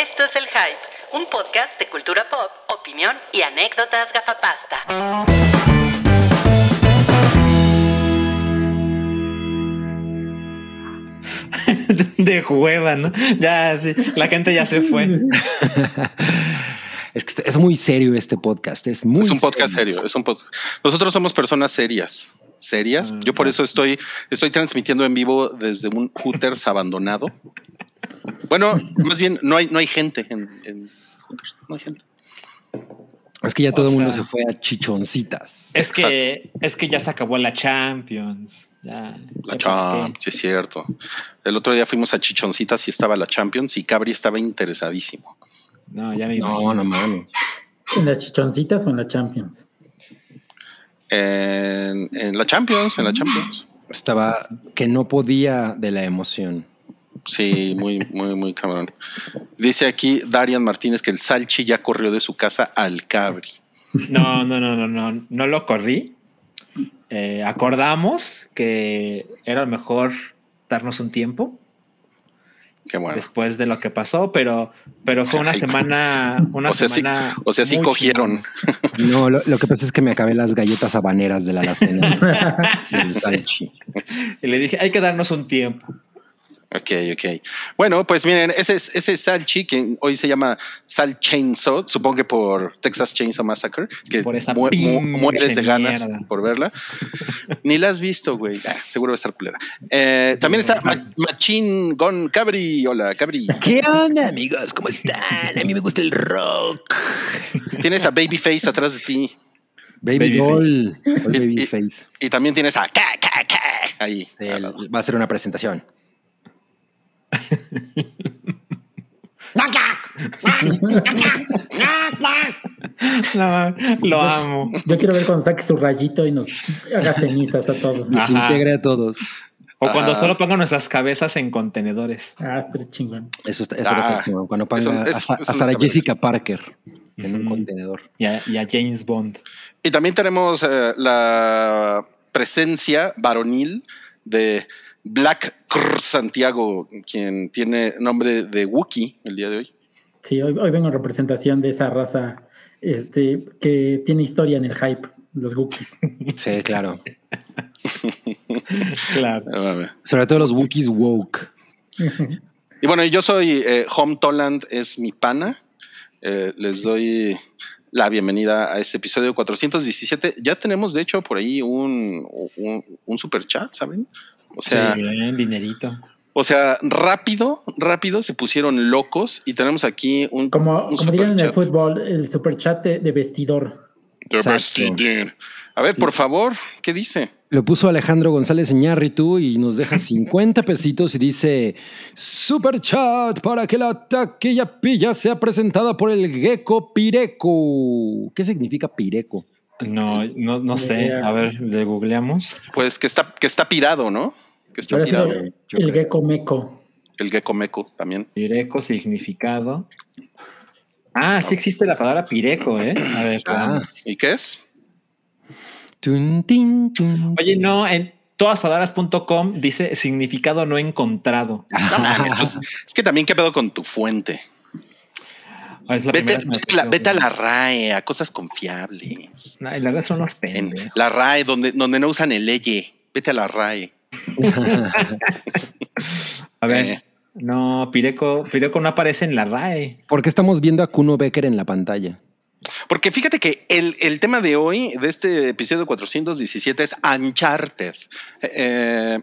Esto es El Hype, un podcast de cultura pop, opinión y anécdotas gafapasta. de hueva, ¿no? Ya, sí, la gente ya se fue. Es que es muy serio este podcast. Es, muy es un podcast serio. Es un podcast. Nosotros somos personas serias. Serias. Yo por eso estoy, estoy transmitiendo en vivo desde un Hooters abandonado. Bueno, más bien no hay, no hay gente en, Hooters. No hay gente. Es que ya todo el mundo se fue a chichoncitas. Es que, es que ya se acabó la Champions. Ya, la Champions, sí es cierto. El otro día fuimos a Chichoncitas y estaba la Champions y Cabri estaba interesadísimo. No, ya me No, no mames. ¿En las Chichoncitas o en la Champions? En, en la Champions, en la Champions. Estaba que no podía de la emoción. Sí, muy, muy, muy cabrón. Dice aquí Darian Martínez que el Salchi ya corrió de su casa al Cabri. No, no, no, no, no, no lo corrí. Eh, acordamos que era mejor darnos un tiempo. Qué bueno. Después de lo que pasó, pero, pero fue una semana. Una o sea, semana sí, o sea, sí cogieron. No, lo, lo, que pasa es que me acabé las galletas habaneras de la alacena. del salchi. Y le dije, hay que darnos un tiempo. Ok, ok. Bueno, pues miren, ese, ese Salchi, que hoy se llama Sal Chainsaw, supongo que por Texas Chainsaw Massacre, que por esa mu mu mueres de ganas mierda. por verla. Ni la has visto, güey. Ah, seguro va a estar culera. Eh, sí, también está Ma Machine Gon Cabri. Hola, Cabri. ¿Qué onda, amigos? ¿Cómo están? A mí me gusta el rock. Tienes a Babyface atrás de ti. Baby, Baby Doll. Y, Babyface. Y, y, también tienes a K, K, K ahí. Va a ser una presentación. No, lo amo. Yo quiero ver cuando saque su rayito y nos haga cenizas a todos. Nos integre a todos. O Ajá. cuando solo pongan nuestras cabezas en contenedores. Ah, está chingón. Eso está, eso ah, está chingón. Cuando pongan a, a, a Sara Jessica Parker en un contenedor. Y a, y a, James Bond. Y también tenemos uh, la presencia varonil de Black Krr Santiago, quien tiene nombre de Wookiee el día de hoy. Sí, hoy, hoy vengo en representación de esa raza este, que tiene historia en el hype, los Wookiees. Sí, claro. claro. Sobre todo los Wookiees woke. y bueno, yo soy eh, Home Toland, es mi pana. Eh, les doy la bienvenida a este episodio 417. Ya tenemos, de hecho, por ahí un, un, un super chat, ¿saben? O sea, sí, bien, dinerito. O sea, rápido, rápido se pusieron locos y tenemos aquí un. Como, un como dirían en el fútbol, el super chat de, de vestidor. De vestidor. A ver, por favor, ¿qué dice? Lo puso Alejandro González Iñárritu y nos deja 50 pesitos y dice: Super chat para que la taquilla pilla sea presentada por el gecko Pireco. ¿Qué significa Pireco? No, no, no sé. A ver, le googleamos. Pues que está, que está pirado, ¿no? Que está pirado. El, el gecko meco. El gecko meco también. Pireco, significado. Ah, sí existe la palabra pireco, ¿eh? A ver. Ah, ¿Y qué es? Tun, tin, tun. Oye, no, en todaspalabras.com dice significado no encontrado. No mames, pues, es que también qué pedo con tu fuente. Es la vete, vete, la, vete, a la RAE, a cosas confiables. No, la RAE son los pendejos. La RAE, donde, donde no usan el leye. Vete a la RAE. a ver. Eh. No, Pireco, Pireco no aparece en la RAE. ¿Por qué estamos viendo a Kuno Becker en la pantalla? Porque fíjate que el, el, tema de hoy, de este episodio 417, es Uncharted. Eh,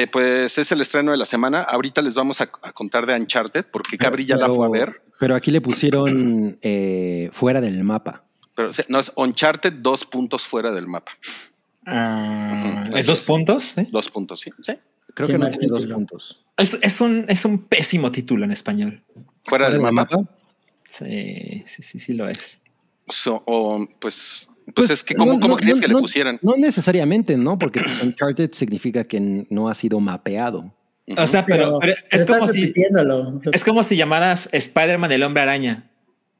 que pues es el estreno de la semana. Ahorita les vamos a, a contar de Uncharted porque Cabri ya la fue a ver. Pero aquí le pusieron eh, fuera del mapa. Pero no es Uncharted dos puntos fuera del mapa. Uh, uh -huh. ¿Es dos puntos? ¿eh? Dos puntos, sí. ¿Sí? Creo que no tiene dos puntos. Es, es, un, es un pésimo título en español. ¿Fuera, ¿Fuera del, del mapa? mapa? Sí, sí, sí, sí lo es. So, o, pues pues, pues, es que, ¿cómo, no, cómo querías no, que no, le pusieran? No necesariamente, ¿no? Porque Uncharted significa que no ha sido mapeado. O sea, pero, pero es, como si, es como si llamaras Spider-Man el hombre araña.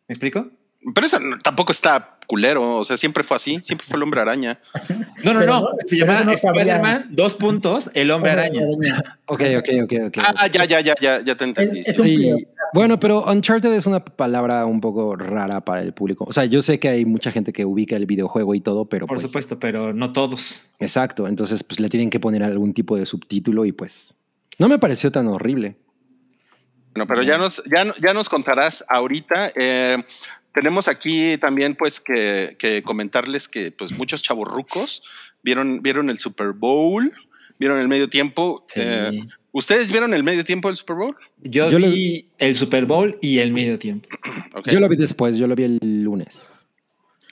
¿Me explico? Pero eso no- tampoco está culero. O sea, siempre fue así. Siempre fue el hombre araña. No, no, no. Se pero llama no Spider-Man, dos puntos, el hombre araña. Ok, ok, ok, ok. Ah, ya, ya, ya, ya, ya te entendí. Es- sí. es un- Sí. Bueno, pero Uncharted es una palabra un poco rara para el público. O sea, yo sé que hay mucha gente que ubica el videojuego y todo, pero Por pues, supuesto, pero no todos. Exacto, entonces pues le tienen que poner algún tipo de subtítulo y pues no me pareció tan horrible. Bueno, pero ya nos, ya, ya nos contarás ahorita. Eh, tenemos aquí también, pues, que, que comentarles que pues muchos chavorrucos vieron, vieron el Super Bowl, vieron el medio tiempo. Sí. Eh, ¿Ustedes vieron el medio tiempo del Super Bowl? Yo, Yo lo- vi el Super Bowl y el medio tiempo. Yo lo vi después, yo lo vi el lunes.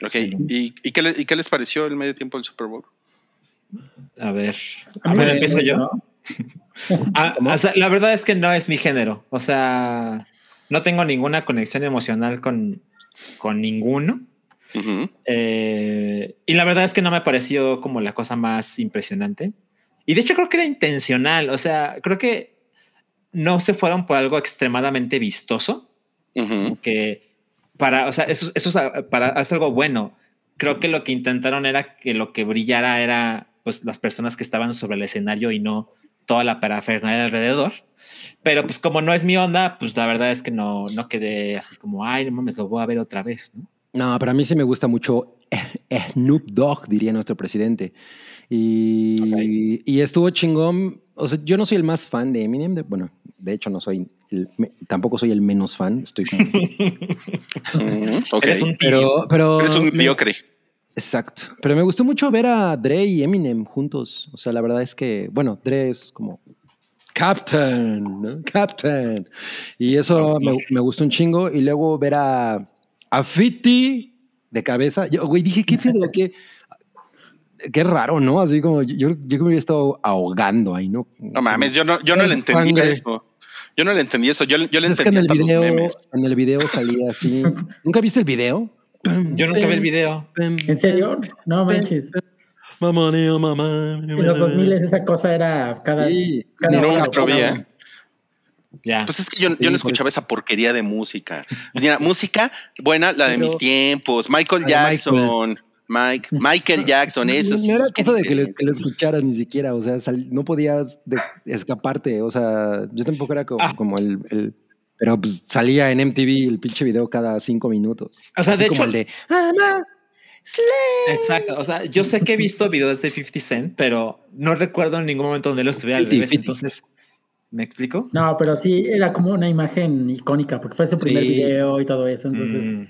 ok. ¿Y, y qué le- y qué les pareció el medio tiempo del Super Bowl? A ver. A ver, empiezo yo. ¿no? Ah, o sea, la verdad es que no es mi género. O sea, no tengo ninguna conexión emocional con, con ninguno. Eh, y la verdad es que no me pareció como la cosa más impresionante. Y de hecho creo que era intencional. O sea, creo que no se fueron por algo extremadamente vistoso. Que para, o sea, eso, eso es, a- para, es algo bueno. Creo que lo que intentaron era que lo que brillara era pues las personas que estaban sobre el escenario y no toda la parafernalia alrededor. Pero pues como no es mi onda, pues la verdad es que no, no quedé así como, ay, no mames, lo voy a ver otra vez, ¿no? No, pero a mí sí me gusta mucho eh, Snoop Dogg, diría nuestro presidente. Y, y estuvo chingón. O sea, yo no soy el más fan de Eminem. de- bueno, de hecho no soy, el- me- tampoco soy el menos fan. Estoy como. Eres un tío. pero, pero Eres un me- mediocre. Exacto. Pero me gustó mucho ver a Dre y Eminem juntos. O sea, la verdad es que, bueno, Dre es como Captain, ¿no? Captain. Y eso me, me gustó un chingo. Y luego ver a, a 50 de cabeza. Yo, güey, dije, ¿qué pedo? ¿Qué, qué raro, ¿no? Así como yo, yo me hubiera estado ahogando ahí, ¿no? No mames, yo no, yo no le entendí sangre. eso. Yo no le entendí eso. Yo, yo le Es que en entendí hasta los video, memes. en el video salía así. ¿Nunca viste el video? Yo nunca vi el video. ¿En serio? No manches. Mamá, niño, mamá. En los 2000 esa cosa era cada. Sí. cada Nunca hora, lo vi, ¿eh? Ya. Pues es que yo, no escuchaba esa porquería de música. Mira, música buena, la de Pero- mis tiempos. Michael Jackson. Mike, Michael Jackson, eso sí. No era cosa de que lo, diferente. que lo escucharas ni siquiera, o sea, sal- no podías de- escaparte, o sea, yo tampoco era como, Ah. como el, el- Pero pues salía en MTV el pinche video cada cinco minutos. O sea, Así de como hecho- el de... Exacto. O sea, yo sé que he visto videos de 50 Cent, pero no recuerdo en ningún momento donde lo estuviera al 50, revés. 50. Entonces, ¿me explico? No, pero sí, era como una imagen icónica, porque fue su primer Sí. video y todo eso. Entonces, Mm.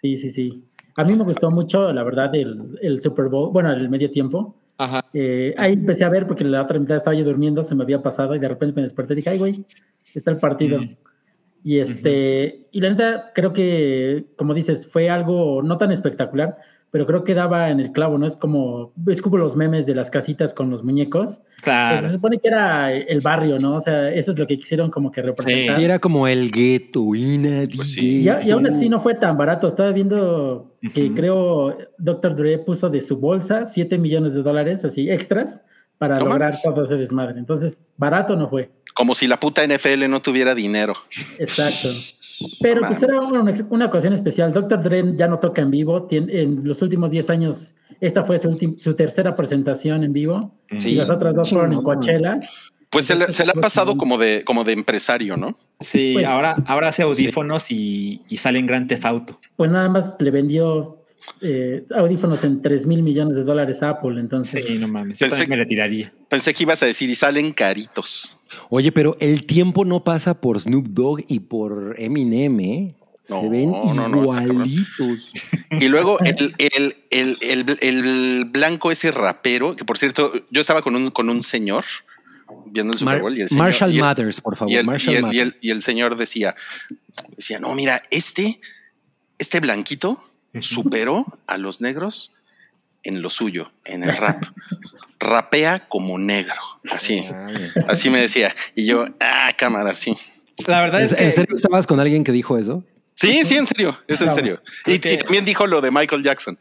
sí, sí, sí. A mí me gustó mucho, la verdad, el, el Super Bowl, bueno, el medio tiempo. Ajá. Eh, ahí empecé a ver porque la otra mitad estaba yo durmiendo, se me había pasado y de repente me desperté y dije, ay, güey, está el partido. Mm. Y este, y la neta, creo que, como dices, fue algo no tan espectacular, pero creo que daba en el clavo, ¿no? Es como, es como los memes de las casitas con los muñecos. Pues Claro. se supone que era el barrio, ¿no? O sea, eso es lo que quisieron como que representar. Sí, era como el gueto, Pues sí. Y, y aún así no fue tan barato. Estaba viendo que Ujú. creo Dr. Dre puso de su bolsa 7 millones de dólares, así extras, para lograr todo ese desmadre. Entonces, barato no fue. Como si la puta NFL no tuviera dinero. Exacto. Pero No pues era una, una ocasión especial. Dr. Dre ya no toca en vivo. Tien- en los últimos 10 años, esta fue su, ultim- su tercera presentación en vivo. Sí. y las otras dos fueron en. Coachella. Pues se le, se le ha pasado como de, como de empresario, ¿no? Sí, Pues- ahora, ahora hace audífonos y, y sale en Gran Tefauto. Pues nada más le vendió eh, audífonos en 3 mil millones de dólares a Apple. Entonces, Sí, no mames. Yo Pensé también me retiraría. Pensé que ibas a decir y salen caritos. Oye, pero el tiempo no pasa por Snoop Dogg y por Eminem, ¿eh? No, Se ven no, no, igualitos. Y luego el, el, el, el, el blanco ese rapero, que por cierto, yo estaba con un, con un señor viendo el Super Bowl y el señor, Marshall y el- Mathers, por favor. y el, Marshall y el- y y el señor decía, decía, no, mira, este, este blanquito superó a los negros en lo suyo, en el rap. Rapea como negro. Así, así me decía. Y yo, ah, cámara, sí. La verdad es ¿En que en serio estabas con alguien que dijo eso? Sí, sí, en serio, es en Bravo. serio. Y, Creo que- y también dijo lo de Michael Jackson.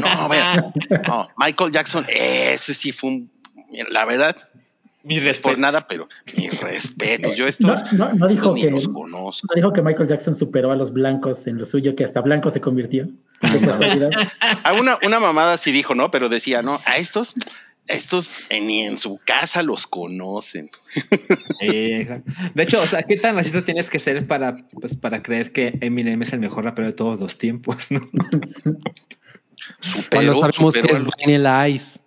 No, ver, no, Michael Jackson, ese sí fue un. La verdad, Mi por respeto. nada, pero mis respetos. Yo estos, No, no, no dijo que, los no dijo que Michael Jackson superó a los blancos en lo suyo, que hasta blanco se convirtió. Ah. A una, una mamada sí dijo, ¿no? Pero decía, no, a estos, estos ni en su casa los conocen. De hecho, o sea, ¿qué tan racista tienes que ser para, pues, para creer que Eminem es el mejor rapero de todos los tiempos? ¿no? Superó, Cuando sabemos superó que es Vanilla Ice.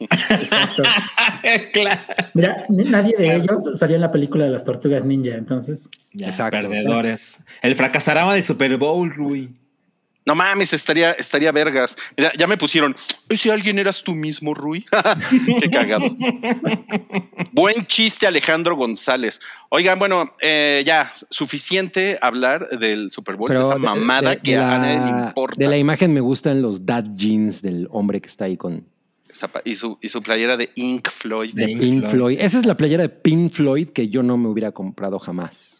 Exacto. claro. Mira, nadie de ellos salió en la película de las tortugas ninja, entonces. Ya, Exacto. Perdedores. El fracasarama del Super Bowl, Rui. No mames, estaría, estaría vergas. Mira, ya me pusieron, ese alguien eras tú mismo, Rui. Qué cagado. Buen chiste, Alejandro González. Oigan, bueno, eh, ya, suficiente hablar del Super Bowl, de esa de- mamada de- que de a nadie le la- importa. De la imagen me gustan los dad jeans del hombre que está ahí con Esa Y su, y su playera de Ink Floyd. De- Pink. Floyd. Esa es la playera de Pink Floyd que yo no me hubiera comprado jamás.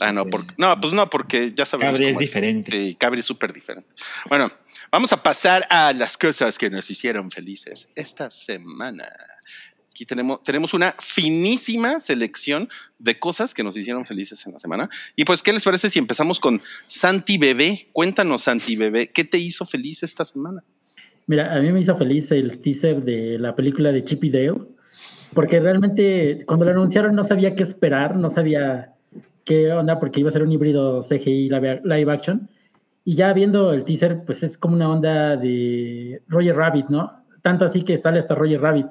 Ah, no, por- no, pues no, porque ya sabemos. Cabri es diferente. Sí, Cabri es súper diferente. Bueno, vamos a pasar a las cosas que nos hicieron felices esta semana. Aquí tenemos, tenemos una finísima selección de cosas que nos hicieron felices en la semana. Y pues, ¿qué les parece si empezamos con Santi Bebé? Cuéntanos, Santi Bebé, ¿qué te hizo feliz esta semana? Mira, a mí me hizo feliz el teaser de la película de Chip y Dale, porque realmente cuando lo anunciaron no sabía qué esperar, no sabía qué onda, porque iba a ser un híbrido CGI live action. Y ya viendo el teaser, pues es como una onda de Roger Rabbit, ¿no? Tanto así que sale hasta Roger Rabbit.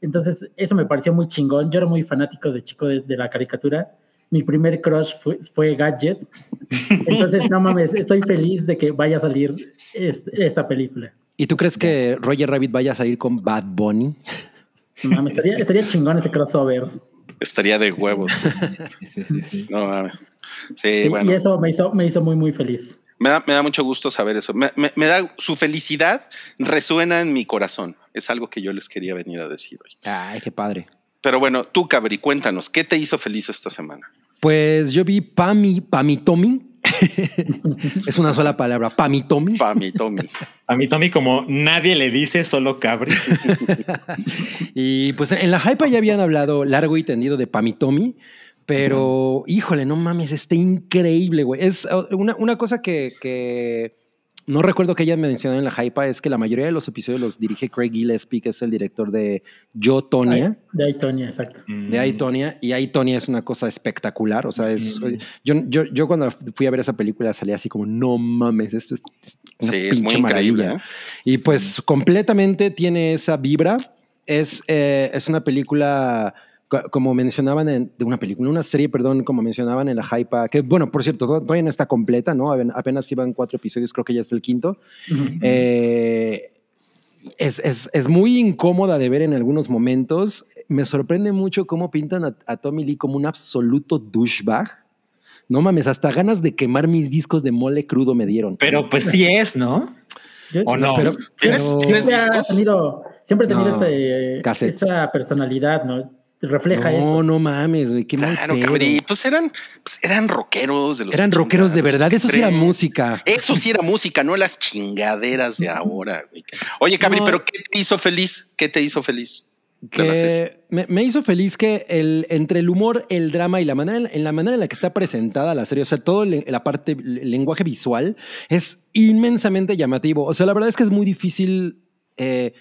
Entonces, eso me pareció muy chingón. Yo era muy fanático de chico de, de la caricatura. Mi primer crush fue, fue Gadget. Entonces, no mames, estoy feliz de que vaya a salir este- esta película. ¿Y tú crees que Roger Rabbit vaya a salir con Bad Bunny? No mames, estaría, estaría chingón ese crossover. Estaría de huevos. Sí, sí, sí, sí. No mames. Sí, Sí, bueno. Y eso me hizo, me hizo muy, muy feliz. Me da, me da mucho gusto saber eso. Me, me- me da su felicidad resuena en mi corazón. Es algo que yo les quería venir a decir hoy. Ay, qué padre. Pero bueno, tú, Cabri, cuéntanos, ¿qué te hizo feliz esta semana? Pues yo vi Pami, Pamitomi. es una sola palabra, Pamitomi. Mí, Tommy, como nadie le dice, solo Cabri. y pues en la hype ya habían hablado largo y tendido de Pamitomi, pero híjole, no mames, está increíble, güey. Es una, una cosa que, que no recuerdo que ella mencionó en la hype es que la mayoría de los episodios los dirige Craig Gillespie, que es el director de Yo, Tonya. De ahí, Tonya, exacto. De Aitonia, y Aitonia es una cosa espectacular. O sea, es. Mm. Yo, yo, yo cuando fui a ver esa película salí así como, no mames, esto es. una Sí, es muy increíble. maravilla". ¿eh? Y pues completamente tiene esa vibra. Es, eh, es una película, como mencionaban en de una película, una serie, perdón, como mencionaban en la hype, que bueno, por cierto, to- todavía no está completa, ¿no? Apen- Apenas iban cuatro episodios, creo que ya es el quinto. Ujú. Eh, es, es- es muy incómoda de ver en algunos momentos. Me sorprende mucho cómo pintan a, a Tommy Lee como un absoluto douchebag. No mames, hasta ganas de quemar mis discos de mole crudo me dieron. Pero pues sí es, ¿no? Yo- ¿O no? Pero, ¿Tienes- pero- tienes- siempre ha discos? tenido, siempre ha tenido No, ese- cassettes. esa personalidad, ¿no? Refleja no, eso. no mames, güey, qué mal Claro, pedo. Cabri. Pues eran, pues eran rockeros de los Eran rockeros de 80, verdad, ¿qué eso sí era música. Eso sí era música, no las chingaderas de ahora. güey. Oye, Cabri, No. ¿pero qué te hizo feliz? ¿Qué te hizo feliz? que me, me hizo feliz que el, entre el humor, el drama y la manera en, la manera en la que está presentada la serie, o sea, todo el- la parte, el lenguaje visual es inmensamente llamativo. O sea, la verdad es que es muy difícil eh,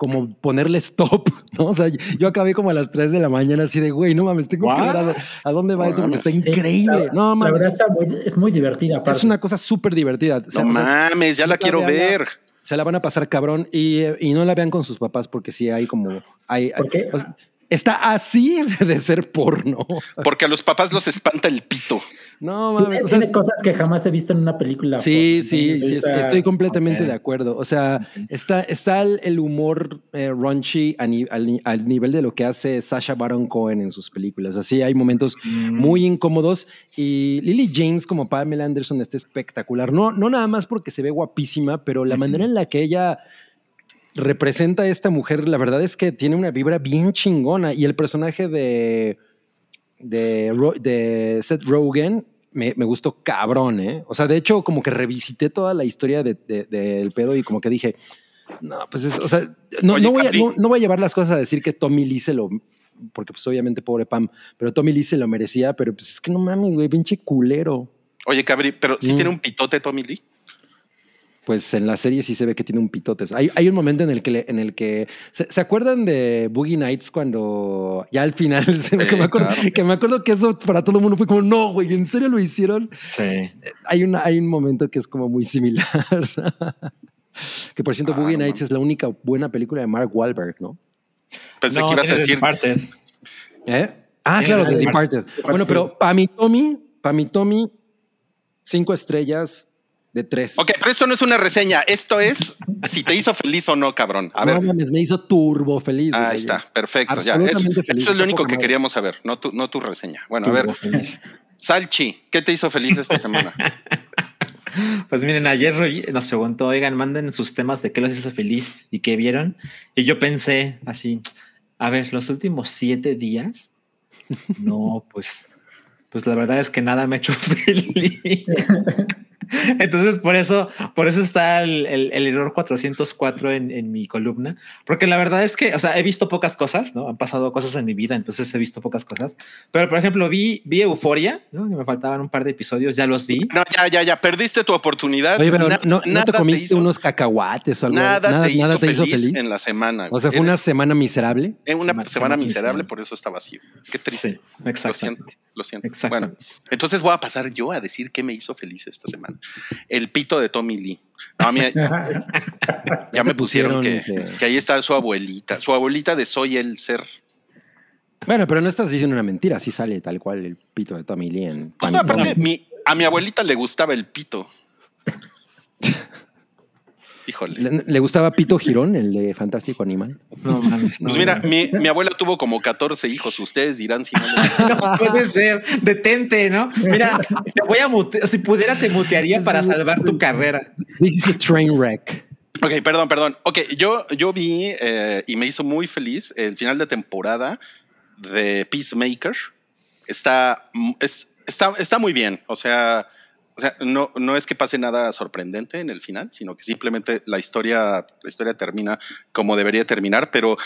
como ponerle stop, ¿no? O sea, yo acabé como a las 3 de la mañana así de, güey, no mames, tengo que ver a, a dónde va No eso, porque está mames. Sí, increíble. la- no La mames, verdad es, está muy, es muy divertida. aparte. es una cosa súper divertida. O sea, No mames, ya la quiero ver. se la van a pasar cabrón y, eh, y no la vean con sus papás porque sí hay como... Hay, ¿Por qué? o sea, está así de ser porno. Porque a los papás los espanta el pito. No, mames. o sea, tiene cosas que jamás he visto en una película. sí, sí, sí, está- estoy completamente de acuerdo. O sea, está, está el, humor eh, raunchy a ni- al, ni- al nivel de lo que hace Sasha Baron Cohen en sus películas. Así hay momentos muy incómodos y Lily James como Pamela Anderson está espectacular. No, no nada más porque se ve guapísima, pero la manera en la que ella representa a esta mujer, la verdad es que tiene una vibra bien chingona y el personaje de de, de Seth Rogen me, me gustó cabrón, ¿eh? O sea, de hecho, como que revisité toda la historia de- de- del pedo y como que dije, no, pues, es- o sea, no, Oye, no voy a, Capri. no, no voy a llevar las cosas a decir que Tommy Lee se lo porque pues obviamente pobre Pam, pero Tommy Lee se lo merecía, pero pues es que no mames, güey, pinche culero. Oye, Cabri, pero sí Mm. tiene un pitote Tommy Lee. Pues en la serie sí se ve que tiene un pitote. Hay, hay un momento en el que, le- en el que ¿se, se acuerdan de Boogie Nights cuando ya al final se- que, me acuerdo, claro. que me acuerdo que eso para todo el mundo fue como no, güey, ¿en serio lo hicieron? Sí. Hay, una, hay un momento que es como muy similar. que por cierto, Ah, Boogie no Nights es la única buena película de Mark Wahlberg, ¿no? Pensé No, que ibas a decir. Departed. ¿Eh? Ah, Sí, claro, de Departed. Bueno, pero para mi Tommy, para mi Tommy, cinco estrellas de tres. Ok, pero esto no es una reseña. Esto es si te hizo feliz o no, cabrón. A ver. mames, me hizo turbo feliz. Ahí está, perfecto. Ya, Absolutamente eso, feliz, eso es lo único que queríamos saber, no tu, no tu reseña. Bueno, a ver, feliz. Salchi, ¿qué te hizo feliz esta semana? Pues miren, ayer Roy nos preguntó, oigan, manden sus temas de qué los hizo feliz y qué vieron. Y yo pensé así, a ver, los últimos siete días, no, pues, pues la verdad es que nada me ha hecho feliz. Entonces, por eso, por eso está el, el- el error 404 en, en mi columna, porque la verdad es que, o sea, he visto pocas cosas, ¿no? Han pasado cosas en mi vida, entonces he visto pocas cosas. Pero, por ejemplo, vi, vi Euforia, ¿no? Que me faltaban un par de episodios, ya los vi. No, ya, ya, ya, perdiste tu oportunidad. Oye, pero Na- no, no te comiste hizo, unos cacahuates o algo. nada, te, hizo, nada feliz en la semana. O sea, fue una semana miserable. en una Semana- miserable, miserable. por eso está vacío. Qué triste. Sí, Lo siento, lo siento. Bueno, entonces voy a pasar yo a decir qué me hizo feliz esta semana. El pito de Tommy Lee. No, a mí ya me pusieron que, pusieron que- que ahí está su abuelita, su abuelita de Soy el Ser. Bueno, pero no estás diciendo una mentira. Sí sale tal cual el pito de Tommy Lee en Pues, no, aparte, mi- a mi abuelita le gustaba el pito. Híjole. ¿Le, le gustaba Pito Girón, el de Fantástico Animal? No mames. no, Pues mira, no. mi, mi abuela tuvo como 14 hijos. Ustedes dirán si no. puede ser. Detente, ¿no? Mira, te voy a mutear. Si pudiera, te mutearía para salvar tu carrera. This is a train wreck. Ok, perdón, perdón. Ok, yo, yo vi eh, y me hizo muy feliz el final de temporada de Peacemaker. Está, es- está, está muy bien. O sea, o sea, no, no es que pase nada sorprendente en el final, sino que simplemente la historia, la historia termina como debería terminar, pero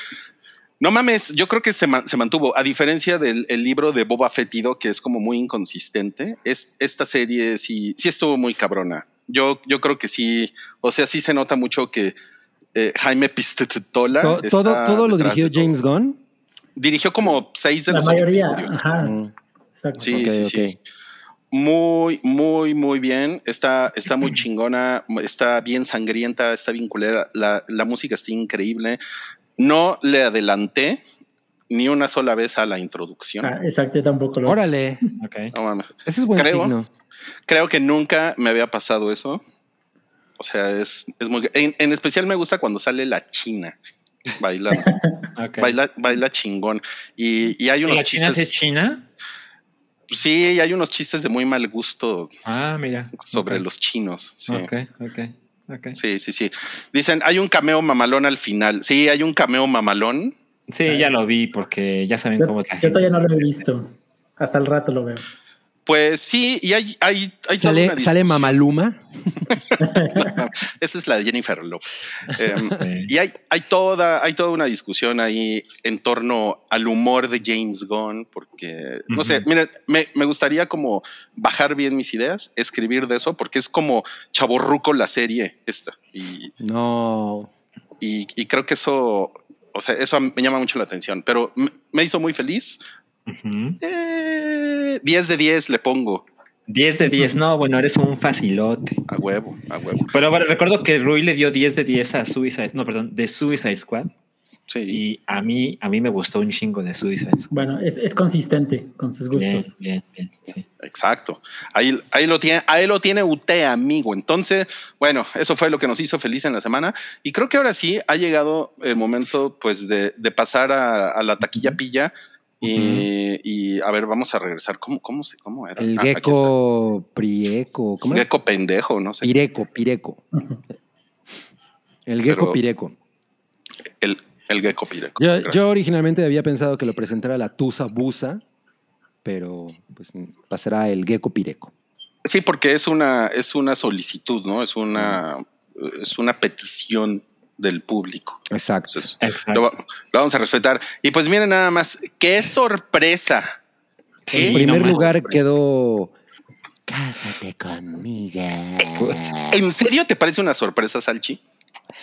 no mames, yo creo que se, se mantuvo, a diferencia del el libro de Boba Fettido, que es como muy inconsistente, es, esta serie sí, sí estuvo muy cabrona. Yo, yo creo que sí, o sea, sí se nota mucho que eh, Jaime Pistetola To- está todo todo lo dirigió. James Gunn. Dirigió como seis de La los ocho mayoría. episodios. Ajá. Mm. Exacto. Sí, sí, sí. Muy, muy, muy bien. Está, está muy chingona, está bien sangrienta, está bien culera. La, la música está increíble. No le adelanté ni una sola vez a la introducción. Ah, exacto, tampoco lo. Órale, Ok. No mames. ese es buen Creo. signo. Creo que nunca me había pasado eso. O sea, es, es muy. En, en especial me gusta cuando sale la china bailando. baila, baila chingón. Y, y hay unos ¿La China es. China? Sí, hay unos chistes de muy mal gusto Ah, mira. sobre los chinos. Sí. Ok, ok, ok. Sí, sí, sí. Dicen, hay un cameo mamalón al final. Sí, hay un cameo mamalón. Sí, ya lo vi porque ya saben Yo, cómo es la yo gente. todavía no lo he visto. Hasta el rato lo veo. Pues sí, y hay, hay, hay Sale, una sale. Mamaluma. Esa es la de Jennifer López. Em, Sí. y hay, hay, toda, hay toda una discusión ahí en torno al humor de James Gunn, porque, no sé, miren, me, me gustaría como bajar bien mis ideas, escribir de eso, porque es como chaborruco la serie esta. Y, No. y, y creo que eso, o sea, eso me llama mucho la atención, pero me hizo muy feliz. Ujú. Eh, 10 de 10 le pongo 10 de 10. No, bueno, eres un facilote. a huevo, a huevo. Pero bueno, recuerdo que Rui le dio 10 de 10 a Suicide, no, perdón, de Suicide Squad. Sí. Y a mí, a mí me gustó un chingo de Suicide Squad. Bueno, es, es consistente con sus gustos. bien, bien. Sí. Exacto. Ahí, ahí lo tiene, ahí lo tiene usted, amigo. Entonces, bueno, eso fue lo que nos hizo feliz en la semana. Y creo que ahora sí ha llegado el momento, pues, de, de pasar a, a la taquilla pilla. Y, y, a ver, vamos a regresar. ¿Cómo, cómo, se, cómo era? El Ah, gecko prieco. está. ¿Cómo? Gecko pendejo, no sé. Pireco, pireco. El gecko Pero- pireco. El, el gecko pireco. Yo originalmente había pensado que lo presentara la Tusa Busa, pero pues pasará el gecko pireco. Sí, porque es una, es una solicitud, ¿no? Es una, es una petición del público. Exacto. Entonces, Exacto. lo, lo vamos a respetar. Y pues miren nada más, qué sorpresa. Sí, en primer no lugar sorpresa. quedó Cásate conmigo. ¿En serio te parece una sorpresa, Salchi?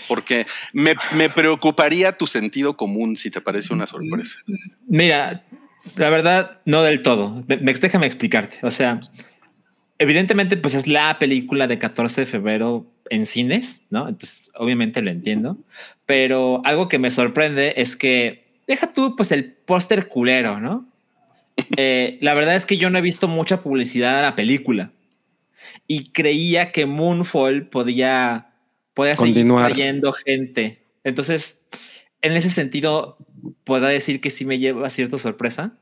Porque me, me preocuparía tu sentido común si te parece una sorpresa. Mira, la verdad, no del todo. Me, me- déjame explicarte. O sea, evidentemente, pues es la película de 14 de febrero en cines, ¿no? Entonces, obviamente lo entiendo. Pero algo que me sorprende es que deja tú, pues, el póster culero, ¿no? Eh, la verdad es que yo no he visto mucha publicidad a la película y creía que Moonfall podía, podía seguir Continuar. trayendo gente. Entonces, en ese sentido, puedo decir que sí me lleva cierta sorpresa.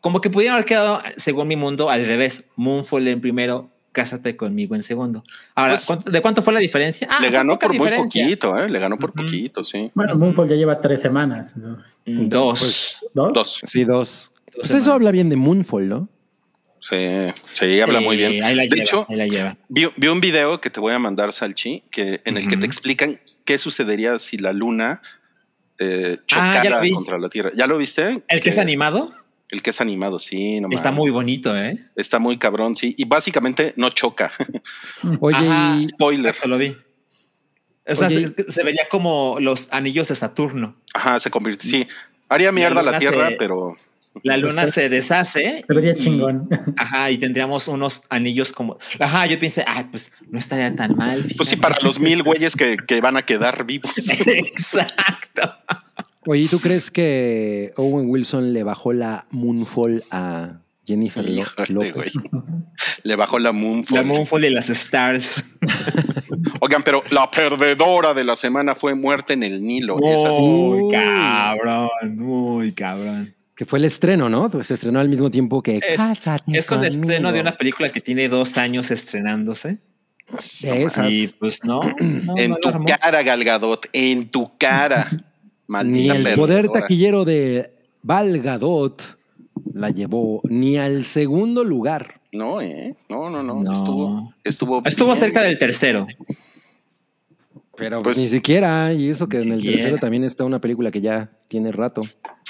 Como que pudieron haber quedado, según mi mundo, al revés. Moonfall en primero, Cásate conmigo en segundo. Ahora, Pues, ¿cuánto- ¿de cuánto fue la diferencia? Ah, Le ganó por muy diferencia. poquito, ¿eh? Le ganó por poquito, sí. Bueno, Moonfall ya lleva tres semanas. ¿no? Mm, Dos. Pues, ¿Dos? Dos. sí, dos. Dos Pues semanas. eso habla bien de Moonfall, ¿no? Sí, sí, habla Sí, muy bien. Ahí la De lleva, hecho, ahí la lleva. vi, vi un video que te voy a mandar, Salchi, que, en el que te explican qué sucedería si la luna eh, Ah, chocara contra la Tierra. ¿Ya lo viste? El que es animado El que es animado, sí, no está muy bonito, ¿eh? Está muy cabrón, sí. Y básicamente no choca. Oye, Ajá. Spoiler. Lo vi. O sea, se, se veía como los anillos de Saturno. Ajá, se convierte. Sí, haría mierda la, Tierra, se- pero La Pues luna es- se deshace. Se vería y- chingón. Ajá, y tendríamos unos anillos como. Ajá, yo pensé, ay, pues no estaría tan mal. pues sí, para los mil güeyes que, que van a quedar vivos. Exacto. Oye, ¿y ¿tú crees que Owen Wilson le bajó la Moonfall a Jennifer Híjole, López? güey. Le bajó la Moonfall. La Moonfall y las Stars. Oigan, pero la perdedora de la semana fue Muerte en el Nilo. Es así. Muy Uy. cabrón, muy cabrón. Que fue el estreno, ¿no? Pues se estrenó al mismo tiempo que Es, Cásate es un estreno de una película que tiene dos años estrenándose. Y pues no. no, En no tu cara, Galgadot, en tu cara. Ni Maldita el perdedora. poder taquillero de Valgadot la llevó ni al segundo lugar. No, eh. No, no, no. No. Estuvo, estuvo. Estuvo cerca del tercero. Pero Pues- ni siquiera, y eso que en el siquiera. tercero también está una película que ya tiene rato.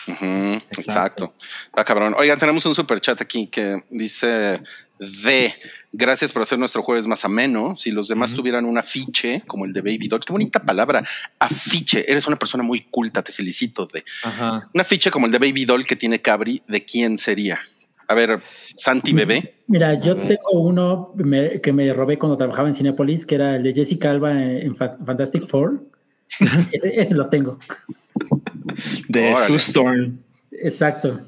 Ujú, exacto. Ah, cabrón. Oigan, tenemos un super chat aquí que dice de gracias por hacer nuestro jueves más ameno. Si los demás tuvieran un afiche como el de Baby Doll, qué bonita palabra. Afiche. Eres una persona muy culta. Te felicito. De Ajá. un afiche como el de Baby Doll que tiene Cabri. ¿De quién sería? A ver, Santi Bebé. Mira, yo tengo uno me- que me robé cuando trabajaba en Cinepolis, que era el de Jessica Alba en Fa- Fantastic Four. ese, ese lo tengo. De Storm. Exacto.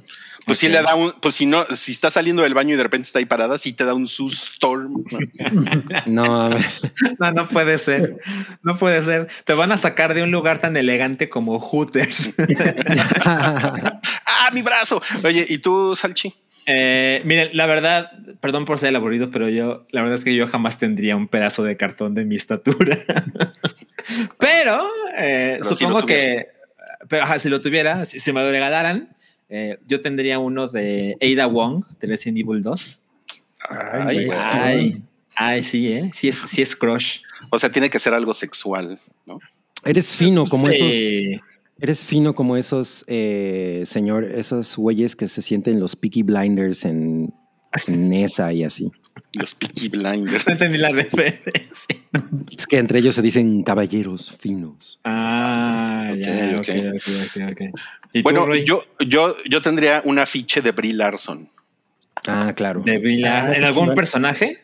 Pues sí Ok. le da un, pues si no, si está saliendo del baño y de repente está ahí parada, sí te da un sustorm. No, No, no puede ser. No puede ser. Te van a sacar de un lugar tan elegante como Hooters. ¡Ah, mi brazo! Oye, ¿y tú, Salchi? Eh, miren, la verdad, perdón por ser el aburrido, pero yo, la verdad es que yo jamás tendría un pedazo de cartón de mi estatura. pero eh, Pero supongo que, pero ajá, si lo tuviera, si, si me lo regalaran, eh, yo tendría uno de Ada Wong de Resident Evil 2. Ay. Ay, ay, sí, eh, sí es, sí es crush. O sea, tiene que ser algo sexual, ¿no? eres fino como esos, eres fino como esos, eh, señor, esos güeyes que se sienten los Peaky Blinders en, en esa y así. Los Peaky Blinders. No entendí la referencia. Es que entre ellos se dicen caballeros finos. Ah, ya, Ok, ok, ok. ok, ok, ok. ¿Y tú, Bueno, yo, yo, yo tendría un afiche de Brie Larson. Ah, claro. de Vila- Ah, ¿En algún personaje?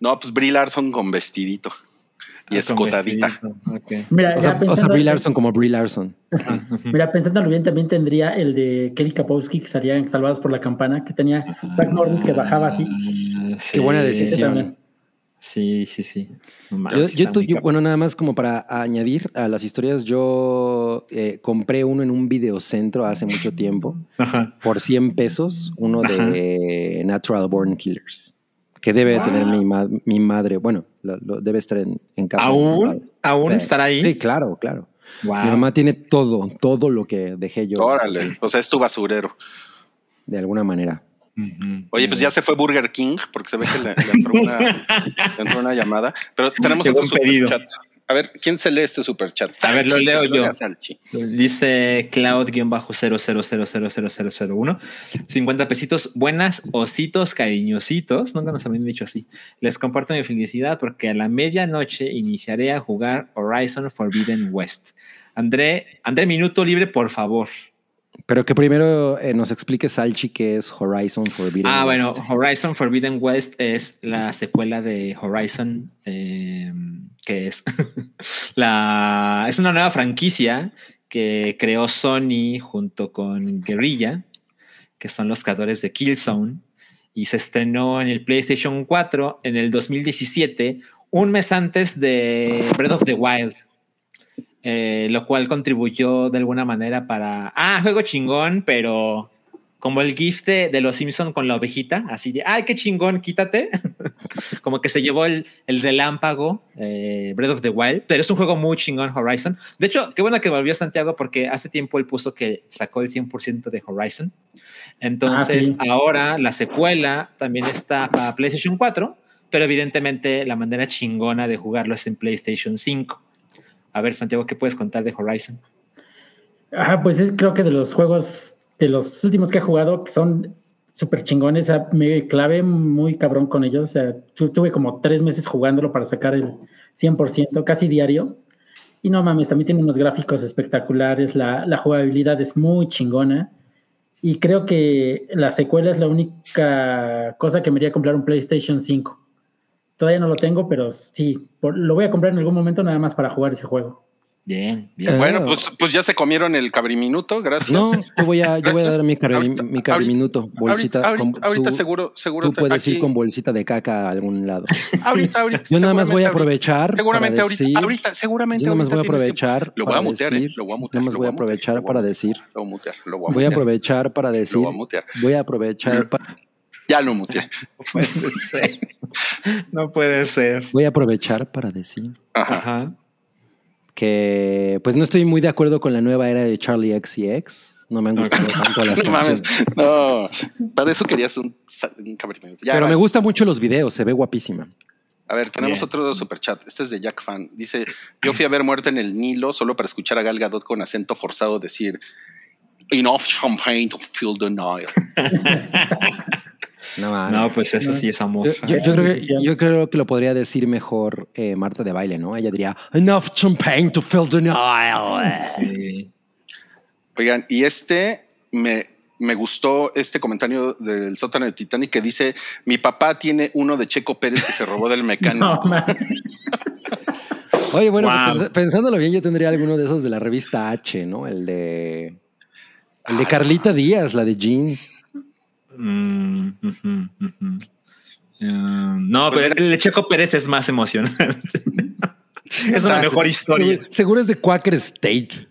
No, pues Brie Larson con vestidito y Ah, escotadita. Mira, O sea, o sea, Brie Larson como Brie Larson. Mira, pensándolo bien, también tendría el de Kelly Kapowski, que salía en Salvados por la Campana, que tenía Zack Norris que bajaba así. Ah, Qué buena decisión. Sí, sí, sí. Yo, mames, yo bueno, nada más como para añadir a las historias, yo eh, compré uno en un videocentro hace mucho tiempo Ajá. por 100 pesos, uno de Natural Born Killers, que debe tener mi, ma- mi madre, bueno, lo- lo- debe estar en, en casa. ¿Aún? ¿Aún Sí. estará ahí? Sí, claro, claro. Wow. Mi mamá tiene todo, todo lo que dejé yo. Órale, o sea, es tu basurero. De alguna manera. Oye, pues ya se fue Burger King porque se ve que le, le entró, una, le entró una llamada. Pero tenemos Llegó otro un pedido. superchat. A ver, ¿quién se lee este superchat? A ver, lo Salchi, leo yo. Salchi. Dice Cloud-000000001. 50 pesitos. Buenas ositos cariñositos. Nunca nos habían dicho así. Les comparto mi felicidad porque a la medianoche iniciaré a jugar Horizon Forbidden West. André, André, minuto libre, por favor. Pero que primero eh, nos explique Salchi qué es Horizon Forbidden Ah, West. bueno, Horizon Forbidden West es la secuela de Horizon, eh, que es la es una nueva franquicia que creó Sony junto con Guerrilla, que son los creadores de Killzone, y se estrenó en el PlayStation 4 en el 2017, un mes antes de Breath of the Wild. Eh, lo cual contribuyó de alguna manera para, ah, juego chingón, pero como el GIF de, de los Simpson con la ovejita, así de, ay, qué chingón, quítate. como que se llevó el, el relámpago eh, Breath of the Wild, pero es un juego muy chingón Horizon. De hecho, qué bueno que volvió Santiago porque hace tiempo él puso que sacó el 100% de Horizon. Entonces, Ah, sí. ahora la secuela también está para PlayStation 4, pero evidentemente la manera chingona de jugarlo es en PlayStation 5. A ver, Santiago, ¿qué puedes contar de Horizon? Ah, pues es creo que de los juegos, de los últimos que he jugado, son súper chingones, me clavé muy cabrón con ellos, o sea, tu- tuve como tres meses jugándolo para sacar el 100%, casi diario, y no mames, también tiene unos gráficos espectaculares, la, la jugabilidad es muy chingona, y creo que la secuela es la única cosa que me haría comprar un PlayStation 5. Todavía no lo tengo, pero sí, por- lo voy a comprar en algún momento nada más para jugar ese juego. Bien, bien. Eh, Bueno, pues, pues ya se comieron el cabriminuto, gracias. No, yo voy a, yo voy a Gracias. dar mi, cabri, Ahorita- mi cabriminuto, bolsita. ahorita, ahorita, con- ahorita tú- seguro, seguro Tú puedes ir aquí- con bolsita de caca a algún lado. ahorita, ahorita. Yo nada más voy a aprovechar. Seguramente para ahorita, decir- ahorita, seguramente Yo nada más voy a aprovechar. Lo voy a para mutear, eh, decir- lo voy a mutear, Nada más lo voy a voy a mutear, aprovechar lo voy a para mutear. decir. Lo voy a mutear, lo voy a Voy a mutear. aprovechar para Lo decir. voy a mutear. Voy a aprovechar. pa- Ya lo muteé. No puede ser. No puede ser. Voy a aprovechar para decir Ajá. Ajá. que pues no estoy muy de acuerdo con la nueva era de Charlie X y X. No me han gustado tanto las No mames. No, para eso querías un, un Pero me gustan mucho los videos, se ve guapísima. A ver, tenemos Bien. otro superchat. Este es de Jack Fan. Dice: Yo fui a ver Muerte en el Nilo solo para escuchar a Gal Gadot con acento forzado decir: Enough champagne to fill the Nile. No, pues eso sí es amor. Yo, yo- creo que, yo creo que lo podría decir mejor eh, Marta de baile, ¿no? Ella diría Enough champagne to fill the Nile. Sí. Oigan, y este me, me gustó este comentario del sótano de Titanic que dice: Mi papá tiene uno de Checo Pérez que se robó del mecánico. No. Oye, bueno, Wow. pens- pensándolo bien, yo tendría alguno de esos de la revista H, ¿no? El de. El de Carlita Díaz, la de Jeans. Mm. Um, no, pero el de Checo Pérez es más emocionante. es una Está- mejor historia. Seguro es de Quaker State.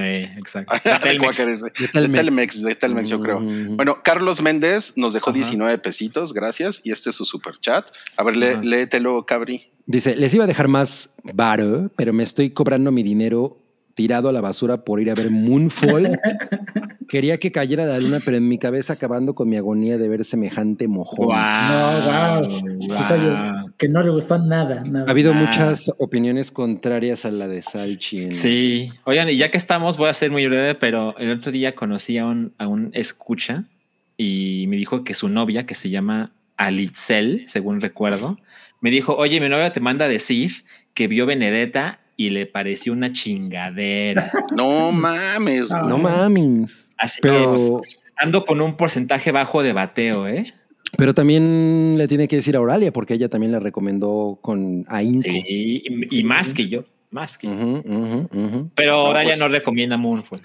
Eh, exacto. De Telmex. Quaker, de, Telmex. Telmex, de Telmex, yo creo. Ujú. Bueno, Carlos Méndez nos dejó Ajá. 19 pesitos, gracias. Y este es su super chat. A ver, lé- léetelo, Cabri. Dice, les iba a dejar más varo, pero me estoy cobrando mi dinero tirado a la basura por ir a ver Moonfall. Quería que cayera la luna, pero en mi cabeza acabando con mi agonía de ver semejante mojón. Guau, No, wow. guau. Que no le gustó nada, nada. Ha habido Ah. muchas opiniones contrarias a la de Salchi. Sí, oigan, y ya que estamos, voy a ser muy breve, pero el otro día conocí a un, a un escucha y me dijo que su novia, que se llama Alitzel, según recuerdo, me dijo, oye, mi novia te manda a decir que vio Benedetta y le pareció una chingadera. No mames. Güey. No mames. Así que Pero, pues, ando con un porcentaje bajo de bateo, ¿eh? pero también le tiene que decir a Oralia, porque ella también le recomendó con ahínco. Sí, y, y más que yo, más que yo. Pero No, ahora pues- no recomienda Moonfall.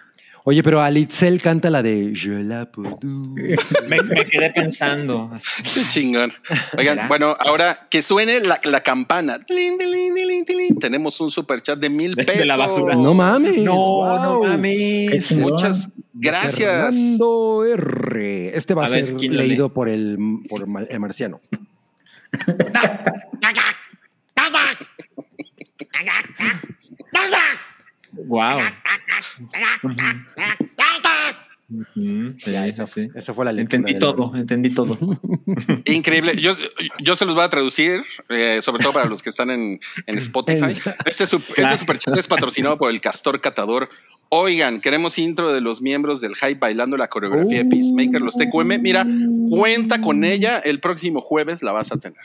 Oye, pero Alitzel canta la de Je la puedo. Me, me quedé pensando. Qué chingón. Oigan, bueno, ahora que suene la, la campana. Tilín, tilín, tilín, tilín. Tenemos un super chat de mil pesos. de la basura. No mames. No, no wow. Qué mames. chingón. Muchas gracias. Fernando R. Este va a, A ver, ser ¿quién lo leído lee? por el, por mal- el marciano. Wow. Ya, esa, fue la lectura. Entendí todo, entendí todo. Increíble. Yo, yo se los voy a traducir, eh, sobre todo para los que están en, en Spotify. Este, sup- este superchat es patrocinado por el Castor Catador. Oigan, queremos intro de los miembros del Hype bailando la coreografía de Peacemaker, los TQM. Mira, cuenta con ella. El próximo jueves la vas a tener.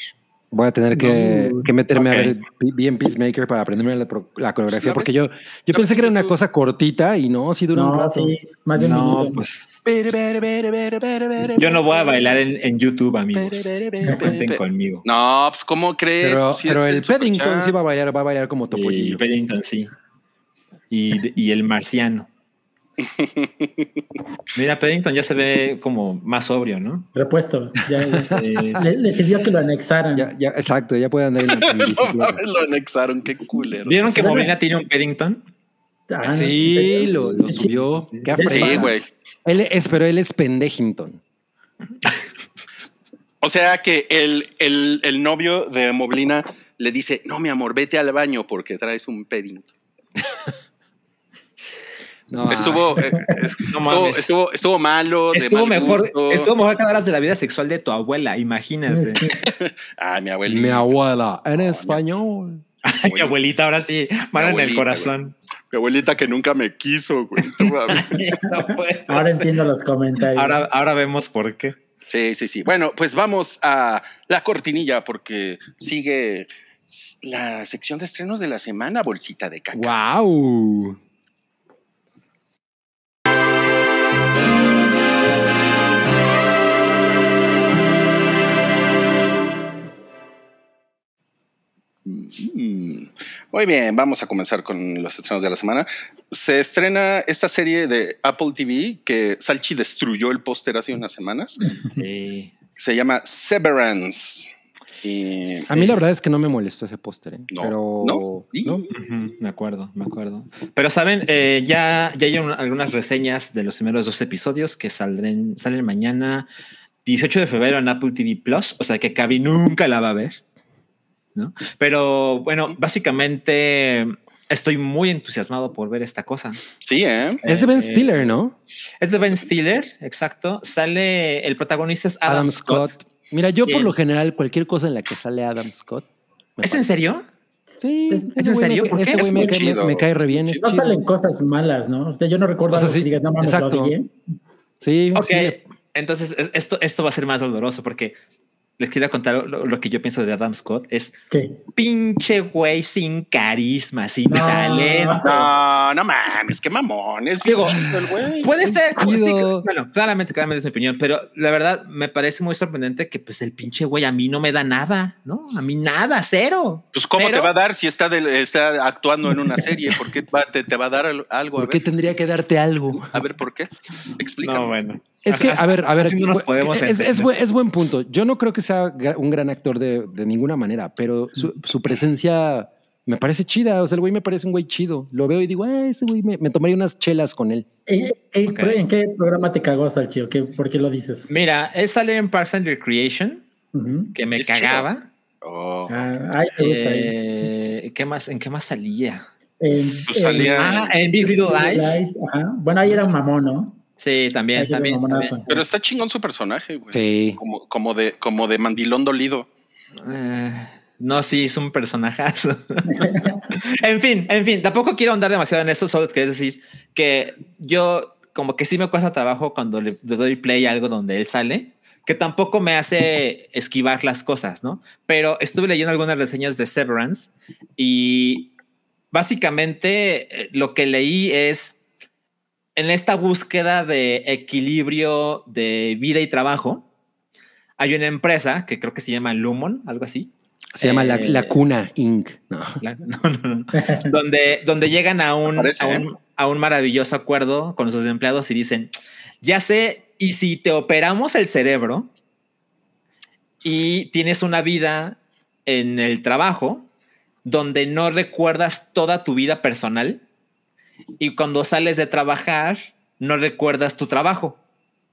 Voy a tener que, No. que meterme a ver bien Peacemaker para aprenderme la, coreografía, ¿La porque yo, yo ¿La pensé que era una cosa cortita y no, sí dura un No, rato. sí, más de un No, minuto. pues yo no voy a bailar en, en YouTube, amigos. No cuenten conmigo. No, pues, ¿cómo crees? Pero, Pues, sí, pero es el superchat. Paddington sí va a bailar, va a bailar como Y Topollillo. Paddington, sí. Y, y el marciano. Mira, Paddington ya se ve como más sobrio, ¿no? Repuesto. Ya, ya. Sí, Le, le sirvió que lo anexaran. Ya, ya, exacto, ya puede andar en la No mames, lo anexaron, qué culero. ¿Vieron que Molina tiene un Paddington? Ah, ¿en Sí, lo, lo subió. Qué Sí, güey. Él es, pero él es Pendejington. O sea que el, el, el novio de Moblina le dice, no, mi amor, vete al baño porque traes un Paddington. No, Estuvo, eh, No estuvo, estuvo, estuvo malo, de Estuvo mal mejor, gusto. estuvo mejor que hablas de la vida sexual de tu abuela, imagínate. Ay, mi abuelita. mi abuela en español. Ay, mi abuelita, ahora sí, mano en el abuelita, corazón. Mi abuelita que nunca me quiso, güey. Ahora entiendo los comentarios. ahora, ahora vemos por qué. Sí, sí, sí. Bueno, pues vamos a la cortinilla porque sigue la sección de estrenos de la semana, bolsita de caca. ¡Wow! Muy bien, vamos a comenzar con los estrenos de la semana. Se estrena esta serie de Apple TV que Salchi destruyó el póster hace unas semanas. Sí. Se llama Severance. Y A mí la verdad es que no me molestó ese póster, ¿eh? No, pero no. Ujú, me acuerdo, me acuerdo. Pero saben, Eh, ya, ya hay un- algunas reseñas de los primeros dos episodios que saldrán, salen mañana 18 de febrero en Apple TV Plus, o sea que Cavi nunca la va a ver. ¿No? Pero bueno, básicamente estoy muy entusiasmado por ver esta cosa. Sí, ¿eh? Es de Ben Eh, Stiller, ¿no? Es de Ben Stiller, exacto. Sale, el protagonista es Adam, Adam Scott. Scott. Mira, yo por lo general, cualquier cosa en la que sale Adam Scott. me ¿Es en serio? Sí, ¿Es- en me serio? güey Es me, muy cae- me- chido, me cae re bien. No chido. salen cosas malas, ¿no? O sea, yo no recuerdo O sea, algo sí, que digas, no mames, lo exacto. odié. Sí, Ok, sí. entonces es- esto, esto va a ser más doloroso porque les quiero contar lo, lo que yo pienso de Adam Scott. Es ¿Qué? pinche güey sin carisma, sin No. talento. No, no mames, qué mamón. Es Digo, güey. Puede ser, chido. sí, bueno, claramente, claramente es mi opinión, pero la verdad me parece muy sorprendente que pues el pinche güey a mí no me da nada, ¿no? A mí nada, cero. Pues, ¿cómo Pero- te va a dar si está, del- está actuando en una serie? ¿Por qué va- te, te va a dar al- algo? A ¿Por qué ver, tendría que darte algo? a ver, ¿por qué? Explícame. No, bueno. Es que, a ver, a ver, Así no nos podemos es, es, es buen punto. Yo no creo que sea un gran actor de, de ninguna manera, pero su, su presencia me parece chida. O sea, el güey me parece un güey chido. Lo veo y digo, ah, ese güey me, me tomaría unas chelas con él. ¿En, en- Ok. en qué programa te cagó, Salchi? ¿Qué, ¿Por qué lo dices? Mira, él sale en Parks and Recreation, que me Es cagaba. Oh. Ah, ay, me gusta. Eh, ¿qué más, ¿En qué más salía? En- pues salía- Ah, en Big Little Lies. ajá. Bueno, ahí era un mamón, ¿no? Sí, también, también. también. Pero está chingón su personaje, güey. Sí. Como, como, de, como de mandilón dolido. Eh, no, sí, es un personajazo. en fin, en fin, tampoco quiero ahondar demasiado en eso, solo quiero decir que yo como que sí me cuesta trabajo cuando le, le doy play a algo donde él sale, que tampoco me hace esquivar las cosas, ¿no? Pero estuve leyendo algunas reseñas de Severance y básicamente eh, lo que leí es en esta búsqueda de equilibrio de vida y trabajo, hay una empresa que creo que se llama Lumon, algo así. Se llama la, Eh, la Cuna Inc. No. La- no, no, no. donde, donde llegan a un, Parece, a, ¿eh? un, a un maravilloso acuerdo con sus empleados y dicen, ya sé, y si te operamos el cerebro y tienes una vida en el trabajo donde no recuerdas toda tu vida personal y cuando sales de trabajar no recuerdas tu trabajo.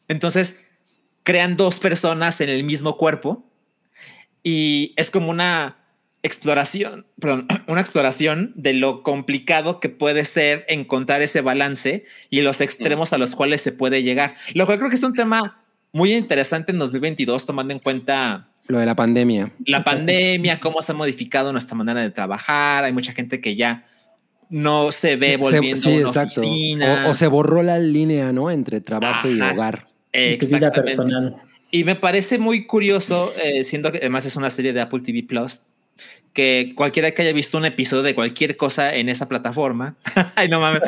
Entonces crean dos personas en el mismo cuerpo y es como una exploración, perdón, una exploración de lo complicado que puede ser encontrar ese balance y los extremos a los cuales se puede llegar. Lo cual creo que es un tema muy interesante en 2022, tomando en cuenta lo de la pandemia. La pandemia, cómo se ha modificado nuestra manera de trabajar. Hay mucha gente que ya no se ve volviendo sí, a una exacto. Oficina. O, se borró la línea, ¿no? Entre trabajo y hogar. Exactamente. Y me parece muy curioso, eh, siendo que además es una serie de Apple TV Plus, que cualquiera que haya visto un episodio de cualquier cosa en esa plataforma, ay no mames,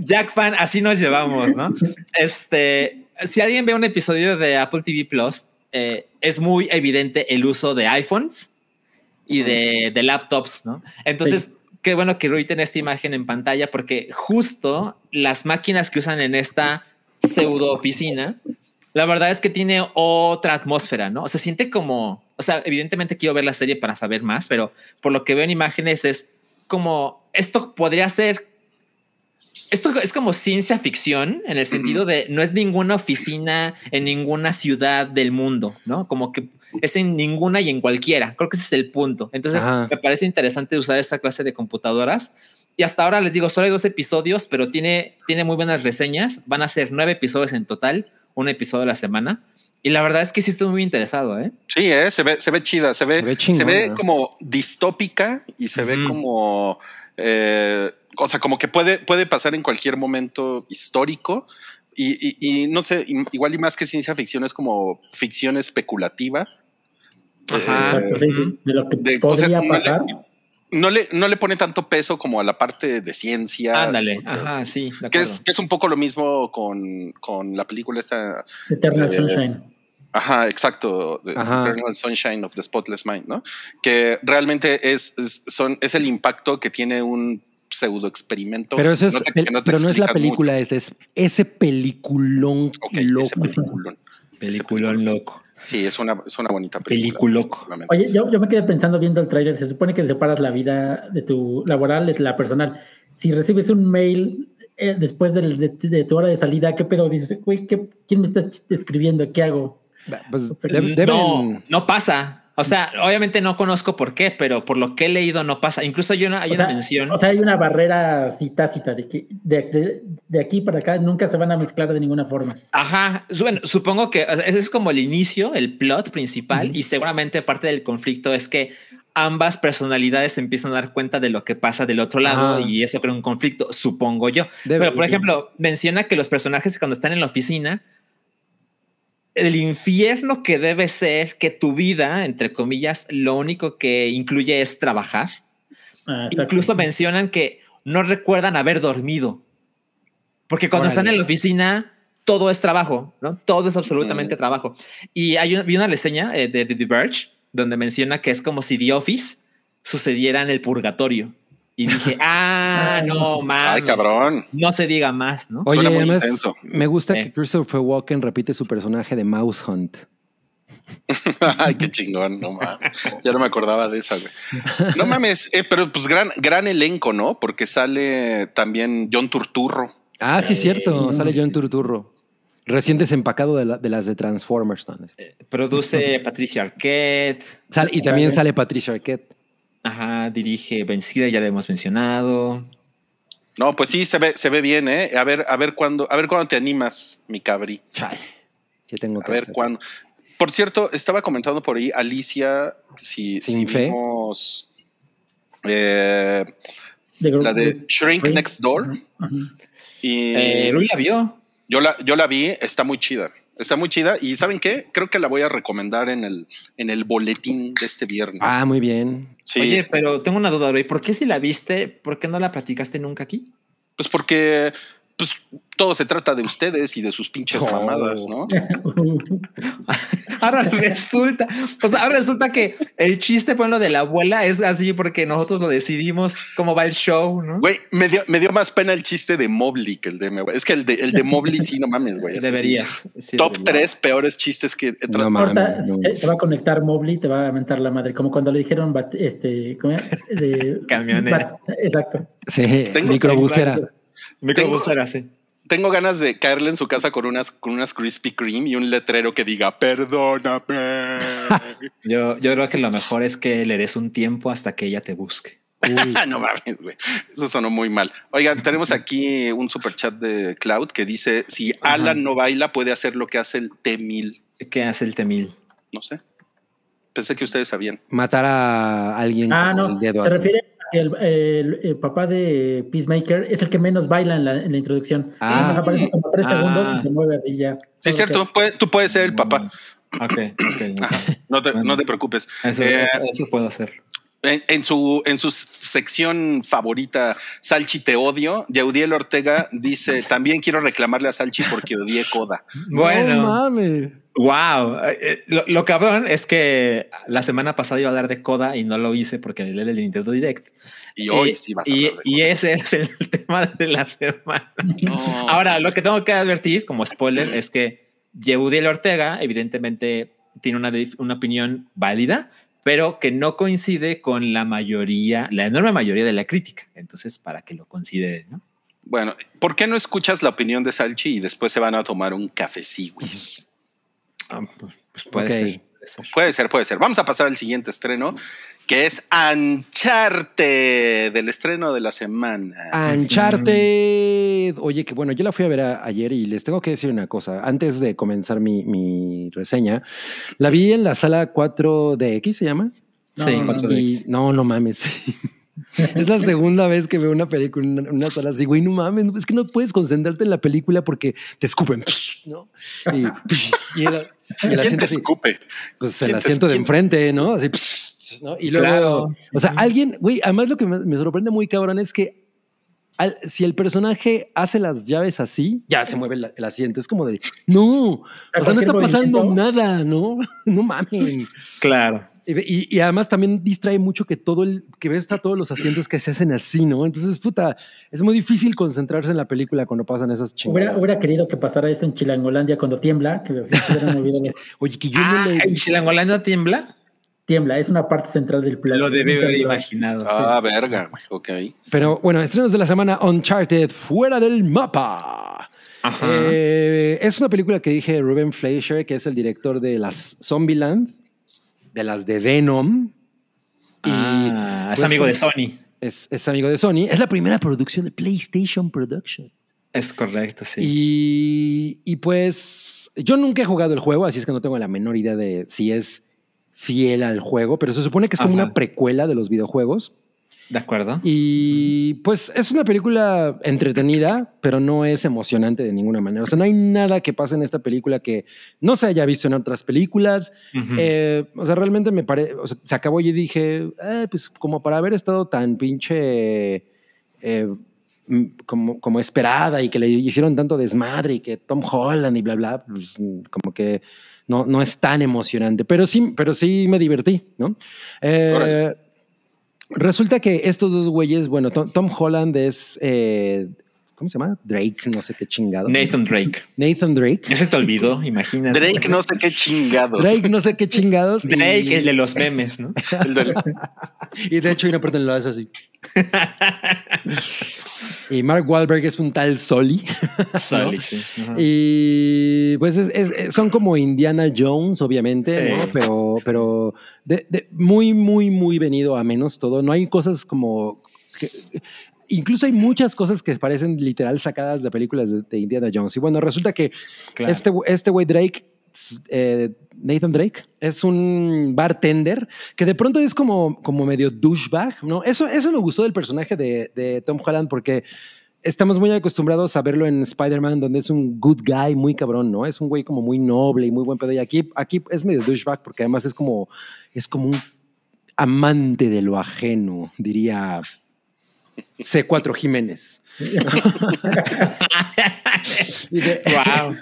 Jack Fan, así nos llevamos, ¿no? Este, si alguien ve un episodio de Apple TV Plus, eh, es muy evidente el uso de iPhones y de, de laptops, ¿no? Entonces, qué bueno que Rui tiene esta imagen en pantalla porque justo las máquinas que usan en esta pseudo oficina, la verdad es que tiene otra atmósfera, ¿no? Se siente como, o sea, evidentemente quiero ver la serie para saber más, pero por lo que veo en imágenes es como, esto podría ser, esto es como ciencia ficción en el sentido de no es ninguna oficina en ninguna ciudad del mundo, ¿no? Como que es en ninguna y en cualquiera. Creo que ese es el punto. Entonces, me parece interesante usar esta clase de computadoras. Y hasta ahora les digo, solo hay dos episodios, pero tiene, tiene muy buenas reseñas. Van a ser nueve episodios en total, un episodio a la semana. Y la verdad es que sí estoy muy interesado, ¿eh? Sí, ¿eh? se ve, se ve chida, se ve, se ve, como distópica y se ve como, eh, o sea, como que puede, puede pasar en cualquier momento histórico, y, no sé, igual y más que ciencia ficción es como ficción especulativa. Ajá, eh, de lo que podría pasar. No le, no le pone tanto peso como a la parte de ciencia. Ándale, ajá, sí. Que es, que es, un poco lo mismo con, con la película esta. Eternal Sunshine. Ajá, exacto. Eternal Sunshine of the Spotless Mind, ¿no? Que realmente es, es, son, es el impacto que tiene un pseudo experimento. Pero, eso es, no, pero no es la película, es, es, ese peliculón loco. Ese peliculón. Peliculón loco. Sí, es una, es una bonita película. Peliculoco. Oye, yo, yo, me quedé pensando viendo el tráiler. Se supone que separas la vida de tu laboral de la personal. Si recibes un mail eh, después de, de, tu hora de salida, ¿qué pedo? Dices, güey, ¿quién me está escribiendo? ¿Qué hago? Pues, no, no pasa. O sea, obviamente no conozco por qué, pero por lo que he leído no pasa. Incluso hay una, hay una mención. O sea, hay una barrera tácita de que de, de, aquí para acá nunca se van a mezclar de ninguna forma. Ajá. Bueno, supongo que ese es como el inicio, el plot principal, y seguramente parte del conflicto es que ambas personalidades se empiezan a dar cuenta de lo que pasa del otro lado y eso crea un conflicto, supongo yo. pero, por ejemplo, menciona que los personajes cuando están en la oficina el infierno que debe ser que tu vida, entre comillas, lo único que incluye es trabajar. Ah, Incluso mencionan que no recuerdan haber dormido. Porque cuando están en la oficina, todo es trabajo, ¿no? Todo es absolutamente trabajo. Y hay una, vi una reseña eh, de, de The Verge donde menciona que es como si The Office sucediera en el purgatorio. Y dije, ah, no, más. Ay, cabrón. No se diga más, ¿no? Oye, además, me gusta que Christopher Walken repite su personaje de Mouse Hunt. Ay, qué chingón, no mames. Ya no me acordaba de esa, güey. No mames, eh, pero pues gran, gran elenco, ¿no? Porque sale también John Turturro. Ah, sí, cierto. Sale John Turturro. Recién desempacado de, de las de Transformers. Eh, produce Patricia Arquette. y también sale Patricia Arquette. Ajá, dirige Vencida, ya lo hemos mencionado. No, pues sí, se ve, se ve bien, ¿eh? A ver, a ver cuándo, a ver cuándo te animas, mi cabri. Chale. Yo tengo que A ver cuándo. Por cierto, estaba comentando por ahí Alicia si, si vimos eh, la de Shrink Next Door. Y eh, Luis la vio. Yo la, yo la vi, está muy chida. Está muy chida. Y ¿saben qué? Creo que la voy a recomendar en el, en el boletín de este viernes. Ah, muy bien. Sí. Oye, pero tengo una duda, ¿Por qué si la viste, por qué no la platicaste nunca aquí? Pues porque pues todo se trata de ustedes y de sus pinches oh. mamadas, ¿no? ahora resulta, pues ahora resulta que el chiste, bueno, de la abuela es así porque nosotros lo decidimos cómo va el show, ¿no? Güey, me dio, me dio más pena el chiste de Mobley que el de mi Es que el de, el de Mobley sí, no mames, güey. Debería. Top tres peores chistes que he no mames, Se va a conectar Mobley, te va a aventar la madre, como cuando le dijeron este, ¿cómo de, Camionera. exacto. Sí, microbusera. Microbusera, sí. tengo ganas de caerle en su casa con unas, con unas Krispy Kreme y un letrero que diga perdóname. Yo, yo creo que lo mejor es que le des un tiempo hasta que ella te busque. no mames, güey. Eso sonó muy mal. Oigan, tenemos aquí un super chat de Cloud que dice: si Alan no baila, puede hacer lo que hace el T-1000. ¿Qué hace el Temil? No sé. Pensé que ustedes sabían. Matar a alguien Ah, con no. el dedo Se así. refiere el, el- el papá de Peacemaker es el que menos baila en la, en la introducción. Ah. Aparece como tres Ah. segundos y se mueve así ya. Sí, es cierto. puede- tú puedes ser el papá. Ok, ok. ok. No te, Bueno. no te preocupes. Eso, Eh, eso puedo hacer. En, en su, en su sección favorita, Salchi te odio, Yaudiel Ortega dice: También quiero reclamarle a Salchi porque odié Coda. Bueno. No mames. Wow. Eh, Lo, lo cabrón es que la semana pasada iba a hablar de Coda y no lo hice porque le del Nintendo Direct. Y hoy Y- sí vas a y, hablar de y Coda. ese es el tema de la semana. No. Ahora, lo que tengo que advertir como spoiler es que Yehudiel Ortega, evidentemente, tiene una, una opinión válida, pero que no coincide con la mayoría, la enorme mayoría de la crítica. Entonces, para que lo considere, ¿no? Bueno, ¿por qué no escuchas la opinión de Salchi y después se van a tomar un cafeciguis? Ah, pues, pues puede ser. puede ser. Puede ser, puede ser. Vamos a pasar al siguiente estreno, que es Ancharte, del estreno de la semana. Uncharted. Oye, que bueno, yo la fui a ver a- ayer y les tengo que decir una cosa. Antes de comenzar mi, mi reseña, la vi en la sala 4DX, ¿se llama? No, Sí, no, no. 4DX. Y no, no mames. Es la segunda vez que veo una película en una, una sala así, güey, no mames, es que no puedes concentrarte en la película porque te escupen, ¿no? Y, y el, y el ¿Quién asiento te así, escupe? pues el ¿Quién te- asiento de enfrente, ¿no? Así, ¿no? Y luego, Claro. o sea, alguien, güey, además lo que me, me sorprende muy cabrón es que al- si el personaje hace las llaves así, ya se mueve el, el asiento. Es como de, no, o sea, no está pasando movimiento. nada, ¿no? No mames. Claro. Y, además también distrae mucho que todo el, que ves a todos los asientos que se hacen así, ¿no? Entonces, puta, es muy difícil concentrarse en la película cuando pasan esas Hubiera, chingadas. hubiera querido que pasara eso en Chilangolandia cuando tiembla, que Oye, que yo Ah, no le... ¿en Chilangolandia tiembla? tiembla, es una parte central del plano. Lo debe haber imaginado. Ah, verga, güey. Ok. Pero bueno, estrenos de la semana Uncharted, fuera del mapa. Ajá. Eh, es una película que dije Ruben Fleischer, que es el director de las Zombieland, de las de Venom. Y Ah, es pues, amigo de Sony. es, es amigo de Sony. Es la primera producción de PlayStation Production. Es correcto, sí. Y, y pues yo nunca he jugado el juego, así es que no tengo la menor idea de si es fiel al juego, pero se supone que es como Ajá. una precuela de los videojuegos. De acuerdo. Y pues es una película entretenida, pero no es emocionante de ninguna manera. O sea, no hay nada que pase en esta película que no se haya visto en otras películas. Eh, o sea, realmente me parece, o sea, se acabó y dije, eh, pues como para haber estado tan pinche, eh, mm, como, como esperada y que le hicieron tanto desmadre y que Tom Holland y bla, bla, pues como que no, no es tan emocionante, pero sí, pero sí me divertí, ¿no? Eh. Resulta que estos dos güeyes, bueno, Tom, Tom Holland es, eh, ¿cómo se llama? Drake, no sé qué chingado. Nathan Drake. Nathan Drake. Ya se te olvidó, imagínate. Drake, no sé qué chingados. Drake, no sé qué chingados. y- Drake, el de los memes, ¿no? El Y de hecho hay una parte en la así. y Mark Wahlberg es un tal Soli. Sully, sí. Ajá. Y pues es- es- es- son como Indiana Jones, obviamente, Sí. ¿no? Pero, pero de- de- muy, muy, muy venido a menos todo. No hay cosas como... que- incluso hay muchas cosas que parecen literal sacadas de películas de, de Indiana Jones. Y bueno, resulta que Claro. este, este güey Drake, eh, Nathan Drake, es un bartender que de pronto es como, como medio douchebag, ¿no? Eso, eso me gustó del personaje de, de Tom Holland porque estamos muy acostumbrados a verlo en Spider-Man, donde es un good guy muy cabrón, ¿no? Es un güey como muy noble y muy buen pedo. Y aquí, aquí es medio douchebag porque además es como, es como un amante de lo ajeno, diría C4 Jiménez. De- Wow.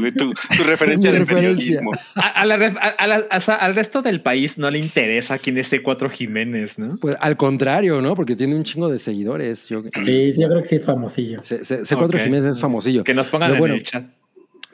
No tu, tu referencia de periodismo. A, a la ref- a- a la- o sea, al resto del país no le interesa quién es C4 Jiménez, ¿no? Pues al contrario, ¿no? Porque tiene un chingo de seguidores. Yo, Sí, sí, yo creo que sí es famosillo. C, C- C4 Ok. Jiménez es famosillo. Que nos pongan en el chat.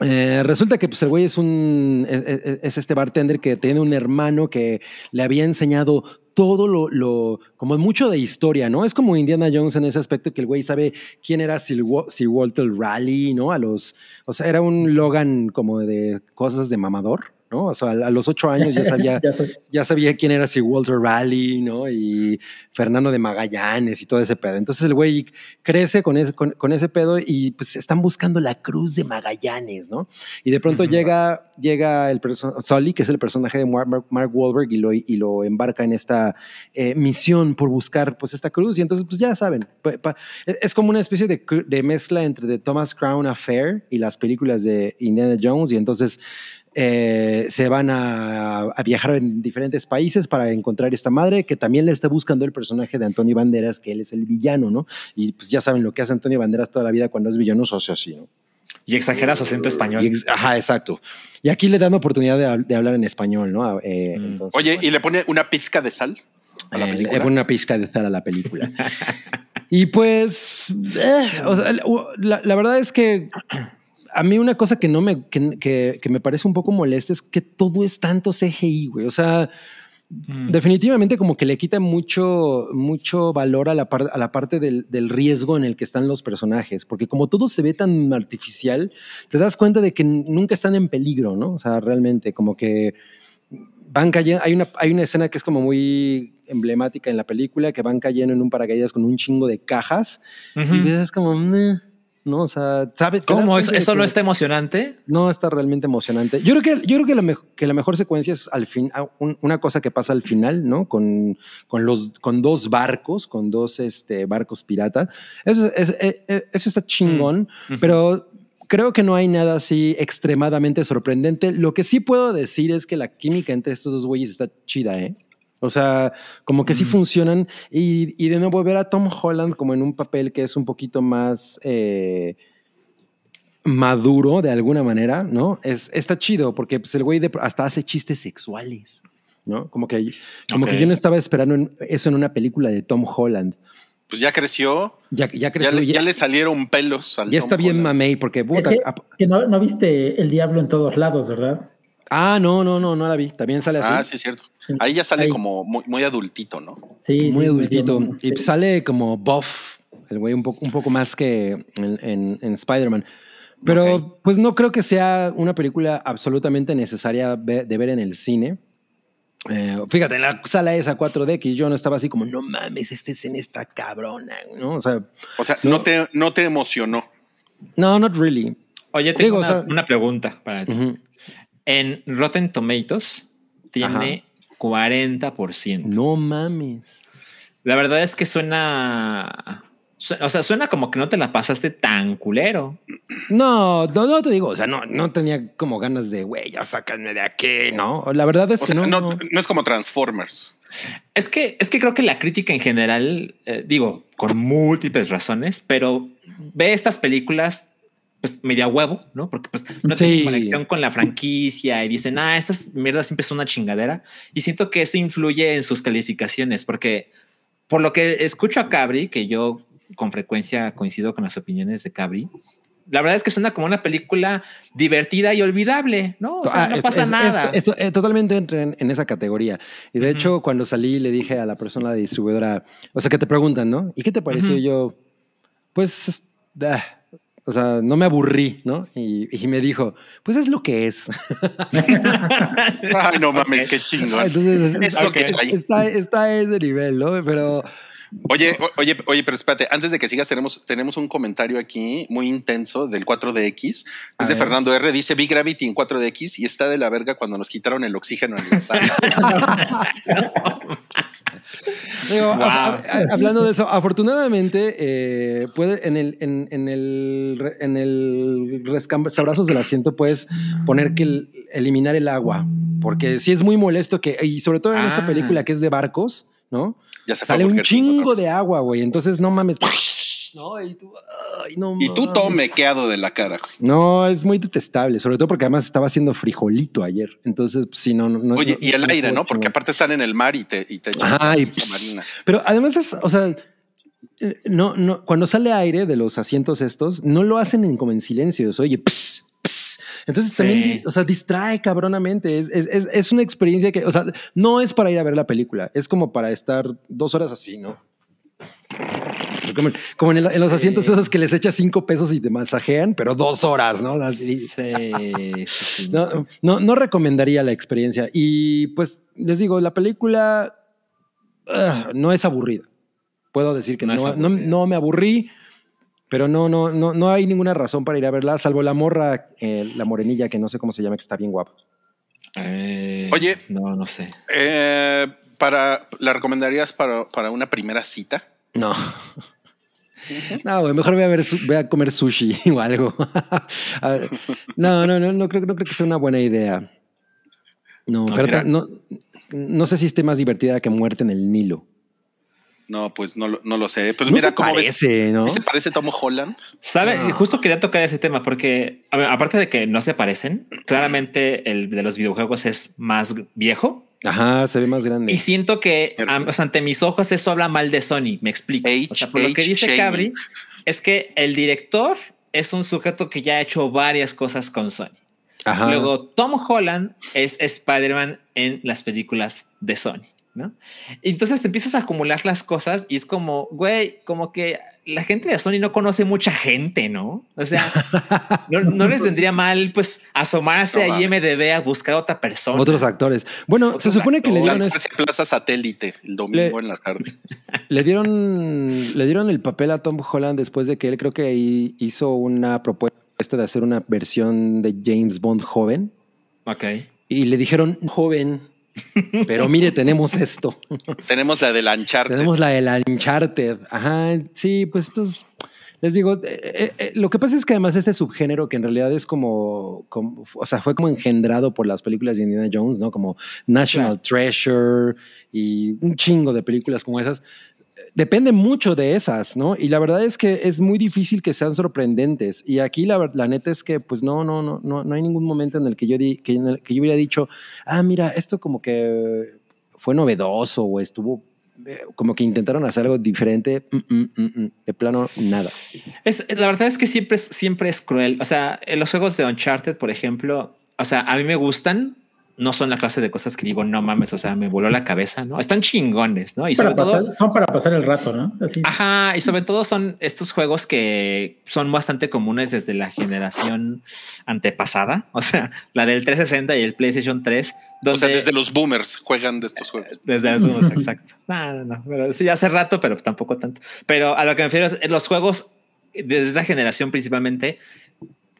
Eh, resulta que pues, el güey es un es, es- es este bartender que tiene un hermano que le había enseñado todo lo, como mucho de historia, ¿no? Es como Indiana Jones en ese aspecto que el güey sabe quién era Sir, Sir Walter Raleigh, ¿no? A los, o sea, era un Logan como de cosas de mamador, ¿no? O sea, a los ocho años ya sabía Ya sabía quién era Sir Walter Raleigh, ¿no? Y Fernando de Magallanes y todo ese pedo. Entonces el güey crece con ese, con, con ese pedo y pues están buscando la cruz de Magallanes, ¿no? Y de pronto llega, llega el Sully, que es el personaje de Mark, Wahlberg, y lo, y lo embarca en esta eh, misión por buscar pues esta cruz. Y entonces pues ya saben, pa- pa- es como una especie de, de mezcla entre The Thomas Crown Affair y las películas de Indiana Jones. Y entonces eh, se van a, a viajar en diferentes países para encontrar esta madre que también le está buscando el personaje de Antonio Banderas, que él es el villano, ¿no? Y pues ya saben lo que hace Antonio Banderas toda la vida cuando es villano, hace así, ¿no? Y exagera su acento español. Ex- ajá, exacto. Y aquí le dan oportunidad de, hab- de hablar en español, ¿no? Eh, Mm. entonces, Oye, bueno. ¿y le pone una pizca de sal a la Eh, película? le pone una pizca de sal a la película. y pues, eh, o sea, la, la verdad es que a mí una cosa que no me, que, que- que me parece un poco molesta es que todo es tanto CGI, güey. O sea, Mm. definitivamente como que le quita mucho, mucho valor a la, par- a la parte del, del riesgo en el que están los personajes, porque como todo se ve tan artificial, te das cuenta de que nunca están en peligro, ¿no? O sea, realmente como que van cayendo, hay una, hay una escena que es como muy emblemática en la película, que van cayendo en un paracaídas con un chingo de cajas y ves como, "Meh", ¿no? O sea, ¿sabe? ¿Cómo? ¿Eso, eso no está emocionante? no está realmente emocionante. Yo creo que, yo creo que, la, que la mejor secuencia es al fin, ah, un- una cosa que pasa al final, ¿no? Con, con, los, con dos barcos, con dos este, barcos pirata. Eso, es- eh, eh, eso está chingón, Ujú. pero creo que no hay nada así extremadamente sorprendente. Lo que sí puedo decir es que la química entre estos dos güeyes está chida, ¿eh? O sea, como que sí Mm. funcionan. Y, y de nuevo ver a Tom Holland como en un papel que es un poquito más eh, maduro de alguna manera, ¿no? Es, está chido porque pues, el güey de- hasta hace chistes sexuales, ¿no? Como que, como que yo no estaba esperando en- eso en una película de Tom Holland. Pues ya creció, Ya, ya ya, creció, le, ya, ya le salieron pelos al ya Tom está bien Holland. mamey porque... Es puta, que, ap- que no, no viste el diablo en todos lados, ¿verdad? Ah, no, no, no, no la vi. También sale así. Ah, sí, es cierto. Ahí ya sale Ahí. como muy, muy adultito, ¿no? Sí, muy sí, adultito. bien, y sí. sale como buff, el güey un poco, un poco más que en, en- en Spider-Man. Pero Ok. pues no creo que sea una película absolutamente necesaria de ver en el cine. Eh, fíjate, en la sala esa 4DX yo no estaba así como, no mames, esta escena está cabrona, ¿no? O sea, O sea, No. no, te, no te emocionó. no, not really. Oye, tengo Digo, o una, sea- una pregunta para ti. Ujú. En Rotten Tomatoes tiene 40%. No mames. La verdad es que suena... su- O sea, suena como que no te la pasaste tan culero. No, no, no te digo, o sea, no, no tenía como ganas de, güey, ya sácanme de aquí, ¿no? La verdad es O que sea, no, no, no. no es como Transformers. Es que, es que creo que la crítica en general, eh, digo, con múltiples razones, pero ve estas películas pues media huevo, ¿no? Porque pues no Sí. tienen conexión con la franquicia y dicen, ah, estas mierdas siempre son una chingadera. Y siento que eso influye en sus calificaciones, porque por lo que escucho a Cabri, que yo con frecuencia coincido con las opiniones de Cabri, la verdad es que suena como una película divertida y olvidable, ¿no? O sea, Ah, no pasa es- nada. es- es- eh, totalmente entra en, en esa categoría. Y de Ujú. hecho, cuando salí, le dije a la persona de distribuidora, o sea, que te preguntan, ¿no? ¿Y qué te pareció? Ujú. Y yo, pues, es- ah, o sea, no me aburrí, ¿no? Y, y me dijo, pues es lo que es. Ay, no mames, qué chingón. Entonces, Es lo que es- hay. está, está a ese nivel, ¿no? Pero Oye, oye, oye, pero espérate, antes de que sigas, tenemos, tenemos un comentario aquí muy intenso del 4DX. A Es de ver. Fernando R. Dice Big Gravity en 4DX y está de la verga cuando nos quitaron el oxígeno en la sala. Digo, Wow. a- a- hablando de eso, afortunadamente, eh, puede, en el, en, en el, en el sabrazos del asiento puedes poner que el- eliminar el agua, porque sí es muy molesto que, y sobre todo en esta Ah. película que es de barcos, ¿no? Ya se fue Sale un chingo de agua, güey. Entonces, no mames. No, y tú, ay, no Y tú mames. todo mequeado de la cara. No, es muy detestable, sobre todo porque además estaba haciendo frijolito ayer. Entonces, pues, sí, no, no. Oye, no- y el no aire, ¿no? Porque aparte están en el mar y te, y te echan Ajá, y pss, marina. Pero además es, o sea, eh, no, no, cuando sale aire de los asientos estos, no lo hacen en, como en silencio. es, Oye, ps, ps. Entonces Sí. también, o sea, distrae cabronamente. Es, es, es, es una experiencia que, o sea, no es para ir a ver la película, es como para estar dos horas así, ¿no? Como, como en, el- en los Sí. asientos esos que les echas cinco pesos y te masajean, pero dos horas, ¿no? Así- Sí, no, no, no recomendaría la experiencia. Y pues les digo, la película ah, no es aburrida. Puedo decir que No no, no, no me aburrí, pero no, no, no, no hay ninguna razón para ir a verla, salvo la morra, eh, la morenilla, que no sé cómo se llama, que está bien guapa. Eh, Oye. No, no sé. Eh, para, ¿La recomendarías para, para una primera cita? No. No, güey, mejor voy a, ver, su- voy a comer sushi o algo. Ver, no, no, no, no creo, no creo que sea una buena idea. No, pero no, no sé si esté más divertida que muerte en el Nilo. No, pues no, lo- no lo sé. Pues No mira se cómo parece, ¿no? ves. ¿Se parece Tom Holland? ¿Sabe? No. Justo quería tocar ese tema porque, a ver, aparte de que no se parecen, claramente el de los videojuegos es más viejo Ajá, se ve más grande. y siento que o sea, ante mis ojos eso habla mal de Sony. Me explico. o sea, por lo que dice shaming. Cabri es que el director es un sujeto que ya ha hecho varias cosas con Sony. Ajá. Luego, Tom Holland es Spider-Man en las películas de Sony, ¿no? Y entonces te empiezas a acumular las cosas y es como, güey, como que la gente de Sony no conoce mucha gente, ¿no? O sea, no, no les vendría mal, pues, asomarse No a IMDB a buscar a otra persona. Otros actores. Bueno, Otros se supone que le dieron, es- Plaza Satélite el domingo Le- en la tarde. le dieron le dieron el papel a Tom Holland después de que él creo que ahí hizo una propuesta de hacer una versión de James Bond joven Ok. y le dijeron joven, pero mire, tenemos esto. Tenemos la del Uncharted. Tenemos la del Uncharted. Ajá, sí, pues entonces les digo, eh, eh, eh, lo que pasa es que además este subgénero que en realidad es como, como- o sea, fue como engendrado por las películas de Indiana Jones, ¿no? Como National Treasure y un chingo de películas como esas. Depende mucho de esas, ¿no? Y la verdad es que es muy difícil que sean sorprendentes. Y aquí la, la neta es que, pues no, no, no, no, no hay ningún momento en el que yo, di, que, yo hubiera dicho, ah, mira, esto como que fue novedoso o estuvo eh, como que intentaron hacer algo diferente. Mm, mm, mm. De plano, nada. Es, la verdad es que siempre es, siempre es cruel. O sea, en los juegos de Uncharted, por ejemplo, o sea, a mí me gustan. No son la clase de cosas que digo, no mames, o sea, me voló la cabeza, ¿no? Están chingones, ¿no? Y Para sobre todo, son para pasar el rato, ¿no? Así. Ajá, y sobre todo son estos juegos que son bastante comunes desde la generación antepasada, o sea, la del 360 y el PlayStation 3, donde O sea, desde los boomers juegan de estos juegos. desde los juegos, exacto. No, no, no, pero sí, hace rato, pero tampoco tanto. Pero a lo que me refiero es los juegos desde esa generación principalmente,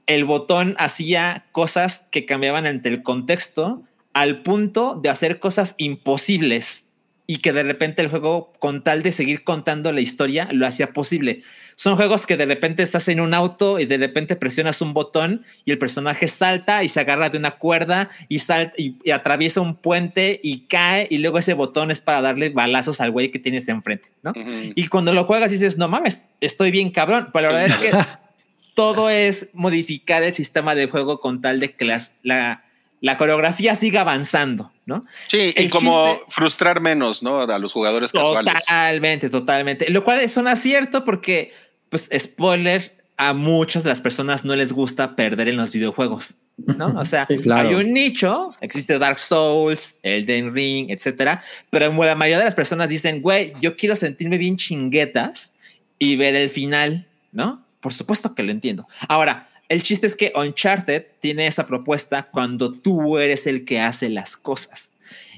el botón hacía cosas que cambiaban ante el contexto al punto de hacer cosas imposibles y que de repente el juego, con tal de seguir contando la historia, lo hacía posible. Son juegos que de repente estás en un auto y de repente presionas un botón y el personaje salta y se agarra de una cuerda y salta y, y atraviesa un puente y cae y luego ese botón es para darle balazos al güey que tienes enfrente, ¿no? Y cuando lo juegas dices, no mames, estoy bien cabrón. Pero la verdad es que todo es modificar el sistema de juego con tal de que las- la, la coreografía siga avanzando, ¿no? Sí, y como chiste- frustrar menos, ¿no? A los jugadores casuales. Totalmente, totalmente. Lo cual es un acierto porque, pues, spoiler, a muchas de las personas no les gusta perder en los videojuegos, ¿no? O sea, Sí, claro. hay un nicho, existe Dark Souls, Elden Ring, etcétera, pero la mayoría de las personas dicen, güey, yo quiero sentirme bien chinguetas y ver el final, ¿no? Por supuesto que lo entiendo. Ahora, el chiste es que Uncharted tiene esa propuesta cuando tú eres el que hace las cosas.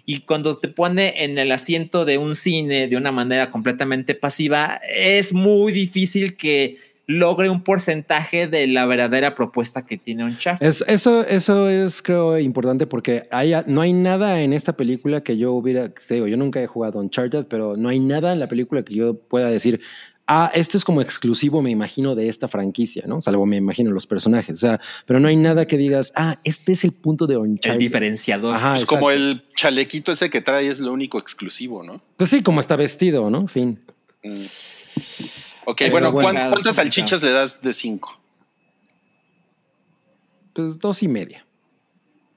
Y cuando te pone en el asiento de un cine de una manera completamente pasiva, es muy difícil que logre un porcentaje de la verdadera propuesta que tiene Uncharted. Es- eso, eso es, creo, importante porque no hay nada en esta película que yo hubiera, te yo nunca he jugado Uncharted, pero no hay nada en la película que yo pueda decir, ah, esto es como exclusivo, me imagino, de esta franquicia, ¿no? Salvo me imagino los personajes, o sea, pero no hay nada que digas, ah, este es el punto de el Uncharted. diferenciador. Ajá, Pues como el chalequito ese que trae es lo único exclusivo, ¿no? Pues sí, como está vestido, ¿no? Fin. Mm. Ok, bueno, una buena- ¿cuán- ¿cuántas salchichas le das de cinco? Pues dos y media.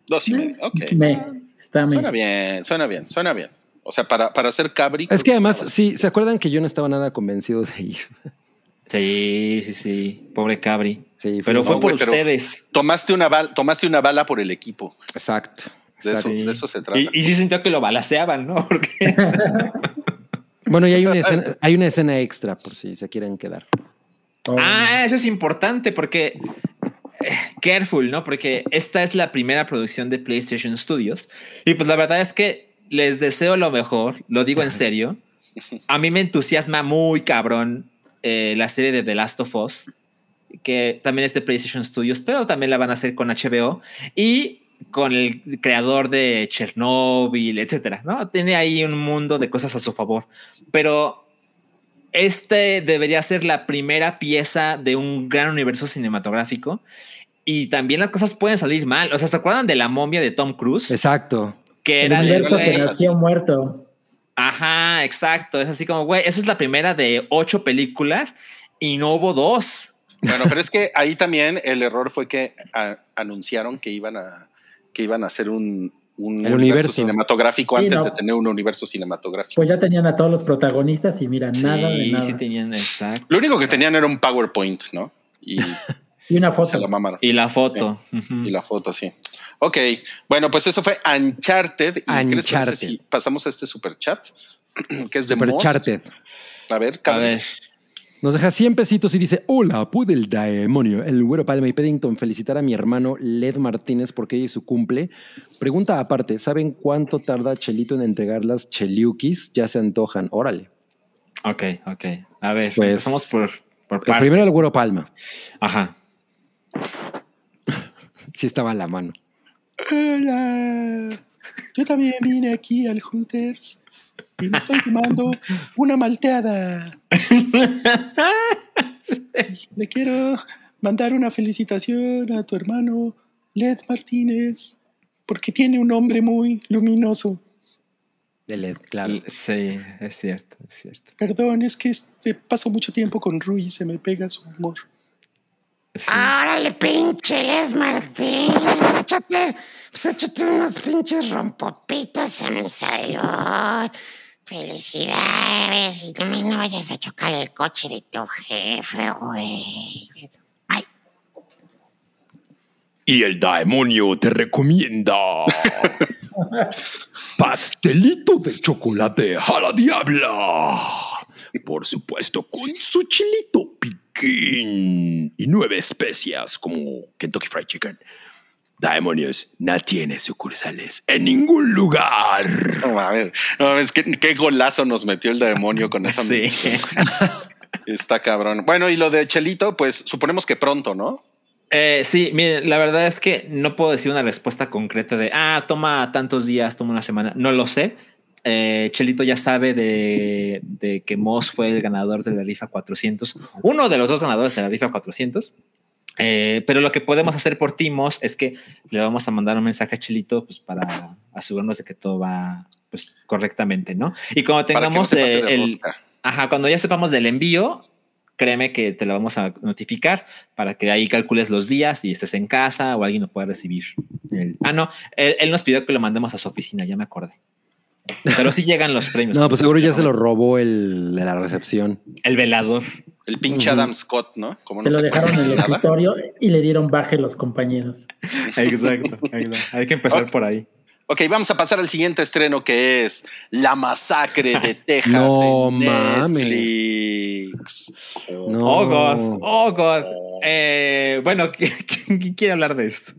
Dos y medio. Ok. Me, está me. Suena bien, suena bien, suena bien. O sea, para, para hacer cabri. Es que además, sí, ¿se acuerdan que yo no estaba nada convencido de ir? Sí, sí, sí. Pobre Cabri. Sí, Pero No, fue por ustedes. Tomaste una, bala, tomaste una bala por el equipo. Exacto. De eso, de eso se trata. Y, y sí sintió que lo balaceaban, ¿no? Porque Bueno, y hay una, escena, hay una escena extra por si se quieren quedar. Oh, Ah, eso es importante porque eh, careful, ¿no? Porque esta es la primera producción de PlayStation Studios y pues la verdad es que les deseo lo mejor, lo digo en serio. A mí me entusiasma muy cabrón eh, la serie de The Last of Us, que también es de PlayStation Studios, pero también la van a hacer con HBO y con el creador de Chernobyl, etcétera, ¿no? Tiene ahí un mundo de cosas a su favor, pero este debería ser la primera pieza de un gran universo cinematográfico. Y también las cosas pueden salir mal. O sea, ¿se acuerdan de la momia de Tom Cruise? Exacto. Que el era de, universo que nació muerto. Ajá, exacto. Es así como, güey, esa es la primera de ocho películas y no hubo dos. Bueno, pero es que ahí también el error fue que a- anunciaron que iban a que iban a hacer un, un El universo, universo. cinematográfico Sí, antes no. de tener un universo cinematográfico. Pues ya tenían a todos los protagonistas y mira, nada de sí, nada. sí tenían, exacto. Lo único que tenían era un PowerPoint, ¿no? Y Y una se foto. la mamaron. Y la foto. Y la foto, sí. Ok, bueno, pues eso fue Uncharted. ¿Y qué les parece Uncharted. si pasamos a este super chat? que es de Super Most? Charted. A ver, A ver. Nos deja 100 pesitos y dice: Hola, pude el demonio. El güero Palma y Paddington felicitar a mi hermano Led Martínez porque hoy es su cumple. Pregunta aparte: ¿saben cuánto tarda Chelito en entregar las cheliukis? Ya se antojan. Órale. Ok, ok. A ver, Pues, empezamos por, por partes. primero el güero Palma. Ajá. Sí estaba a la mano. Hola, yo también vine aquí al Hunters y me estoy tomando una malteada. Le quiero mandar una felicitación a tu hermano Led Martínez porque tiene un nombre muy luminoso. De Led, claro. Sí, es cierto, es cierto. Perdón, es que este, paso mucho tiempo con Rui y se me pega su humor. Sí. Órale, pinche Led Martín. Échate, pues échate unos pinches rompopitos a mi salud. Felicidades. Y también no vayas a chocar el coche de tu jefe, güey. Ay, Y el demonio te recomienda pastelito de chocolate a la diabla. Por supuesto, con su chilito piquín y nueve especias como Kentucky Fried Chicken. Demonios no tiene sucursales en ningún lugar. No mames, no mames, qué, qué golazo nos metió el demonio con esa. Sí. Está cabrón. Bueno, y lo de Chelito, pues suponemos que pronto, ¿no? Eh, sí, miren, la verdad es que no puedo decir una respuesta concreta de, ah, toma tantos días, toma una semana. No lo sé. Eh, Chelito ya sabe de, de que Moss fue el ganador de la rifa 400, uno de los dos ganadores de la rifa 400. Eh, pero lo que podemos hacer por ti, Moss, es que le vamos a mandar un mensaje a Chelito pues, para asegurarnos de que todo va pues, correctamente, ¿no? Y cuando no tengamos eh, el. Ajá, cuando ya sepamos del envío, créeme que te lo vamos a notificar para que ahí calcules los días y estés en casa o alguien lo pueda recibir. El- ah, no, él, él nos pidió que lo mandemos a su oficina, ya me acordé. Pero sí llegan los premios. No, pues seguro ya se lo robó el de la recepción. El velador. El pinche Adam Scott, ¿no? Como Se lo dejaron en el nada. escritorio y le dieron baje los compañeros. Exacto, exacto. Hay que empezar por ahí. Ok, vamos a pasar al siguiente estreno que es La Masacre de Texas No en mames. Netflix. No. Oh, God. Oh, God. Eh, bueno, ¿quién, quién quiere hablar de esto?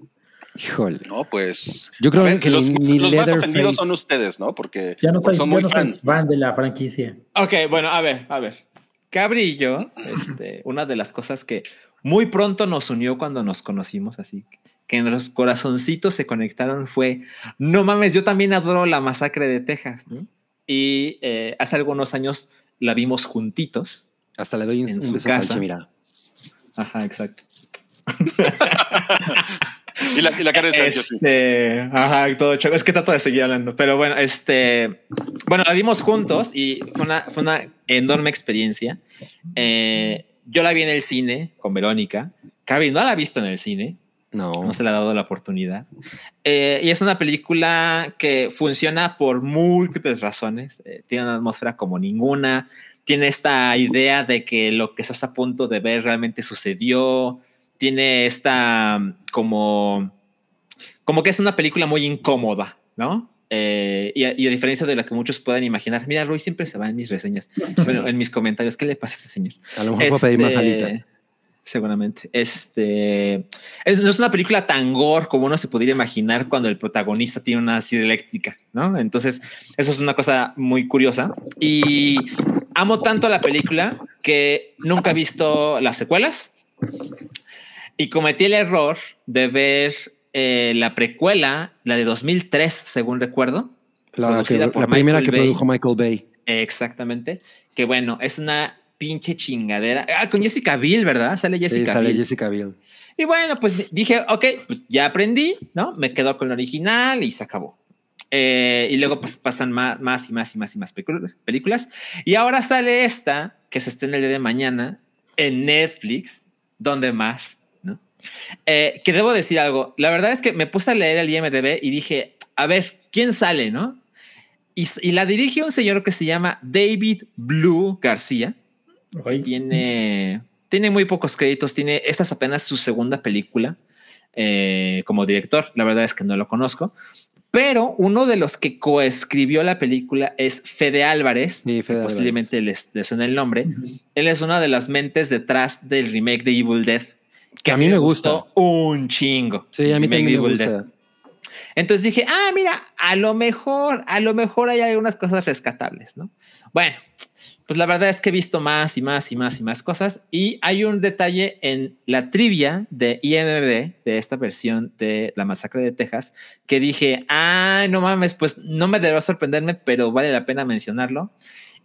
Híjole. No, pues. Yo creo ver, que los, ni los más ofendidos son ustedes, ¿no? Porque, Ya no porque soy, son muy no soy fans. fan de la franquicia. Ok, bueno, a ver, a ver. Cabri y yo, este, una de las cosas que muy pronto nos unió cuando nos conocimos, así que en los corazoncitos se conectaron fue, no mames, yo también adoro la masacre de Texas, ¿no? Y eh, hace algunos años la vimos juntitos. Hasta le doy un, En un su casa. Chemira. Ajá, exacto. Y la, y la cara de Sergio, sí. Este, ajá, todo choco. Es que trato de seguir hablando, pero bueno, este, bueno, la vimos juntos y fue una, fue una enorme experiencia. Eh, yo la vi en el cine con Verónica. Cabri no la ha visto en el cine. No. no se le ha dado la oportunidad. Eh, y es una película que funciona por múltiples razones. Eh, tiene una atmósfera como ninguna. Tiene esta idea de que lo que estás a punto de ver realmente sucedió. Tiene esta mm, como, como que es una película muy incómoda, ¿no? Eh, y, a, y, a, diferencia de la que muchos pueden imaginar, mira, Roy siempre se va en mis reseñas, bueno, en mis comentarios. ¿Qué le pasa a ese señor? A lo mejor este, puedo pedir más alitas seguramente. Este es, no es una película tan gore como uno se pudiera imaginar cuando el protagonista tiene una silla eléctrica, ¿no? Entonces, eso es una cosa muy curiosa. Y amo tanto la película que nunca he visto las secuelas y cometí el error de ver eh, la precuela, la de 2003, según recuerdo. La, que, la primera que Bay. produjo Michael Bay. Exactamente. Que bueno, es una pinche chingadera. Ah, con Jessica Biel, ¿verdad? Sale Jessica sí, sale Biel. Jessica Biel. Y bueno, pues dije, ok, pues ya aprendí, ¿no? Me quedo con el original y se acabó. Eh, y luego pues, pasan más, más y más y más y más películas. Y ahora sale esta, que se estrena el día de mañana, en Netflix, donde más. Eh, que debo decir algo. La verdad es que me puse a leer el IMDB y dije, a ver, ¿quién sale, no? Y, y la dirige un señor que se llama David Blue García tiene, tiene muy pocos créditos. Tiene, esta es apenas su segunda película eh, como director. La verdad es que no lo conozco. Pero uno de los que coescribió la película es Fede Álvarez, sí, Fede que Álvarez. posiblemente les, les suena el nombre. Uh -huh. Él es una de las mentes detrás del remake de Evil Dead. Que a mí me gusta. Un chingo. Sí, a mí también me gusta. Dead. Entonces dije, ah, mira, a lo mejor, a lo mejor hay algunas cosas rescatables, ¿no? Bueno, pues la verdad es que he visto más y más y más y más cosas. Y hay un detalle en la trivia de IMDb de esta versión de La Masacre de Texas que dije, ah, no mames, pues no me deberá sorprenderme, pero vale la pena mencionarlo.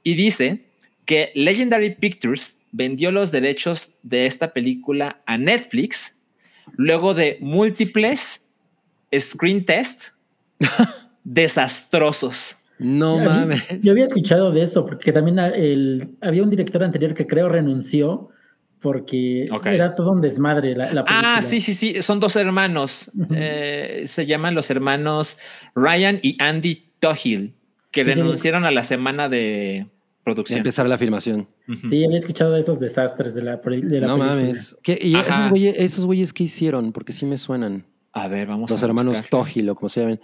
Y dice que Legendary Pictures vendió los derechos de esta película a Netflix luego de múltiples screen test desastrosos. No yo mames. Había, yo había escuchado de eso, porque también el, había un director anterior que creo renunció porque okay. era todo un desmadre la, la Ah, sí, sí, sí, son dos hermanos. Eh, se llaman los hermanos Ryan y Andy Tohill, que sí, renunciaron sí. a la semana de producción. empezar la filmación. Uh -huh. Sí, había escuchado de esos desastres de la, de la no película. mames. ¿Qué, ¿Y esos güeyes, esos güeyes qué hicieron? Porque sí me suenan. A ver, vamos Los a hermanos buscar. Tohill o como se llaman.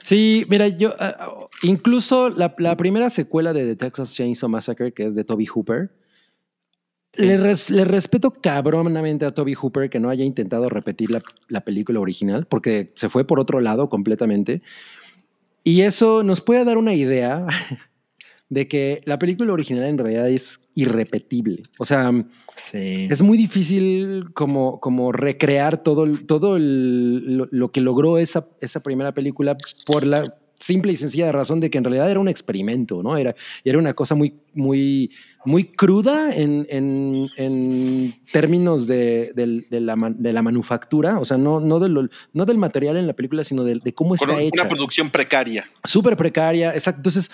Sí, mira, yo. Uh, incluso la, la, primera secuela de The Texas Chainsaw Massacre, que es de Toby Hooper. Sí. Le, res, le, respeto cabronamente a Toby Hooper que no haya intentado repetir la, la, película original, porque se fue por otro lado completamente. Y eso nos puede dar una idea de que la película original en realidad es irrepetible. O sea, sí. es muy difícil como, como recrear todo, todo el, lo, lo, que logró esa, esa primera película por la simple y sencilla razón de que en realidad era un experimento, ¿no? Era, era una cosa muy, muy, muy cruda en, en, en términos de, de, de, la, de, la, manufactura, o sea, no, no, de lo, no del material en la película, sino de, de cómo está Con una hecha. Una producción precaria. Súper precaria, exacto. Entonces,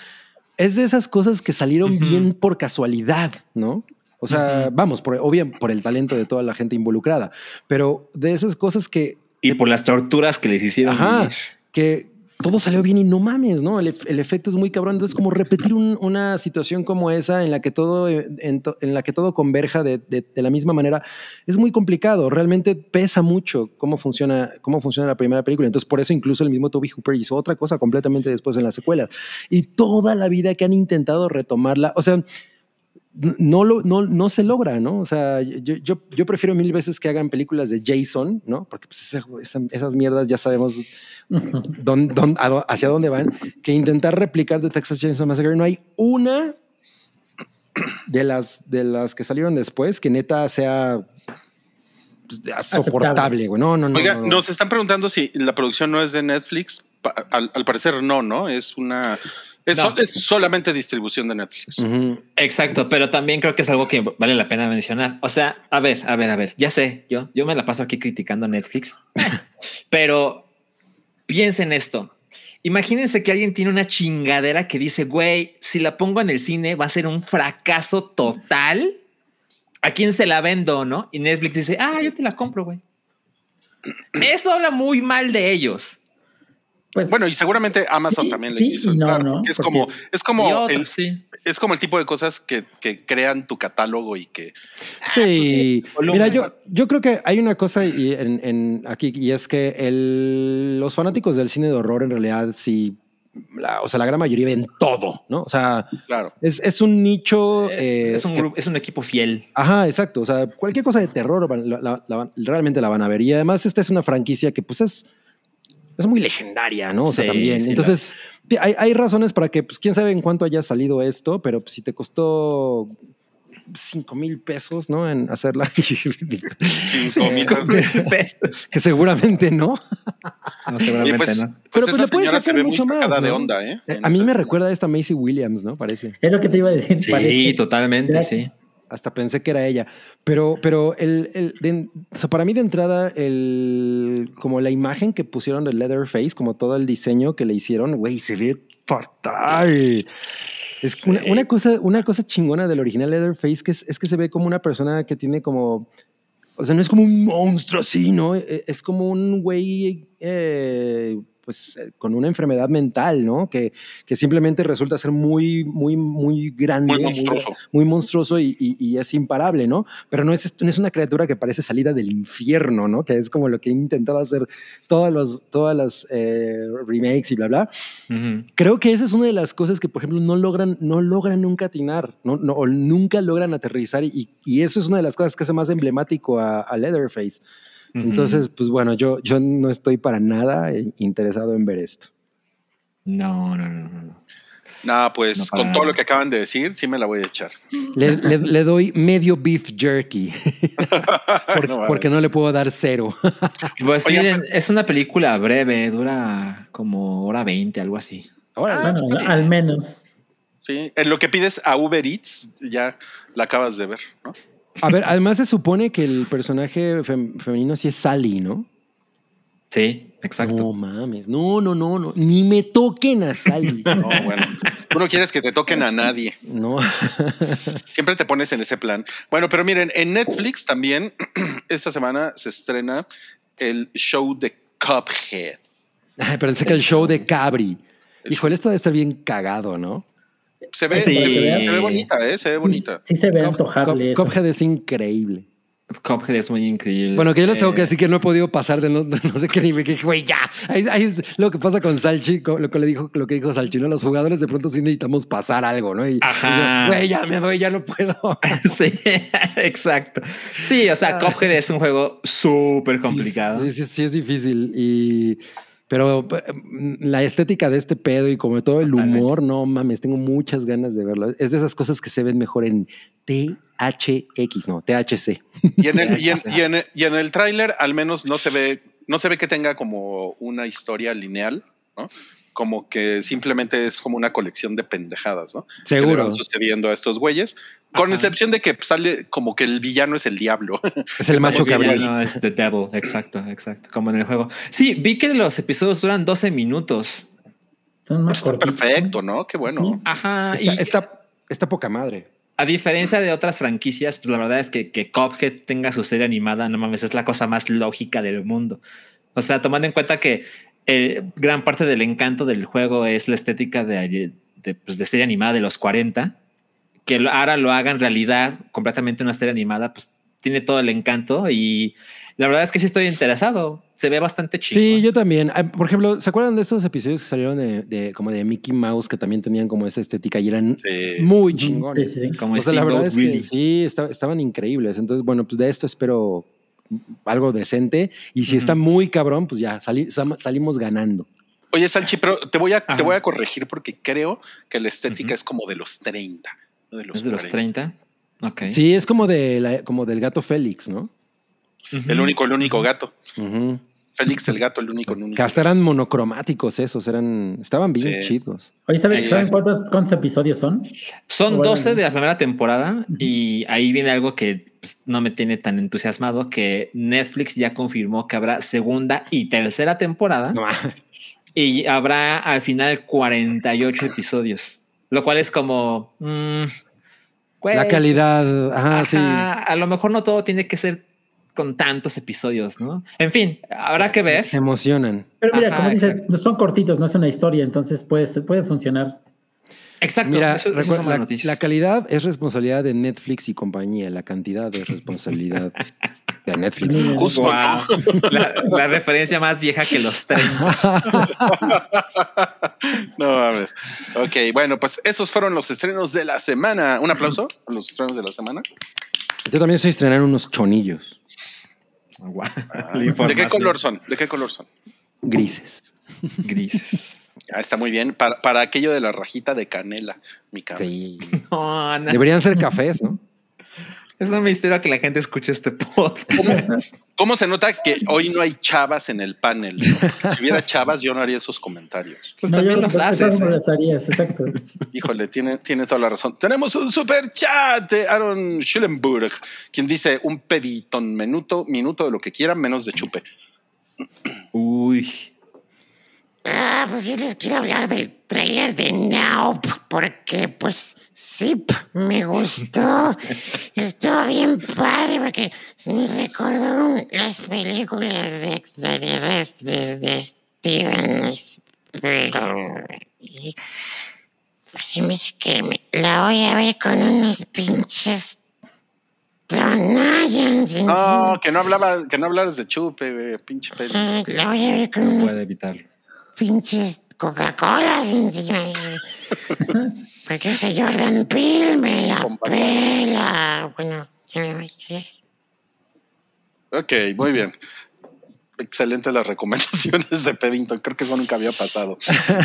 es de esas cosas que salieron uh -huh. bien por casualidad, ¿no? O sea, uh -huh. vamos, por, por el talento de toda la gente involucrada, pero de esas cosas que... Y por las torturas que les hicieron. Ajá, que todo salió bien y no mames, ¿no? El, efecto es muy cabrón. Entonces, como repetir un, una situación como esa en la que todo, en, to, en la que todo converja de, de, de, la misma manera es muy complicado. Realmente pesa mucho cómo funciona, cómo funciona la primera película. Entonces, por eso incluso el mismo Toby Hooper hizo otra cosa completamente después en las secuelas. Y toda la vida que han intentado retomarla, o sea, no, lo, no, no se logra, ¿no? O sea, yo, yo, yo, prefiero mil veces que hagan películas de Jason, ¿no? Porque pues, esa, esa, esas mierdas ya sabemos dónde, dónde, hacia dónde van, que intentar replicar de Texas Chainsaw Massacre. No hay una de las, de las que salieron después que neta sea pues, soportable, güey. No, no, no. Oiga, no, no. nos están preguntando si la producción no es de Netflix. Al, al parecer no, ¿no? Es una es, no. es, solamente distribución de Netflix. Uh -huh. Exacto, pero también creo que es algo que vale la pena mencionar. O sea, a ver, a ver, a ver, ya sé, yo, yo me la paso aquí criticando a Netflix, pero piensen esto. Imagínense que alguien tiene una chingadera que dice, güey, si la pongo en el cine va a ser un fracaso total. ¿A quién se la vendo, no? Y Netflix dice, ah, yo te la compro, güey. Eso habla muy mal de ellos. Pues, Bueno, y seguramente Amazon Sí, también le sí quiso que es como, es como el, sí. es como el tipo de cosas que, que crean tu catálogo y que Sí, volumen. mira, yo, yo creo que hay una cosa y en, en aquí y es que el, los fanáticos del cine de horror en realidad sí, la, o sea, la gran mayoría ven todo, ¿no? O sea, claro. es, es un nicho. Es, eh, es un que- grupo, es un equipo fiel. Ajá, exacto. O sea, cualquier cosa de terror van- la- la- la van- realmente la van a ver. Y además, esta es una franquicia que, pues, es, es muy legendaria, ¿no? O sea, Sí, también. sí, Entonces, hay, hay razones para que, pues, quién sabe en cuánto haya salido esto, pero pues, si te costó 5 mil pesos, ¿no? En hacerla. Cinco mil pesos. que seguramente no. No, seguramente pues, no. pues Pero, pues, esa le puedes señora se ve muy mucho más, sacada de ¿no? onda, ¿eh? A mí me recuerda a esta Macy Williams, ¿no? Parece. es lo que te iba a decir. Sí, parece. totalmente, sí. Hasta pensé que era ella. Pero, pero el, el- de- o sea, para mí de entrada, el, como la imagen que pusieron de Leatherface, como todo el diseño que le hicieron, güey, se ve fatal. Es una cosa, una cosa chingona del original Leatherface que es, es que se ve como una persona que tiene como. O sea, no es como un monstruo así, ¿no? E- Es como un güey. eh, pues eh, con una enfermedad mental, ¿no? Que, que simplemente resulta ser muy, muy, muy grande. Muy monstruoso. muy monstruoso y, y- y es imparable, ¿no? Pero no es, no es una criatura que parece salida del infierno, ¿no? Que es como lo que he intentado hacer todas, los, todas las eh, remakes y bla, bla. Ujú. Creo que esa es una de las cosas que, por ejemplo, no logran, no logran nunca atinar, no, no, o nunca logran aterrizar y, y eso es una de las cosas que hace más emblemático a, a Leatherface. Entonces, pues bueno, yo, yo no estoy para nada eh, interesado en ver esto. No, no, no, no, no. Nada, pues No con todo lo que acaban de decir, sí me la voy a echar. Le, le- le doy medio beef jerky por- No, porque no le puedo dar cero. Pues Oigan, miren, es una película breve, dura como hora 20, algo así. Órale. Bueno, al menos. Sí, en lo que pides a Uber Eats, ya la acabas de ver, ¿no? A ver, además se supone que el personaje fem- femenino sí es Sally, ¿no? Sí, exacto. No mames, no, no, no, no, ni me toquen a Sally. No, bueno, tú no quieres que te toquen a nadie. No, Siempre te pones en ese plan. Bueno, pero miren, en Netflix también esta semana se estrena el show de Cuphead. Ay, pero sé que el show de Cabri. Híjole, esto debe estar bien cagado, ¿no? Se ve, Sí. se ve, se ve bonita, ¿eh? Se ve bonita. Sí se ve antojable. Cuphead es increíble. Cuphead es muy increíble. Bueno, que yo les tengo que Eh, decir que no he podido pasar de no, de no sé qué nivel, que güey, ya. Ahí, ahí es lo que pasa con Salchi, lo que le dijo, lo que dijo Salchi, ¿no? Los jugadores de pronto sí necesitamos pasar algo, ¿no? Y, Ajá. y yo, güey, ya me doy, ya no puedo. sí, exacto. Sí, o sea, Cuphead es un juego súper complicado. Sí, sí, sí, es difícil. Y, pero mm, la estética de este pedo y como todo el Totalmente. humor, no mames, tengo muchas ganas de verlo. Es de esas cosas que se ven mejor en THX, no, THC. Y en el, y en, y en- y en el tráiler al menos no se ve, no se ve que tenga como una historia lineal, ¿no? Como que simplemente es como una colección de pendejadas, ¿no? Que le Seguro. van sucediendo a estos güeyes. Con Ajá. excepción de que sale como que el villano es el diablo. Es el macho cabrón. No, es The Devil, exacto, exacto, como en el juego. Sí, vi que los episodios duran 12 minutos. Más Está perfecto, ¿no? Qué bueno. Sí. Ajá, Está, y está, está poca madre. a diferencia de otras franquicias, pues la verdad es que, que Cuphead tenga su serie animada, no mames, es la cosa más lógica del mundo. O sea, tomando en cuenta que eh, gran parte del encanto del juego es la estética de, de, pues, de serie animada de los 40, que ahora lo haga en realidad completamente una serie animada, pues tiene todo el encanto y la verdad es que sí estoy interesado. Se ve bastante chido. Sí, yo también. Ah, Por ejemplo, ¿se acuerdan de estos episodios que salieron de, de- como de Mickey Mouse que también tenían como esa estética y eran Sí. muy chingones? sí, sí. Como O sea, la verdad Steamboat es que sí, esta- estaban increíbles. Entonces, bueno, pues de esto espero algo decente. Y si está muy cabrón, pues ya sali- salimos ganando. Oye, Sanchi, pero te voy a, te voy a corregir porque creo que la estética es como de los 30, no de los ¿Es de los 40. 30? Ok. Sí, es como, de la- como del gato Félix, ¿no? El único, el único gato. Félix el gato, el único, el único. Que hasta eran monocromáticos esos, eran, estaban bien Sí. chidos. Oye, ¿saben, Sí, ¿saben sí. cuántos, cuántos episodios son? Son Bueno. 12 de la primera temporada y ahí viene algo que pues, no me tiene tan entusiasmado, que Netflix ya confirmó que habrá segunda y tercera temporada No, y habrá al final 48 episodios, lo cual es como... mm, la calidad, ajá, sí. A lo mejor no todo tiene que ser con tantos episodios, ¿no? En fin, habrá que ver. Se emocionan. Pero mira, Ajá, como dices, exacto. son cortitos, no es una historia, entonces puede, puede funcionar. Exacto. Mira, eso- eso recuerda, la, la calidad es responsabilidad de Netflix y compañía. La cantidad es responsabilidad de Netflix. Justo, Guau. La, la referencia más vieja que los 30. No mames. Ok, bueno, pues esos fueron los estrenos de la semana. Un aplauso a los estrenos de la semana. Yo también estoy estrenando unos chonillos. Ah, ¿De qué color son? ¿De qué color son? grises. Grises. Ah, está muy bien. Para, para aquello de la rajita de canela, mi cara. Sí. No, no. Deberían ser cafés, ¿no? Es un misterio que la gente escuche este podcast. ¿Cómo se nota que hoy no hay chavas en el panel? Si hubiera chavas, yo no haría esos comentarios. Pues No, también yo los haces. no ¿eh? las harías, exacto. Híjole, tiene, tiene toda la razón. Tenemos un super chat de Aaron Schulenburg, quien dice un pedito, un minuto, minuto de lo que quieran, menos de chupe. Uy. Ah, pues sí les quiero hablar del trailer de Now, porque pues sí, me gustó. Estuvo bien padre porque se me recordó las películas de extraterrestres de Steven Spielberg. Y pues sí me dice que me la voy a ver con unos pinches tonallas. No, que no hablaba, que no hablaras de chupe, pinche peli. La voy a ver con No unos puede evitarlo. Pinches Coca-Cola encima. Porque ese Jordan Peele me la pela. Bueno, ya me voy. Ok, muy bien. Excelentes las recomendaciones de Peddington. Creo que eso nunca había pasado.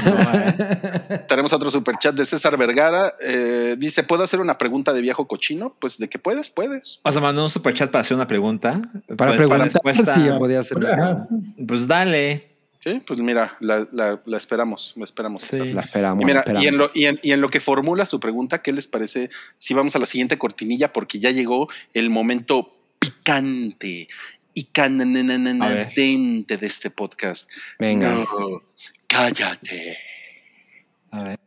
No, eh. Tenemos otro super chat de César Vergara. Eh, dice: ¿Puedo hacer una pregunta de viejo cochino? Pues de que puedes, puedes. O sea, mandó un super chat para hacer una pregunta. Para Pues, preguntar respuesta, si podía hacer una Ajá. Pues dale. Sí, pues mira, la, la- la esperamos, la esperamos. Sí. César. La esperamos. Y, mira, y, en lo, y, en, y en lo que formula su pregunta, ¿qué les parece si vamos a la siguiente cortinilla? Porque ya llegó el momento picante y cananananadente de este podcast. Venga. No, cállate. A ver.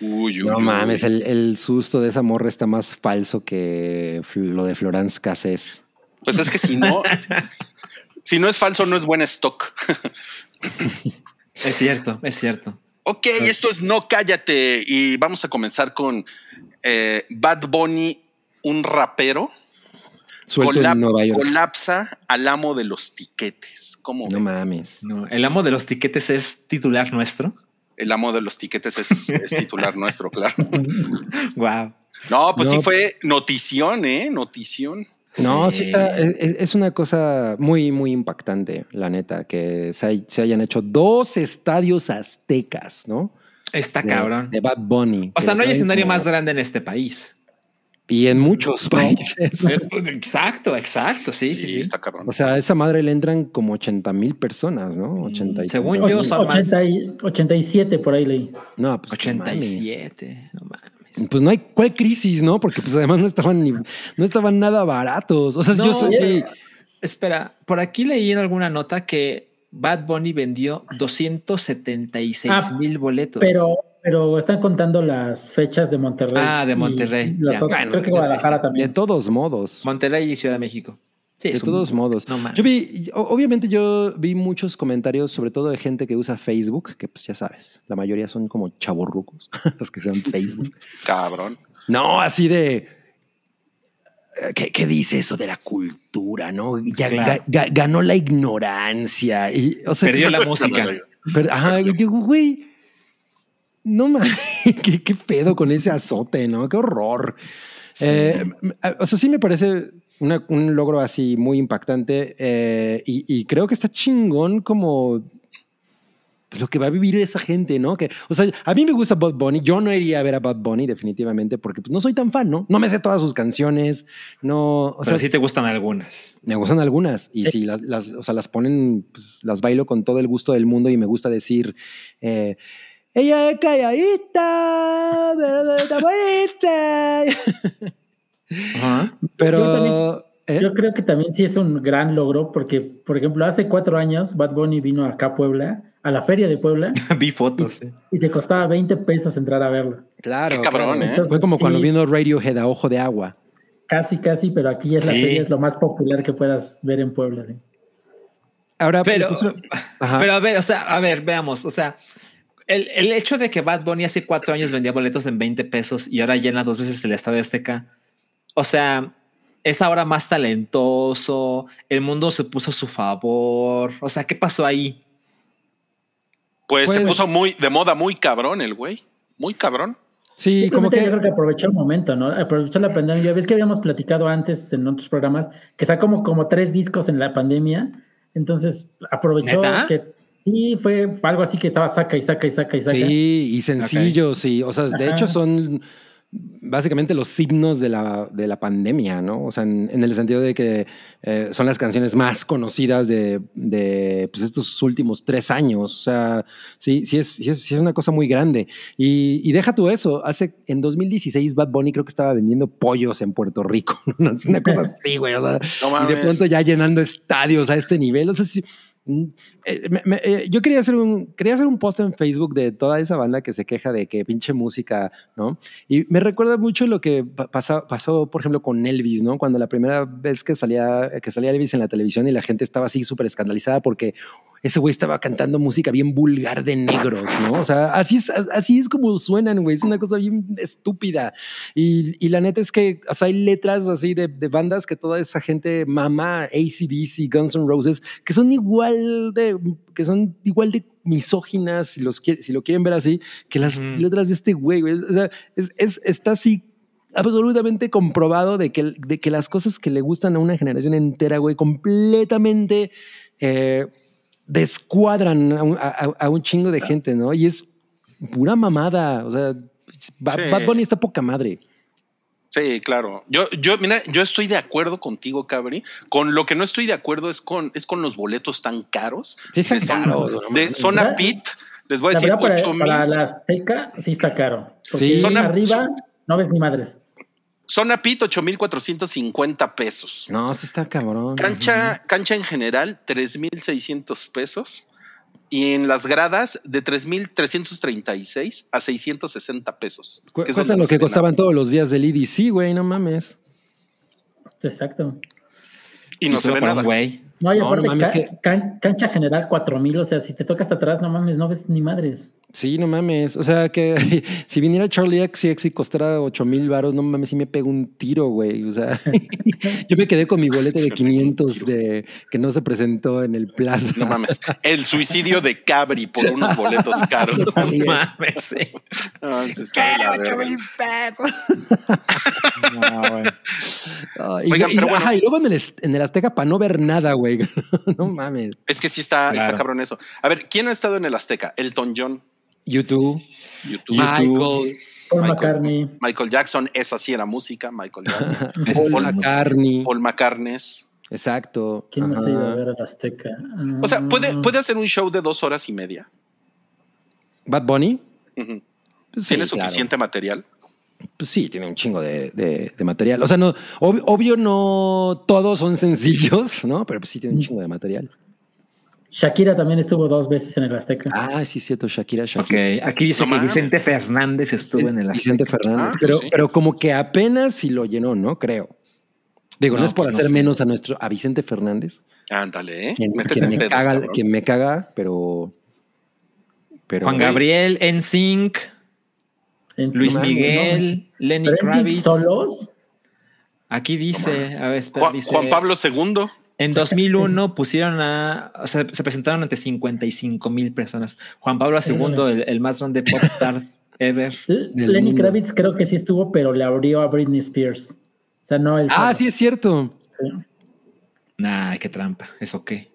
Uy, uy, No uy. mames, el, el susto de esa morra está más falso que lo de Florence Cassés. Pues es que si no, si no es falso, no es buen stock. Es cierto, es cierto. Ok, esto es No Cállate y vamos a comenzar con eh, Bad Bunny, un rapero, Suelto colap- en Nueva York. colapsa al amo de los tiquetes. ¿Cómo No ven? mames. No, el amo de los tiquetes es titular nuestro. El amo de los tiquetes es, es titular nuestro, claro. Wow. No, pues No. sí fue notición, ¿eh? Notición. No, Sí. sí está, es, una cosa muy, muy impactante, la neta, que se, hay- se hayan hecho dos estadios aztecas, ¿no? Está De- cabrón. De Bad Bunny. O sea, no hay escenario como- más grande en este país. Y en muchos países. Exacto, exacto. Sí, sí, sí. está cabrón. O sea, a esa madre le entran como 80 mil personas, ¿no? 80 y- Según yo, son más 80 y- 87 por ahí leí. No, pues, no mames. 87. No mames. Pues no hay cuál crisis, ¿no? Porque pues además no estaban ni, no estaban nada baratos. O sea, yo sé, sí. Espera, por aquí leí en alguna nota que Bad Bunny vendió 276 Ah, mil boletos. Pero, pero están contando las fechas de Monterrey. Ah, de y Monterrey, las ya. otras- Bueno, creo que de- Guadalajara De también. todos modos. Monterrey y Ciudad de México. Sí, De un- todos modos. No. Yo vi, obviamente yo vi muchos comentarios, sobre todo de gente que usa Facebook, que pues ya sabes, la mayoría son como chavorrucos, los que usan Facebook. Cabrón. No, así de. eh, ¿Qué, qué dice eso de la cultura, no? Ya Claro. ga- ga- ganó la ignorancia. Y, o sea, Perdió la música. pero- ajá, y yo, güey, no mames, ¿qué, qué pedo con ese azote, ¿no? Qué horror. Eh, o sea, sí me parece una- un logro así muy impactante eh, y, y creo que está chingón como lo que va a vivir esa gente, ¿no? Que, o sea, a mí me gusta Bad Bunny, yo no iría a ver a Bad Bunny definitivamente porque pues, no soy tan fan, ¿no? No me sé todas sus canciones, no, o Pero sea, sí te gustan algunas. me gustan algunas y si las, las, o sea, las ponen, pues, las bailo con todo el gusto del mundo y me gusta decir, eh, ella es calladita, pero está bonita. Ajá. Pero Yo también- ¿eh? Yo creo que también sí es un gran logro porque, por ejemplo, hace cuatro años Bad Bunny vino acá a Puebla, a la feria de Puebla, Vi fotos. y te costaba 20 pesos entrar a verlo. Claro. Qué cabrón. ¿eh? Fue como Sí. cuando vino Radiohead a Ojo de Agua. Casi, casi, pero aquí es la Sí. feria, es lo más popular que puedas ver en Puebla. sí. Ahora, Pero, pues, pero a ver, o sea, a ver, veamos, o sea, el, el hecho de que Bad Bunny hace cuatro años vendía boletos en 20 pesos y ahora llena dos veces el Estadio Azteca, o sea, es ahora más talentoso, el mundo se puso a su favor, o sea, ¿qué pasó ahí? Pues, se Pues- puso muy de moda, muy cabrón el güey. Muy cabrón. sí, como que yo creo que aprovechó el momento, ¿no? Aprovechó la pandemia. Ves que habíamos platicado antes en otros programas que sacó como, como tres discos en la pandemia. Entonces aprovechó ¿Neta? que sí, fue algo así que estaba saca y saca y saca y saca. Sí, y sencillos, y, o sea, de Ajá. hecho son básicamente los signos de la, de la pandemia, ¿no? O sea, en, en el sentido de que eh, son las canciones más conocidas de, de pues, estos últimos tres años. O sea, sí, sí es, sí es, sí es una cosa muy grande. Y, y deja tú eso, hace en 2016 Bad Bunny creo que estaba vendiendo pollos en Puerto Rico, ¿no? Es una cosa así, güey. O sea, No y de pronto ya llenando estadios a este nivel. O sea, sí, me- eh, yo quería hacer un quería hacer un post en Facebook de toda esa banda que se queja de que pinche música, ¿no? Y me recuerda mucho lo que pa- pasa- pasó, por ejemplo, con Elvis, ¿no? Cuando la primera vez que salía que salía Elvis en la televisión y la gente estaba así súper escandalizada porque ese güey estaba cantando música bien vulgar de negros, ¿no? O sea, así es, así es como suenan, güey. Es una cosa bien estúpida. Y, y la neta es que o sea, hay letras así de, de bandas que toda esa gente mama, ACDC, Guns N' Roses, que son igual de, que son igual de misóginas, si, los quiere- si lo quieren ver así, que las letras de este güey, güey. O sea, es, es- está así absolutamente comprobado de que, de que las cosas que le gustan a una generación entera, güey, completamente eh, descuadran a un, a- un chingo de gente, ¿no? Y es pura mamada. O sea, Sí. Bad Bunny está poca madre. Sí, claro. Yo, yo, mira, yo estoy de acuerdo contigo, Cabri. Con lo que no estoy de acuerdo es con, es con los boletos tan caros. Sí, están zona, caros, de zona ¿Verdad? pit, les voy a La decir verdad, 8 para, para mil. la Azteca sí está caro. Porque Sí. Zona- arriba no ves ni madres. Zona pit, 8,450 pesos. No, sí está cabrón. Cancha, cancha en general, 3,600 pesos. Y en las gradas, de 3,336 a 660 pesos. Cu- que es Cuesta lo que costaban todos los días del IDC, güey, no mames. Exacto. Y no se ve nada. güey. No, y No, aparte, no mames, ca- que- can- cancha general 4000, o sea, si te toca hasta atrás, no mames, no ves ni madres. Sí, no mames. O sea, que si viniera Charlie XCX y costara 8 mil baros, no mames, sí me pego un tiro, güey. O sea, yo me quedé con mi boleto de 500 de, que no se presentó en el plaza. No mames. El suicidio de Cabri por unos boletos caros. Es. Mames, sí. No, se está de la verga. No, güey. Y, Oigan, y- pero bueno. ajá, y luego en el, en el Azteca para no ver nada, güey. no mames. Es que sí está, está cabrón eso. A ver, ¿quién ha estado en el Azteca? Elton John, YouTube. YouTube, Michael. Paul Michael. McCartney. Michael Jackson, esa sí era música, Michael Jackson, Paul. McCartney. Paul McCartney. Exacto. ¿Quién más ido a ver al Azteca? O sea, ¿puede, Ah, puede hacer un show de dos horas y media. Bad Bunny. Pues sí, ¿Tiene claro. suficiente material? Pues sí, tiene un chingo de, de- de material. O sea, no, ob- obvio no todos son sencillos, ¿no? Pero pues sí tiene un chingo de material. Shakira también estuvo dos veces en el Azteca. Ah, sí, es cierto, Shakira, Ok, Shakira. aquí dice No que mames. Vicente Fernández estuvo en el Vicente Azteca. Fernández. Ah, pero, sí. pero como que apenas si lo llenó, ¿no? Creo. Digo, no, No, es por pues no hacer sé. menos a nuestro, a Vicente Fernández, Ándale, ¿eh? quien, me pedos, caga, quien me caga, pero. pero Juan Gabriel, NSYNC, Luis Miguel, Lenny Kravitz. solos. Aquí dice, a ver, espera, Juan, dice, Juan Pablo II. En 2001 pusieron a, o sea, se presentaron ante 55 mil personas. Juan Pablo II, el, el más grande popstar ever. Lenny mundo. Kravitz creo que sí estuvo, pero le abrió a Britney Spears. O sea, no el. Ah, sí, es cierto. Sí. Nah, qué trampa, eso qué.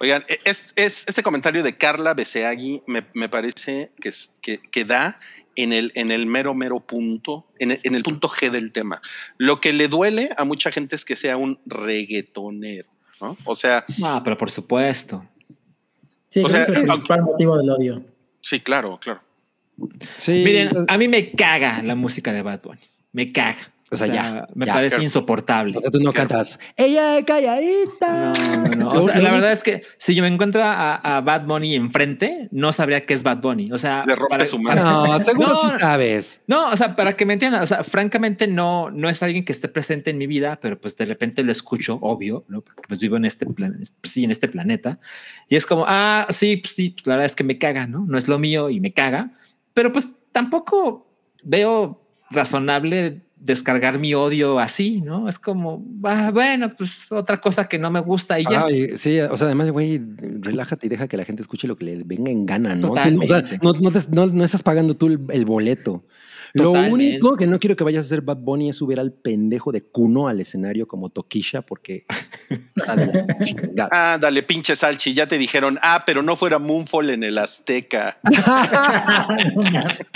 Oigan, e, es, es- este comentario de Carla Beseagui me, me parece que, es, que, que da en el, en el mero, mero punto, en el, en el punto G del tema. Lo que le duele a mucha gente es que sea un reggaetonero, ¿no? O sea, Ah, pero por supuesto. Sí, O sea, es el aunque- principal motivo del odio. sí, claro, claro. Sí. Miren, a mí me caga la música de Bad Bunny. Me caga. O sea, ya. Me ya. parece Careful. insoportable. O sea, tú no Careful. cantas. Ella es calladita. No, no, no. O sea, la verdad es que si yo me encuentro a, a Bad Bunny enfrente, no sabría qué es Bad Bunny. O sea, Le rompe su madre. No, seguro No. sí sabes. No, o sea, para que me entiendan, o sea, francamente no, no es alguien que esté presente en mi vida, pero pues de repente lo escucho, obvio, ¿no? Porque pues vivo en este plan, pues, sí, en este planeta. Y es como, ah, sí, pues, sí, la verdad es que me caga, ¿no? No es lo mío y me caga, pero pues tampoco veo razonable descargar mi odio así, ¿no? Es como, ah, bueno, pues otra cosa que no me gusta y ya. Ay, sí, o sea, además, güey, relájate y deja que la gente escuche lo que le venga en gana, ¿no? Totalmente. O sea, no, no te- no- no estás pagando tú el, el boleto. Lo único que no quiero que vayas a hacer Bad Bunny es subir al pendejo de Cuno al escenario como Toquisha, porque. Ah, dale, pinche Salchi, ya te dijeron, ah, pero no fuera Moonfall en el Azteca.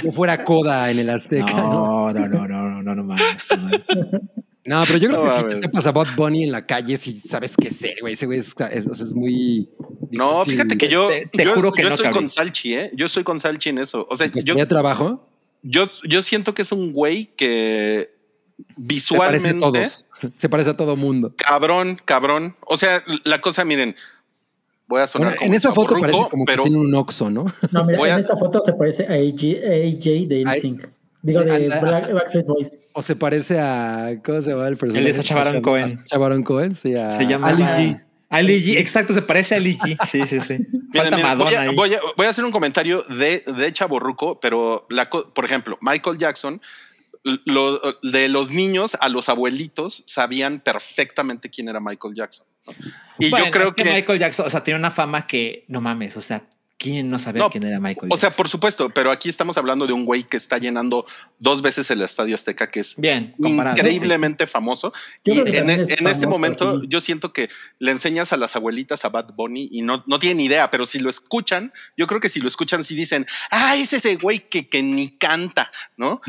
No fuera Coda en el Azteca, ¿no? No, no, no, no, no, no, no mames, no mames. No, pero yo creo No que si te topas a Bad Bunny en la calle, si sabes qué ser, güey. Ese güey es, es- es muy. No, difícil. fíjate que yo, Te- te yo, juro que yo no, estoy cabrón. con Salchi, ¿eh? Yo estoy con Salchi en eso. O sea, ¿Te yo, trabajo? yo, yo siento que es un güey que Se parece a visualmente, todos. Se parece a todo mundo. cabrón, cabrón. O sea, la cosa, miren, voy a sonar Bueno, como en esa foto parece como pero que tiene un oxo, ¿no? No, mira, a- en esta foto se parece a AJ, AJ de Ay, NSYNC. Digo, sí, de anda- Black, Backstreet Boys. O se parece a. ¿Cómo se llama el personaje? Él es Sacha Baron Cohen. A Sacha Baron Cohen, sí. A Se llama Ali G. Ali G, exacto, se parece a Ali G. Sí, sí, sí. Miren, Falta miren, Madonna voy, a, ahí. voy a- voy a hacer un comentario de, de Chaborruco, pero la, por ejemplo, Michael Jackson, lo- de los niños a los abuelitos sabían perfectamente quién era Michael Jackson. ¿no? Y Bueno, yo creo es que, que, Michael Jackson, o sea, tiene una fama que no mames, o sea, ¿quién no sabía No, quién era Michael o sea, por supuesto, pero aquí estamos hablando de un güey que está llenando dos veces el Estadio Azteca, que es Bien, increíblemente famoso. Yo Y en, también es en este momento sí. yo siento que le enseñas a las abuelitas a Bad Bunny y no, no tienen idea, pero si lo escuchan, yo creo que si lo escuchan, sí dicen, ah, es ese güey que, que ni canta, ¿no?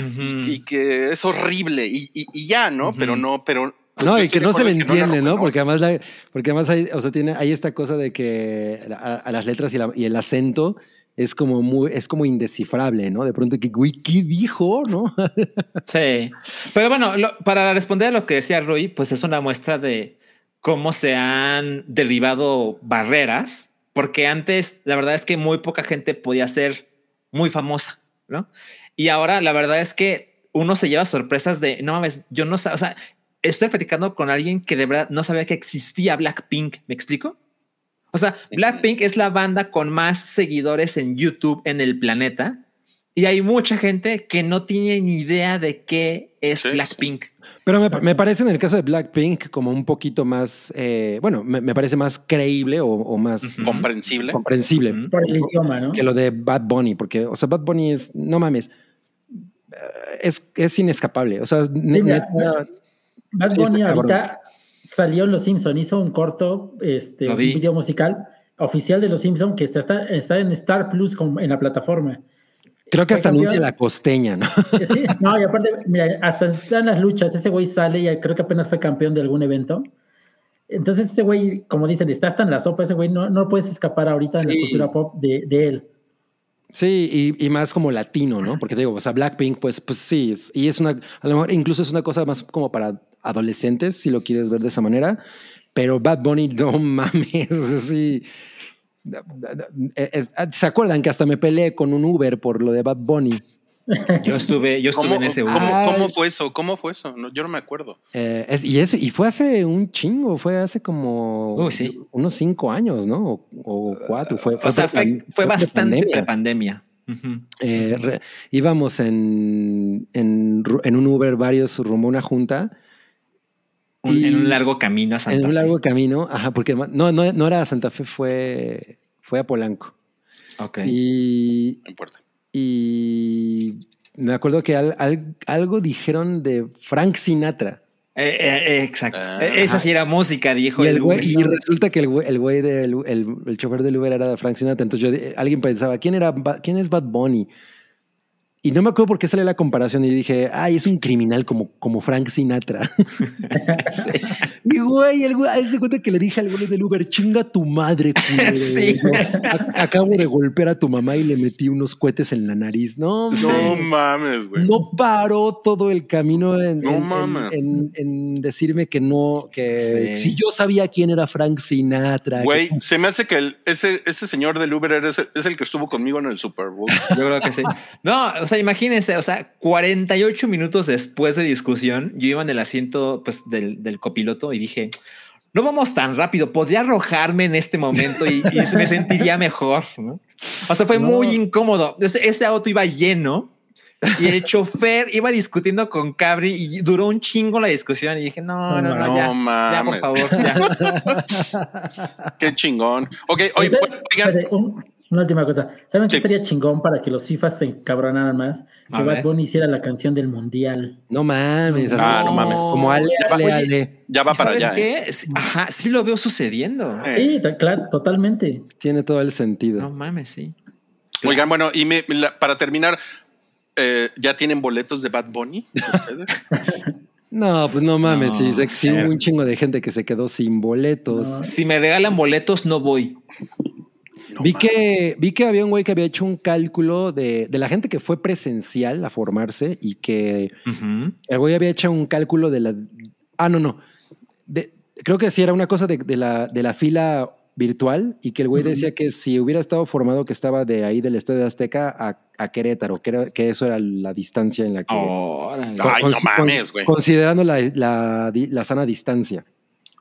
Y que es horrible y, y- y ya, ¿no? Pero no, pero... No, yo y que no se le entiende, ¿no? Porque además, la- porque además hay, o sea, tiene, hay esta cosa de que a, a las letras y, la- y el acento es como muy, es como indescifrable, ¿no? De pronto que, güey, ¿qué dijo? ¿No? Sí, pero bueno, lo- para responder a lo que decía Rui, pues es una muestra de cómo se han derribado barreras, porque antes la verdad es que muy poca gente podía ser muy famosa, ¿no? Y ahora la verdad es que uno se lleva sorpresas de, no mames, yo no sé, o sea, estoy platicando con alguien que de verdad no sabía que existía Blackpink, ¿me explico? O sea, Blackpink es la banda con más seguidores en YouTube en el planeta. Y hay mucha gente que no tiene ni idea de qué es Sí, Blackpink. Pero me, me parece en el caso de Blackpink como un poquito más, eh, bueno, me, me parece más creíble o, o más Ujú. comprensible. comprensible Ujú. Por el idioma, ¿no? que lo de Bad Bunny, porque, o sea, Bad Bunny es, no mames, eh, es, es inescapable. O sea, ne- mira, neta, Bad Sí, Bunny ahorita salió en Los Simpson, hizo un corto, este, un vi. video musical oficial de Los Simpson que está, está, está en Star Plus como en la plataforma. creo que hasta anuncia la costeña, ¿no? Sí, no, y aparte, mira, hasta están las luchas, ese güey sale y creo que apenas fue campeón de algún evento. Entonces ese güey, como dicen, está hasta en la sopa, ese güey no, no puedes escapar ahorita en la Sí. cultura pop de, de él. Sí, y, y más como latino, ¿no? Porque te digo, o sea, Blackpink, pues, pues sí, es- y es una, a lo mejor incluso es una cosa más como para adolescentes, si lo quieres ver de esa manera, pero Bad Bunny, no mames, o sea, sí. Es- es- ¿Se acuerdan que hasta me peleé con un Uber por lo de Bad Bunny? Yo estuve, yo estuve ¿Cómo, en ese Uber. Cómo fue eso? ¿Cómo fue eso? No, yo no me acuerdo. Eh, es- y, eso, y fue hace un chingo, fue hace como sí. unos cinco años, ¿no? O, o cuatro. Fue, O sea, fue, bastante prepandemia. prepandemia. Ujú. Eh, re- íbamos en, en un Uber varios rumbo a una junta. Un- Y- en un largo camino a Santa en un Fe. largo camino, ajá, porque no, no, no era a Santa Fe, fue, fue a Polanco. Ok. Y, No importa. y me acuerdo que al- al- algo dijeron de Frank Sinatra. Eh, eh, eh, exacto. Ah. Eh, Esa sí era música, dijo Y, el güey- y resulta que el güey, el, güey del el, el chofer del Uber era de Frank Sinatra. Entonces yo, alguien pensaba, ¿quién, era, ¿quién es Bad Bunny? Y no me acuerdo por qué sale la comparación y dije, ay, es un criminal como, como Frank Sinatra. Y güey, el güey, se cuenta que le dije al güey del Uber, chinga tu madre, culero. Sí. No, acabo de golpear a tu mamá y le metí unos cohetes en la nariz. No, No mames, güey. No paró todo el camino en, No en- mames. en- en decirme que no, que Sí. si yo sabía quién era Frank Sinatra. que- Güey, se me hace que el- ese, ese señor del Uber es el, es el que estuvo conmigo en el Super Bowl. Yo creo que sí. No, o sea, imagínense, o sea, 48 minutos después de discusión, yo iba en el asiento pues, del, del copiloto y dije, no vamos tan rápido, podría arrojarme en este momento y, y me sentiría mejor. ¿no? O sea, fue No. muy incómodo. Ese, ese auto iba lleno y el chofer iba discutiendo con Cabri y duró un chingo la discusión y dije, no, no, no, No ya, ya, mames. por favor, ya. Qué chingón. Ok, oye, ¿Saben- bueno, oigan, un- una última cosa. ¿Saben Sí. qué estaría chingón para que los FIFAs se encabronaran más? Que. Bad Bunny hiciera la canción del mundial. No mames. Ah, así no mames. Como Ale, Ale, Oye, Ale. ya va para ¿Sabes allá. ¿eh? qué? Sí, Ajá, sí lo veo sucediendo. Eh. Sí, claro, totalmente. Tiene todo el sentido. No mames, sí. Oigan, bueno, y me- la- para terminar, eh, ¿ya tienen boletos de Bad Bunny? No, pues no mames, No, sí, sí hubo un chingo de gente que se quedó sin boletos. No. Si me regalan boletos, no voy. No vi, que, vi que había un güey que había hecho un cálculo de, de la gente que fue presencial a formarse y que Ujú. el güey había hecho un cálculo de la... Ah, no, no. De- creo que sí era una cosa de, de la, de la fila virtual y que el güey Ujú. decía que si hubiera estado formado que estaba de ahí del Estadio de Azteca a, a Querétaro, que, era- que eso era la distancia en la que... Órale. Ay, no Con- mames, güey. Considerando la, la, la sana distancia.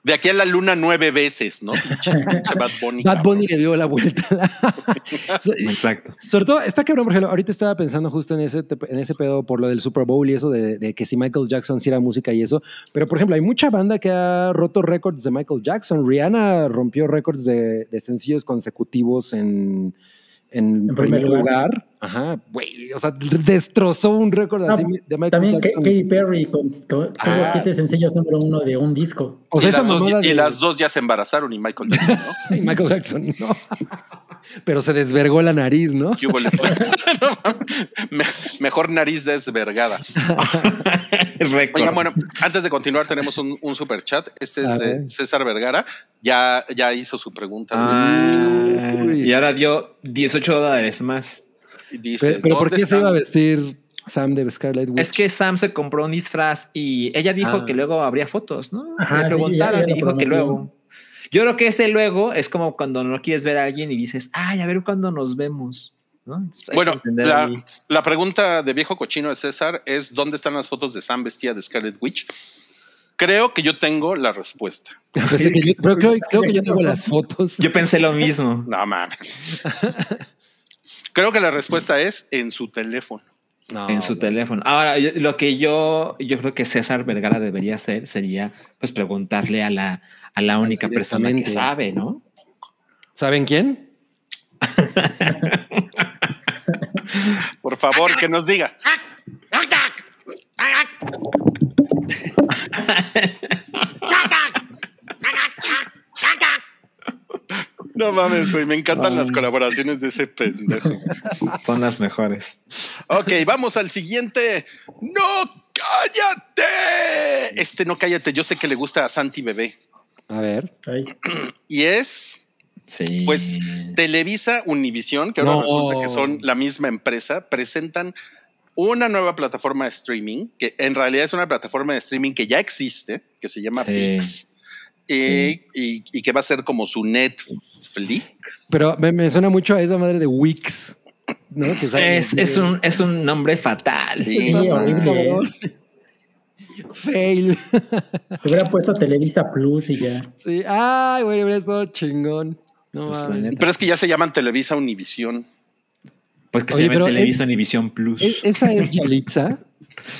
De aquí a la luna nueve veces, ¿no? Bad Bunny. Bad. Bunny le dio la vuelta. Exacto. Sobre todo, está cabrón, por ejemplo, ahorita estaba pensando justo en ese, en ese pedo por lo del Super Bowl y eso de, de que si Michael Jackson hiciera música y eso. Pero, por ejemplo, hay mucha banda que ha roto récords de Michael Jackson. Rihanna rompió récords de, de sencillos consecutivos en, en, En primer lugar. lugar. Ajá, güey, o sea, destrozó un récord No, así de Michael También. Katy Perry con, con- Ah. siete sencillos número uno de un disco. O sea, y, las dos, mamada y de- las dos ya se embarazaron y Michael Jackson, ¿no? y Michael Jackson, no. Pero se desvergó la nariz, ¿no? Mejor nariz desvergada. Oigan, bueno, antes de continuar, tenemos un, un super chat. Este es de. César Vergara. Ya, ya hizo su pregunta. Ah, y ahora dio 18 dólares más. Dice: Pero, pero ¿por ¿dónde qué se iba a vestir Sam de Scarlet Witch? Es que Sam se compró un disfraz y ella dijo Ah. que luego habría fotos, ¿no? Ajá, Le preguntaron y dijo que luego. Yo creo que ese luego es como cuando no quieres ver a alguien y dices, ay, a ver cuándo nos vemos. Bueno, la, pregunta de viejo cochino de César es: ¿dónde están las fotos de Sam vestida de Scarlet Witch? Creo que yo tengo la respuesta. Pensé que yo- pero creo, creo que yo tengo las fotos. Yo pensé lo mismo. No mames. Creo que la respuesta es en su teléfono. No, en su teléfono. Ahora, lo que yo, yo creo que César Vergara debería hacer sería pues preguntarle a la, a la única persona que sabe, ¿no? ¿Saben quién? Por favor, que nos diga. No mames, güey. Me encantan las colaboraciones de ese pendejo. Son las mejores. Ok, vamos al siguiente. ¡No cállate! Este no cállate. Yo sé que le gusta a Santi Bebé. A ver. Ay, Y es, Sí. pues, Televisa Univisión, que ahora No. resulta que son la misma empresa, presentan una nueva plataforma de streaming, que en realidad es una plataforma de streaming que ya existe, que se llama Sí. Pix. Y, y- y que va a ser como su Netflix. Pero me, me suena mucho a esa madre de Wix. ¿no? Que es, es, un, es un nombre fatal. Sí. horrible. Fail. Te hubiera puesto Televisa Plus y ya. Sí. Ay, güey, hubiera estado chingón. No Pues. Pero es que ya se llaman Televisa Univisión. Pues que Oye, se llama Televisa Univisión Plus. ¿E- ¿Esa es Yalitza?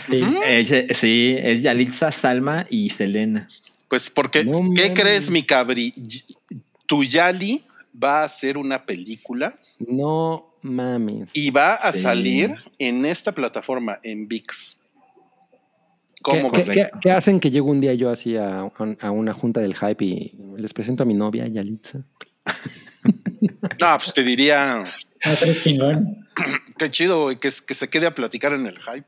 Sí. Eh, sí, es Yalitza, Salma y Selena. Pues porque, No ¿qué crees, mi cabri? Tu Yali va a hacer una película No mames. y va a Sí. salir en esta plataforma, en VIX. ¿Qué, ¿Cómo qué- ves? qué- qué hacen que llegue un día yo así a, a una junta del hype y les presento a mi novia, Yalitza? No, pues te diría, Va a ser chingón. Qué chido, güey, que, que se quede a platicar en el hype.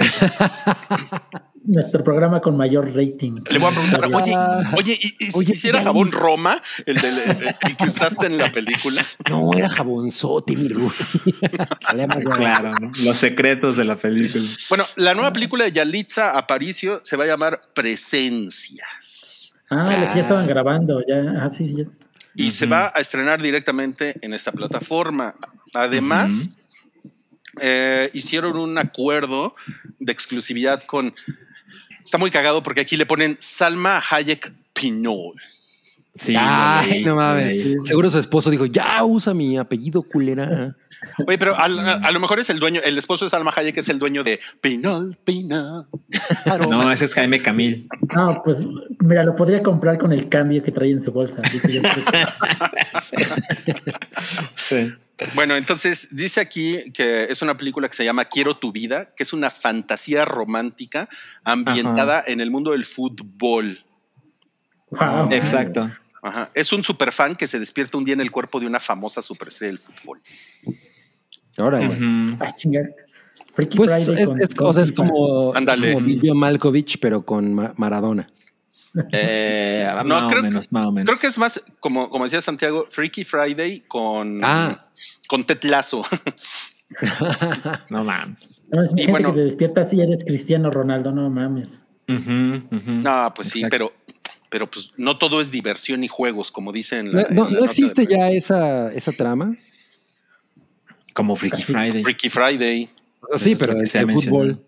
Nuestro programa con mayor rating. Le voy a preguntar, oye, Ah. oye, ¿y, y si Oye, ya jabón. Roma, el, del, el- el que usaste en la película? No, era jabonzote, mi. Claro, ¿no? los secretos de la película. Bueno, la nueva película de Yalitza Aparicio se va a llamar Presencias. Ah, la que ya estaban grabando, ya. Ah, sí, sí. ya. y se va a estrenar directamente en esta plataforma. Además, eh, hicieron un acuerdo de exclusividad con. Está muy cagado porque aquí le ponen Salma Hayek Pinol. Sí, Ay, no mames. Seguro su esposo dijo, ya usa mi apellido culera. Oye, pero a, a lo mejor es el dueño, el esposo de Salma Hayek es el dueño de Pinol, Pinol. No, ese es Jaime Camil. No, pues mira, lo podría comprar con el cambio que trae en su bolsa. así que yo creo que- Sí. Bueno, entonces dice aquí que es una película que se llama Quiero tu vida, que es una fantasía romántica ambientada en el mundo del fútbol. Wow. Exacto. Ajá. Es un superfan que se despierta un día en el cuerpo de una famosa superestrella del fútbol. Ah. Freaky Pues es, o sea, es como, Ándale. es como Billy Malkovich, pero con Ma- Maradona. Eh, No, más creo o que- menos, más o menos. Creo que es más, como, como decía Santiago, Freaky Friday con, Ah. con Tetlazo. No mames. No, es Y gente bueno- que te despierta si eres Cristiano Ronaldo, no mames. No, pues sí, pero, pero pues no todo es diversión y juegos, como dicen. No, no- no existe ya esa, esa trama. Como Freaky Friday. Freaky Friday. Sí, pero que es de fútbol.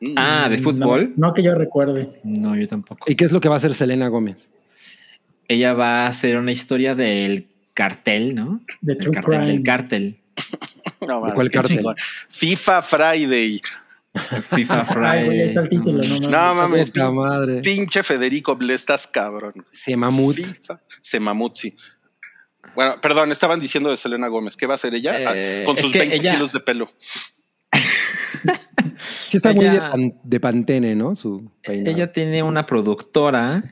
Mm. Ah, de fútbol. No, no que yo recuerde. No, yo tampoco. ¿Y qué es lo que va a hacer Selena Gómez? Ella va a hacer una historia del cartel, ¿no? De El True cartel, Crime. del cartel. No, mames, cuál cartel? chingón. FIFA Friday. FIFA Ay, güey, ahí está el Friday. título, no mames. No mames, pin- madre. pinche Federico, le estás cabrón. Se mamut. FIFA, Semamut, sí. Bueno, perdón, estaban diciendo de Selena Gómez. ¿Qué va a hacer ella? Eh, Ah, Con es sus que 20 ella- kilos de pelo. Sí está muy de, Ella- pan- de pantene, ¿no? Su peinado. Ella tiene una productora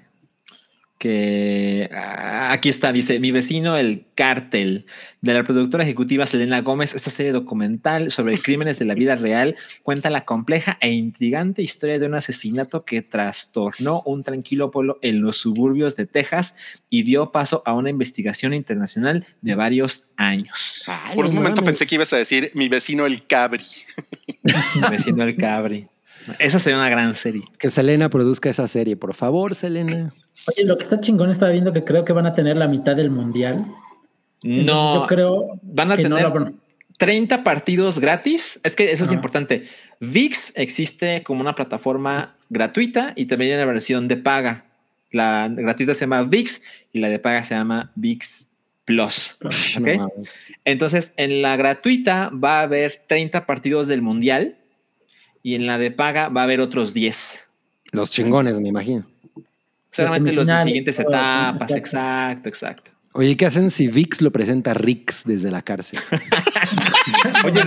que ah, aquí está, dice mi vecino el cártel de la productora ejecutiva Selena Gómez. Esta serie documental sobre crímenes de la vida real cuenta la compleja e intrigante historia de un asesinato que trastornó un tranquilo pueblo en los suburbios de Texas y dio paso a una investigación internacional de varios años. Ay, Por no un momento mames. pensé que ibas a decir mi vecino el Cabri. Mi vecino el cabri. Esa sería una gran serie. Que Selena produzca esa serie, por favor, Selena. Oye, lo que está chingón estaba viendo que creo que van a tener la mitad del mundial. Entonces, No, Yo creo van a que no tener la van- 30 partidos gratis. Es que eso es Ajá. importante. VIX existe como una plataforma gratuita y también hay una versión de paga. La gratuita se llama VIX y la de paga se llama VIX Plus. No. Entonces, en la gratuita va a haber 30 partidos del Mundial y en la de paga va a haber otros 10. Los chingones, me imagino. Solamente los de semifinales, siguientes etapas. exacto. Exacto, exacto. Oye, ¿qué hacen si VIX lo presenta a Rix desde la cárcel? Oye,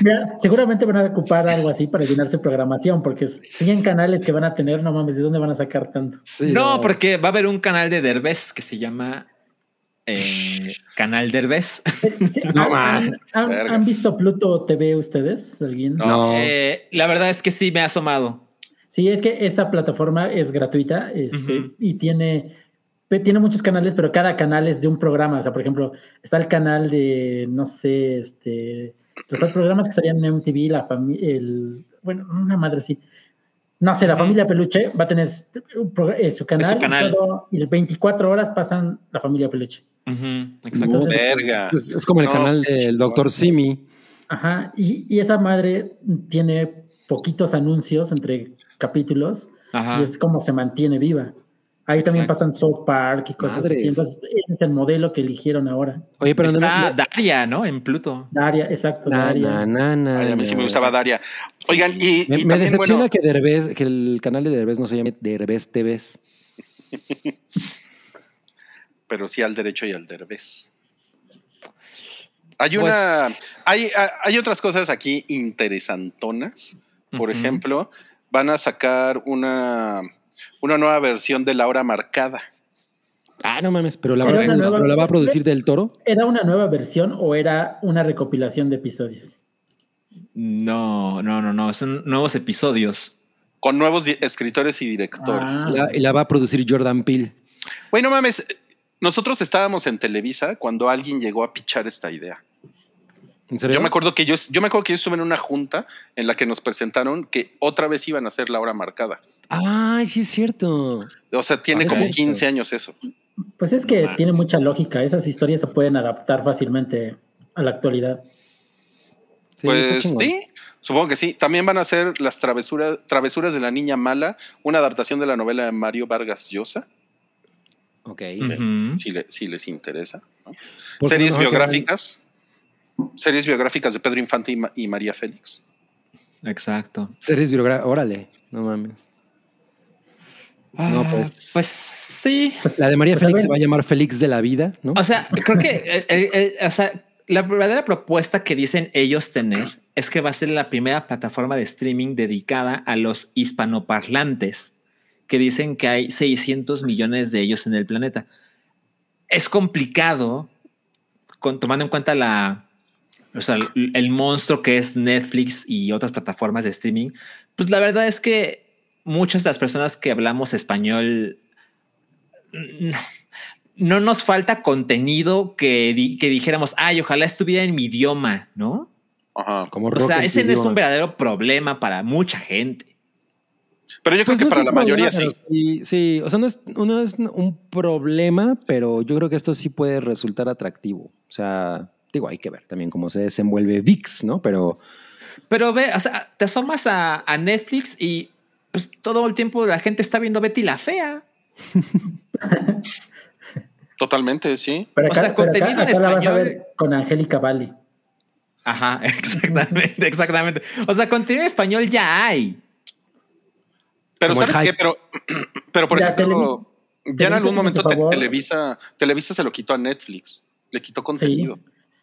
Mira, seguramente van a ocupar algo así para llenar su programación, porque 100 canales que van a tener, no mames, ¿de dónde van a sacar tanto? Sí, no, porque va a haber un canal de Derbez que se llama eh, Canal Derbez. No, ¿han- man. ¿han, visto Pluto TV ustedes? ¿Alguien? No. Eh, la verdad es que sí me ha asomado. Sí, es que esa plataforma es gratuita este, y tiene, tiene muchos canales, pero cada canal es de un programa. O sea, por ejemplo, está el canal de, no sé, este, los programas que salían en MTV, la familia, el, bueno, una madre sí. No sé, la familia Peluche va a tener pro- eh, su canal, y todo- y 24 horas pasan la familia Peluche. Exacto. Entonces- Verga. Es, es como el No, canal del. Doctor Simi. Ajá, y, y esa madre tiene poquitos anuncios entre capítulos. Ajá. y es como se mantiene viva. Ahí también Exacto. pasan South Park y cosas Madres. así. Entonces, ese es el modelo que eligieron ahora. Oye, pero no- Está no- Daria, ¿no? En Pluto. Daria, exacto, na, Daria. na, na, na, Ay, a mí sí me gustaba Daria. Oigan, y, Me, y me también, decepciona bueno, que Derbez, que el canal de Derbez no se llame Derbez TVs. pero sí al derecho y al derbez. Hay Pues- una, hay, hay otras cosas aquí interesantonas. Por ejemplo, van a sacar una, una nueva versión de La Hora Marcada. Ah, no mames, pero la, va, una nueva- pero la va a producir del toro. ¿Era una nueva versión o era una recopilación de episodios? No, no, no, no. Son nuevos episodios. Con nuevos escritores y directores. Ah. La- y la va a producir Jordan Peele. Güey, no mames. Nosotros estábamos en Televisa cuando alguien llegó a pichar esta idea. ¿En serio? Yo me acuerdo que yo, yo me acuerdo que yo estuve en una junta en la que nos presentaron que otra vez iban a hacer la hora marcada. Ay, sí es cierto. O sea, tiene Ah, como eso. 15 años eso. Pues es que tiene mucha lógica. Esas historias se pueden adaptar fácilmente a la actualidad. Sí, pues sí, supongo que sí. También van a hacer las travesuras, travesuras de la niña mala, una adaptación de la novela de Mario Vargas Llosa, Ok. Si, le- si les interesa. Series no, biográficas. Series biográficas de Pedro Infante y, Ma- y María Félix. Exacto. Series biográficas. Órale, no mames. No, Ah, pues- Pues sí. La de María Pues, Félix se va a llamar Félix de la Vida, ¿no? O sea, creo que el- el- el- o sea, la verdadera propuesta que dicen ellos tener es que va a ser la primera plataforma de streaming dedicada a los hispanoparlantes, que dicen que hay 600 millones de ellos en el planeta. Es complicado, con, tomando en cuenta la, o sea, el, el monstruo que es Netflix y otras plataformas de streaming. Pues la verdad es que muchas de las personas que hablamos español no, no nos falta contenido que, di- que dijéramos, ay, ojalá estuviera en mi idioma, ¿no? Ajá. Como O sea, ese no es un verdadero problema para mucha gente. Pero yo creo Pues que no para la mayoría sí. sí. Sí, o sea, no es, no es un problema, pero yo creo que esto sí puede resultar atractivo. O sea, digo, hay que ver también cómo se desenvuelve VIX, ¿no? Pero Pero ve, o sea, te asomas a, a Netflix y pues todo el tiempo la gente está viendo Betty la Fea. Totalmente, sí. Pero O sea, contenido en la vas a español. ver con Angélica Valley. Ajá, exactamente, exactamente. O sea, contenido en español ya hay. Pero ¿sabes qué? Pero, pero por Ya, ejemplo, ya en algún momento te-. Televisa, Televisa se lo quitó a Netflix. Le quitó contenido.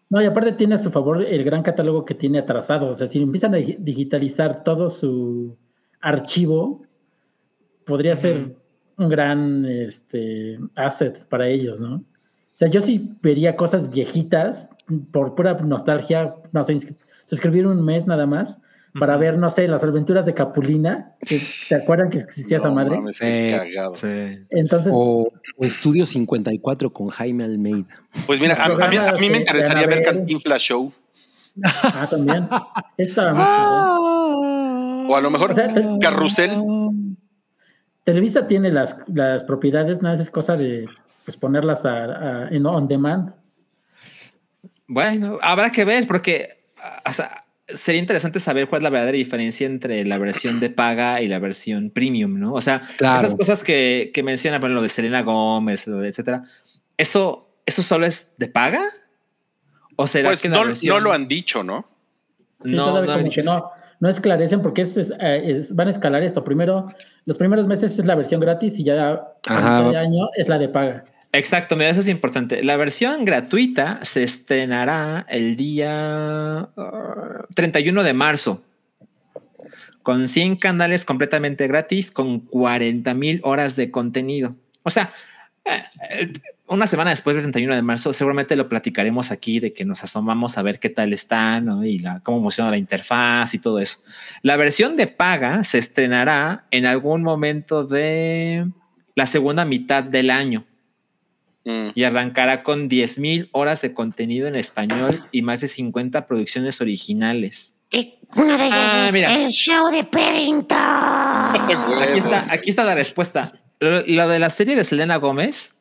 No, y aparte tiene a su favor el gran catálogo que tiene atrasado. O sea, si empiezan a dig- digitalizar todo su archivo, podría ser un gran este, asset para ellos, ¿no? O sea, yo sí vería cosas viejitas por pura nostalgia, no sé, suscribir un mes nada más para ver, no sé, las aventuras de Capulina. que- ¿Te acuerdan que existía esa madre? mames, qué Sí. cagado. Entonces, o, o Estudio 54 con Jaime Almeida. Pues mira, a, a mí, a mí me interesaría ver. Cantinflas Show. ah, también. Estaba muy chido. O a lo mejor O sea, te- Carrusel. Televisa tiene las, las propiedades, no es cosa de pues, ponerlas a, a- en on demand. Bueno, habrá que ver porque o sea, sería interesante saber cuál es la verdadera diferencia entre la versión de paga y la versión premium, ¿no? O sea, Claro. esas cosas que, que menciona, por ejemplo, lo de Selena Gómez, etcétera, ¿eso, ¿eso solo es de paga? ¿O será Pues que no, versión- no lo han dicho, ¿no? Sí, No, no dicho. no, no esclarecen porque es, es- eh, es- van a escalar esto. Primero, los primeros meses es la versión gratis y ya a Ajá. mitad de año es la de paga. Exacto, mira, eso es importante. La versión gratuita se estrenará el día ah, 31 de marzo con 100 canales completamente gratis con 40 mil horas de contenido. O sea, eh, una semana después del 31 de marzo seguramente lo platicaremos aquí de que nos asomamos a ver qué tal está ¿no? y la, cómo funciona la interfaz y todo eso. La versión de paga se estrenará en algún momento de la segunda mitad del año Mm. y arrancará con 10.000 horas de contenido en español y más de 50 producciones originales. Y una de ellas Ah, es mira. el show de Paddington. Aquí está, aquí está la respuesta. Lo, lo de la serie de Selena Gómez,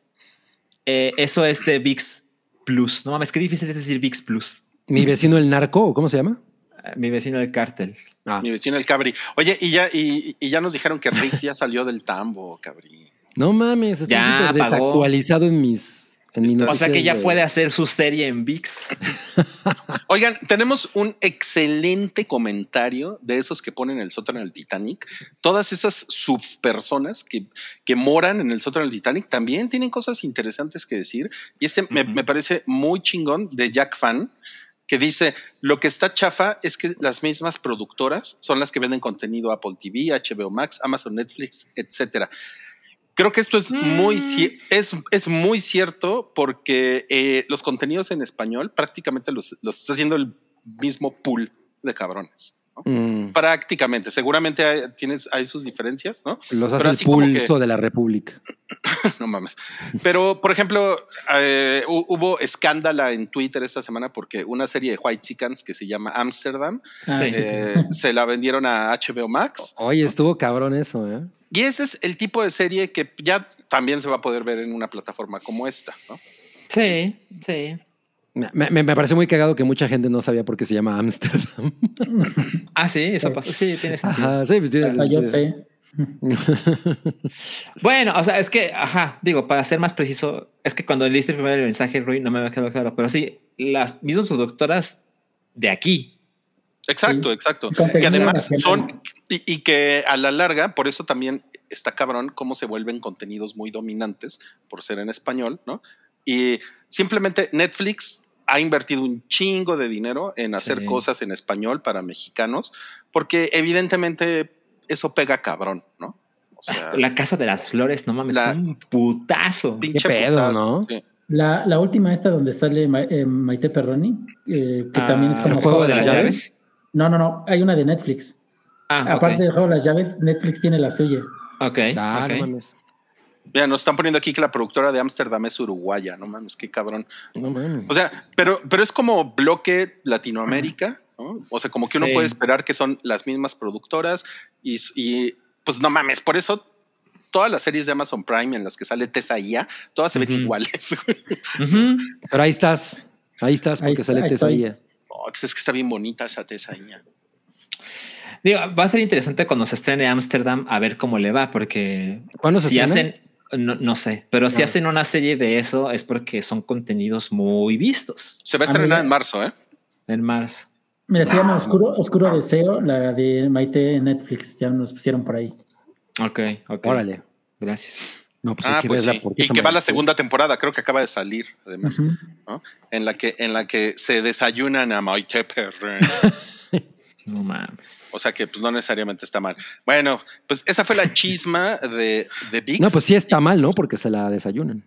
eh, eso es de VIX Plus. No mames, qué difícil es decir VIX Plus. Mi vecino el narco, ¿o ¿cómo se llama? Eh, Mi vecino del cártel. Ah. Mi vecino el Cabri. Oye, y ya, y, y ya nos dijeron que Riggs ya salió del tambo, Cabri. No mames, estoy súper desactualizado en mis. En mis Está- O sea que ya de- puede hacer su serie en VIX. Oigan, tenemos un excelente comentario de esos que ponen el sótano del Titanic. Todas esas subpersonas que, que moran en el sótano del Titanic también tienen cosas interesantes que decir. Y este me, me parece muy chingón de Jack Fan, que dice, lo que está chafa es que las mismas productoras son las que venden contenido a Apple TV, HBO Max, Amazon Netflix, etcétera. Creo que esto es muy, Mm. es, es muy cierto porque eh, los contenidos en español prácticamente los, los está haciendo el mismo pool de cabrones. ¿no? Mm, Prácticamente, seguramente hay, tienes, hay sus diferencias, ¿no? los Pero hace el así como que- pulso de la República. no mames. Pero, por ejemplo, eh, hu- hubo escándala en Twitter esta semana porque una serie de White Chickens que se llama Amsterdam sí. eh, se la vendieron a HBO Max. Oye, estuvo cabrón eso, ¿eh? Y ese es el tipo de serie que ya también se va a poder ver en una plataforma como esta, ¿no? Sí, sí. Me, me, me pareció muy cagado que mucha gente no sabía por qué se llama Ámsterdam. Ah, sí, eso pasa. Sí, tiene sentido. Ajá, sí, pues tiene yo sentido. sé. Bueno, o sea, es que, ajá, digo, para ser más preciso, es que cuando leíste primero el mensaje, Rui, no me había quedado claro, pero sí, las mismas productoras de aquí. Exacto, Sí. exacto. Que además son, y, y que a la larga, por eso también está cabrón cómo se vuelven contenidos muy dominantes por ser en español, ¿no? Y simplemente Netflix ha invertido un chingo de dinero en hacer Sí. cosas en español para mexicanos, porque evidentemente eso pega cabrón, ¿no? O sea, La Casa de las Flores, no mames, La- un putazo. pinche pedo, putazo, ¿no? sí. La, la última esta donde sale Ma- eh, Maite Perroni, eh, que Ah, también es como ¿El juego de las Llaves. No, no, no, hay una de Netflix. Ah, Aparte ok. del juego de las llaves, Netflix tiene la suya. Ok, Ah, ok. no mames. Mira, nos están poniendo aquí que la productora de Ámsterdam es uruguaya, no mames, qué cabrón. No mames. O sea, pero, pero es como bloque Latinoamérica, ¿no? O sea, como que uno Sí. puede esperar que son las mismas productoras y, y, pues no mames, por eso todas las series de Amazon Prime en las que sale Tessa Ia, todas se ven iguales. Pero ahí estás. Ahí estás Ahí porque está, sale ahí Tesaía. Pues es que está bien bonita esa Tessa Ia. Digo, va a ser interesante cuando se estrene Amsterdam a ver cómo le va, porque ¿Cuándo se si estrena? hacen, no, no sé, pero si Ah. hacen una serie de eso es porque son contenidos muy vistos Se va a Ah, estrenar en marzo, ¿eh? en marzo. Mira, se llama Oscuro, Oscuro Deseo, la de Maite en Netflix, ya nos pusieron por ahí. Ok, ok. Órale. Gracias. No, pues hay Ah, que pues verla sí. porque Y que va la segunda temporada, creo que acaba de salir, además. ¿no? En la que, en la que se desayunan a Maite Perren. No mames. O sea que pues no necesariamente está mal. Bueno, pues esa fue la chisma de, de VIX. No, pues sí está mal, ¿no? Porque se la desayunan.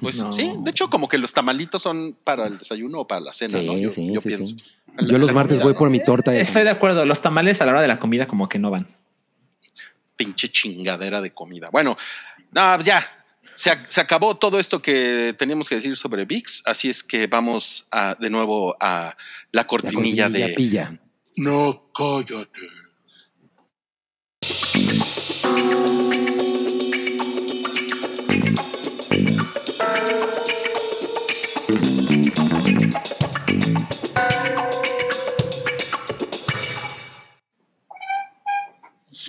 Pues No. sí, de hecho, como que los tamalitos son para el desayuno o para la cena, Sí, ¿no? Yo, sí, yo sí, pienso. sí. La- Yo los martes comida, voy ¿no? por mi torta Estoy de acuerdo. Los tamales a la hora de la comida como que no van. Pinche chingadera de comida. Bueno, no, ya. Se, ac- se acabó todo esto que teníamos que decir sobre VIX, así es que vamos a, de nuevo a la La cortinilla, cortinilla de pilla. No, cállate.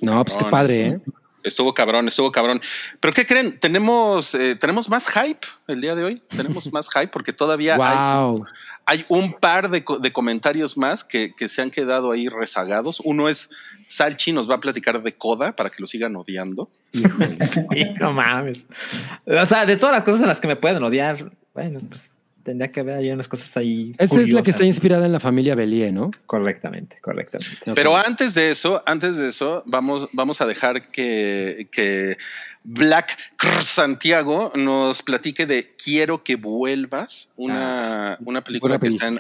No, pues qué padre, ¿eh? Estuvo cabrón, estuvo cabrón. Pero ¿qué creen? Tenemos, eh, tenemos más hype el día de hoy. Tenemos más hype porque todavía hay, Wow. hay un par de, co- de comentarios más que, que se han quedado ahí rezagados. Uno es Salchi nos va a platicar de Coda para que lo sigan odiando. Sí, no mames. O sea, de todas las cosas en las que me pueden odiar, bueno, pues tendría que haber ahí unas cosas ahí. Esta es la que está inspirada en la familia Belie, ¿no? Correctamente, correctamente. Pero antes de eso, antes de eso, vamos, vamos a dejar que, que Black Santiago nos platique de Quiero que vuelvas, una, una película que está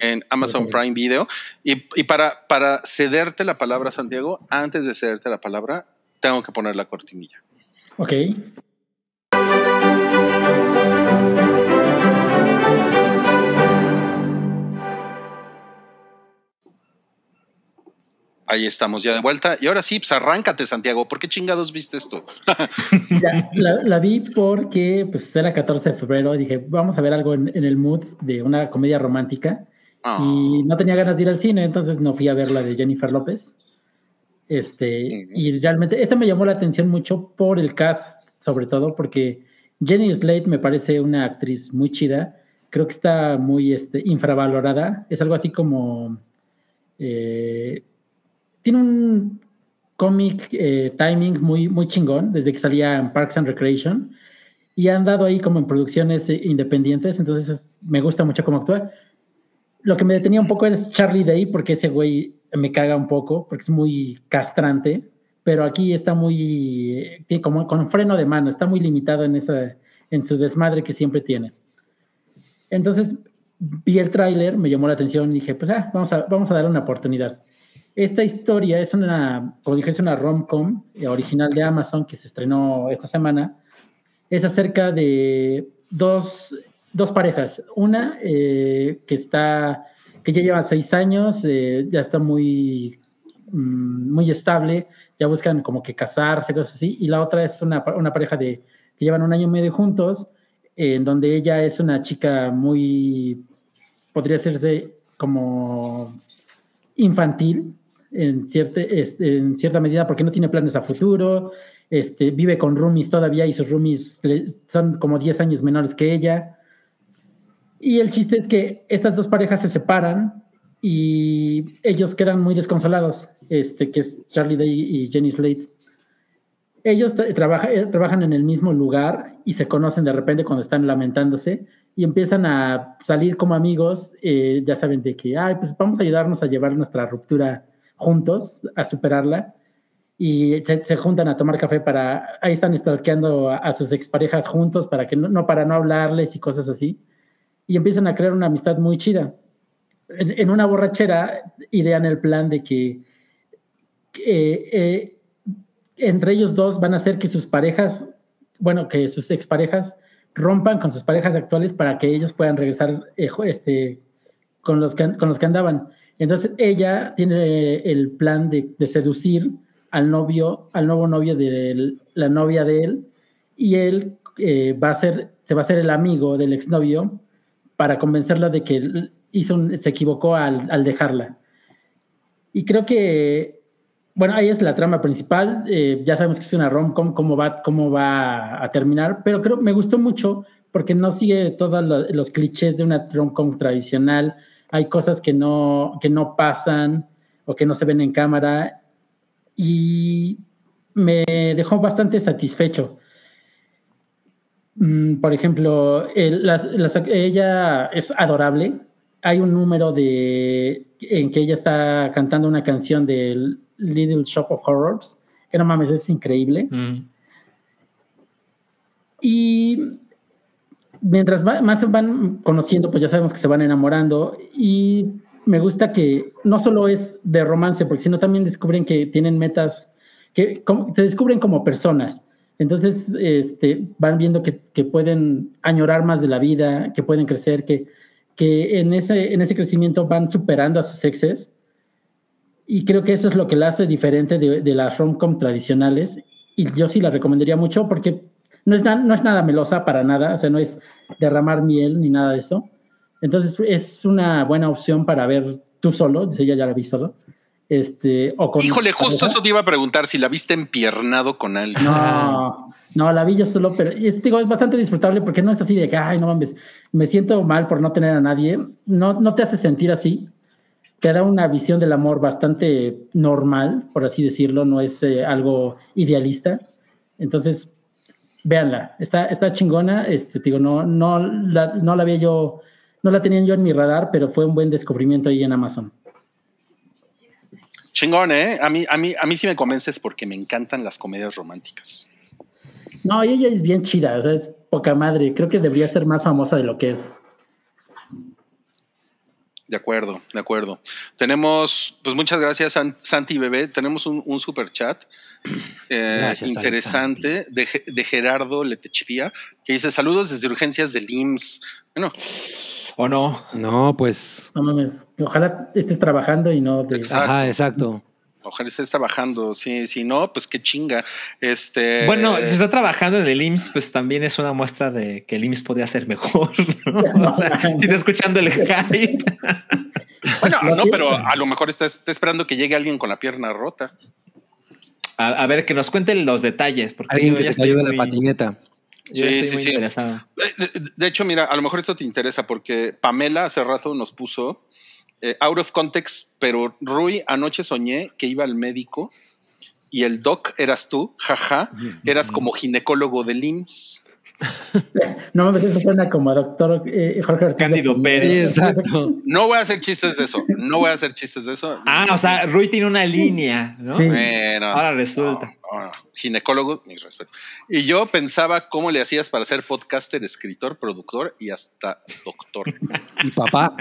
en Amazon Prime Video. Y, y para, para cederte la palabra, Santiago, antes de cederte la palabra, tengo que poner la cortinilla. Ok. Ahí estamos ya de vuelta. Y ahora sí, pues arráncate, Santiago. ¿Por qué chingados viste esto? La, la vi porque pues era 14 de febrero y dije, vamos a ver algo en, en el mood de una comedia romántica. Ah, Y no tenía ganas de ir al cine, entonces no fui a ver la de Jennifer López. Este, y realmente, esta me llamó la atención mucho por el cast, sobre todo porque Jenny Slate me parece una actriz muy chida. Creo que está muy este, infravalorada. Es algo así como. eh, tiene un cómic eh, timing muy, muy chingón desde que salía en Parks and Recreation y ha andado ahí como en producciones eh, independientes, entonces es- me gusta mucho cómo actúa. Lo que me detenía un poco es Charlie Day, porque ese güey me caga un poco, porque es muy castrante, pero aquí está muy, tiene como con freno de mano, está muy limitado en, esa, en su desmadre que siempre tiene. Entonces vi el tráiler, me llamó la atención y dije, pues ah, vamos, a, vamos a darle una oportunidad. Esta historia es una, como dije, una rom-com eh, original de Amazon que se estrenó esta semana. Es acerca de dos, dos parejas. Una eh, que está, que ya lleva seis años, eh, ya está muy, mm, muy estable, ya buscan como que casarse, cosas así. Y la otra es una, una pareja de, que llevan un año y medio juntos, en donde ella es una chica muy, podría decirse como infantil en cierta, este, en cierta medida porque no tiene planes a futuro, este, vive con roomies todavía y sus roomies son como 10 años menores que ella. Y el chiste es que estas dos parejas se separan y ellos quedan muy desconsolados, este, que es Charlie Day y Jenny Slate. Ellos trabaja, eh, trabajan en el mismo lugar y se conocen de repente cuando están lamentándose y empiezan a salir como amigos, eh, ya saben de que, ay, pues vamos a ayudarnos a llevar nuestra ruptura juntos, a superarla, y se, juntan a tomar café para, ahí están stalkeando a, a sus exparejas juntos para que no, no, para no hablarles y cosas así, y empiezan a crear una amistad muy chida. En, una borrachera idean el plan de que eh, entre ellos dos van a hacer que sus parejas, bueno, que sus exparejas rompan con sus parejas actuales para que ellos puedan regresar eh, este, con, los que, con los que andaban. Entonces ella tiene el plan de, seducir al novio, al nuevo novio de la novia de él, y él eh, va a ser, se va a hacer el amigo del exnovio para convencerla de que hizo se equivocó al, dejarla. Y creo que, bueno, ahí es la trama principal. Eh, ya sabemos que es una rom-com, cómo va, cómo va a terminar, pero creo me gustó mucho porque no sigue todos los clichés de una rom-com tradicional hay cosas que no, que no pasan o que no se ven en cámara y me dejó bastante satisfecho. Mm, por ejemplo, el, las, las, ella es adorable. Hay un número de, en que ella está cantando una canción del Little Shop of Horrors, que no mames, es increíble. Mm. Y mientras más se van conociendo, pues ya sabemos que se van enamorando y me gusta que no solo es de romance, porque sino también descubren que tienen metas, que se descubren como personas. Entonces, este, van viendo que, que, pueden añorar más de la vida, que pueden crecer, que, que en, ese, en ese crecimiento van superando a sus exes. Y creo que eso es lo que la hace diferente de, de las rom-com tradicionales. Y yo sí la recomendaría mucho porque no es, no es nada melosa para nada, o sea, no es derramar miel ni nada de eso. Entonces es una buena opción para ver tú solo, dice ella ya la vi solo. Este, o con Híjole, justo eso te iba a preguntar si la viste empiernado con alguien. No, no, la vi yo solo, pero es, digo, es bastante disfrutable porque no es así de que, ay, no mames, me siento mal por no tener a nadie. No, no te hace sentir así. Te da una visión del amor bastante normal, por así decirlo, no es eh, algo idealista. Entonces, véanla, está, está chingona, este, digo, no, no, la, no la había yo, no la tenían yo en mi radar, pero fue un buen descubrimiento ahí en Amazon. Chingón, ¿eh? A mí, a mí, a mí sí me convences porque me encantan las comedias románticas. No, ella es bien chida, o sea, es poca madre. Creo que debería ser más famosa de lo que es. De acuerdo, de acuerdo. Tenemos, pues muchas gracias, Santi Bebé. Tenemos un, un super chat eh, gracias, interesante de, de, Gerardo Letechipía, que dice saludos desde urgencias del IMSS. Bueno. ¿O no? No, pues. No mames. Ojalá estés trabajando y no. De... Exacto. Ajá, exacto. Ojalá estés trabajando. Si, si no, pues qué chinga. Este. Bueno, si está trabajando en el IMSS, pues también es una muestra de que el IMSS podría ser mejor. ¿no? o sea, si está escuchando el hype. bueno, no, pero a lo mejor está, está esperando que llegue alguien con la pierna rota. A, a, ver, que nos cuenten los detalles. Porque Alguien que se cayó de la patineta. Sí, sí, sí. De, de, hecho, mira, a lo mejor esto te interesa porque Pamela hace rato nos puso eh, out of context, pero Rui, anoche soñé que iba al médico y el doc eras tú, jaja, eras como ginecólogo del IMSS. No mames, eso suena como a doctor eh, Jorge Ortiz Cándido. Pérez. Exacto. No voy a hacer chistes de eso. No voy a hacer chistes de eso. Ah, o sea, Rui tiene una línea, ¿no? Sí. Bueno, Ahora resulta. no, no, ginecólogo, mi respeto. Y yo pensaba cómo le hacías para ser podcaster, escritor, productor y hasta doctor. Y papá.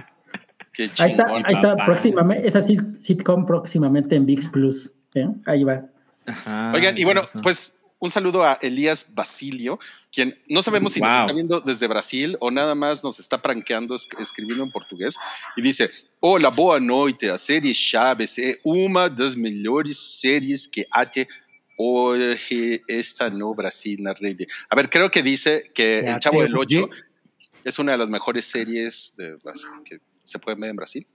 Qué Ahí está, chingón. ahí está papá. próximamente, esa sit- sitcom próximamente en VIX Plus. ¿eh? Ahí va. Ajá. Oigan, y bueno, pues un saludo a Elías Basilio, quien no sabemos si nos está viendo desde Brasil o nada más nos está pranqueando es- escribiendo en portugués y dice: Hola, boa noite. A série Chaves é uma das melhores séries que até hoje está no Brasil na rede. A ver, creo que dice que El Chavo del Ocho es una de las mejores series de Brasil que se puede ver en Brasil.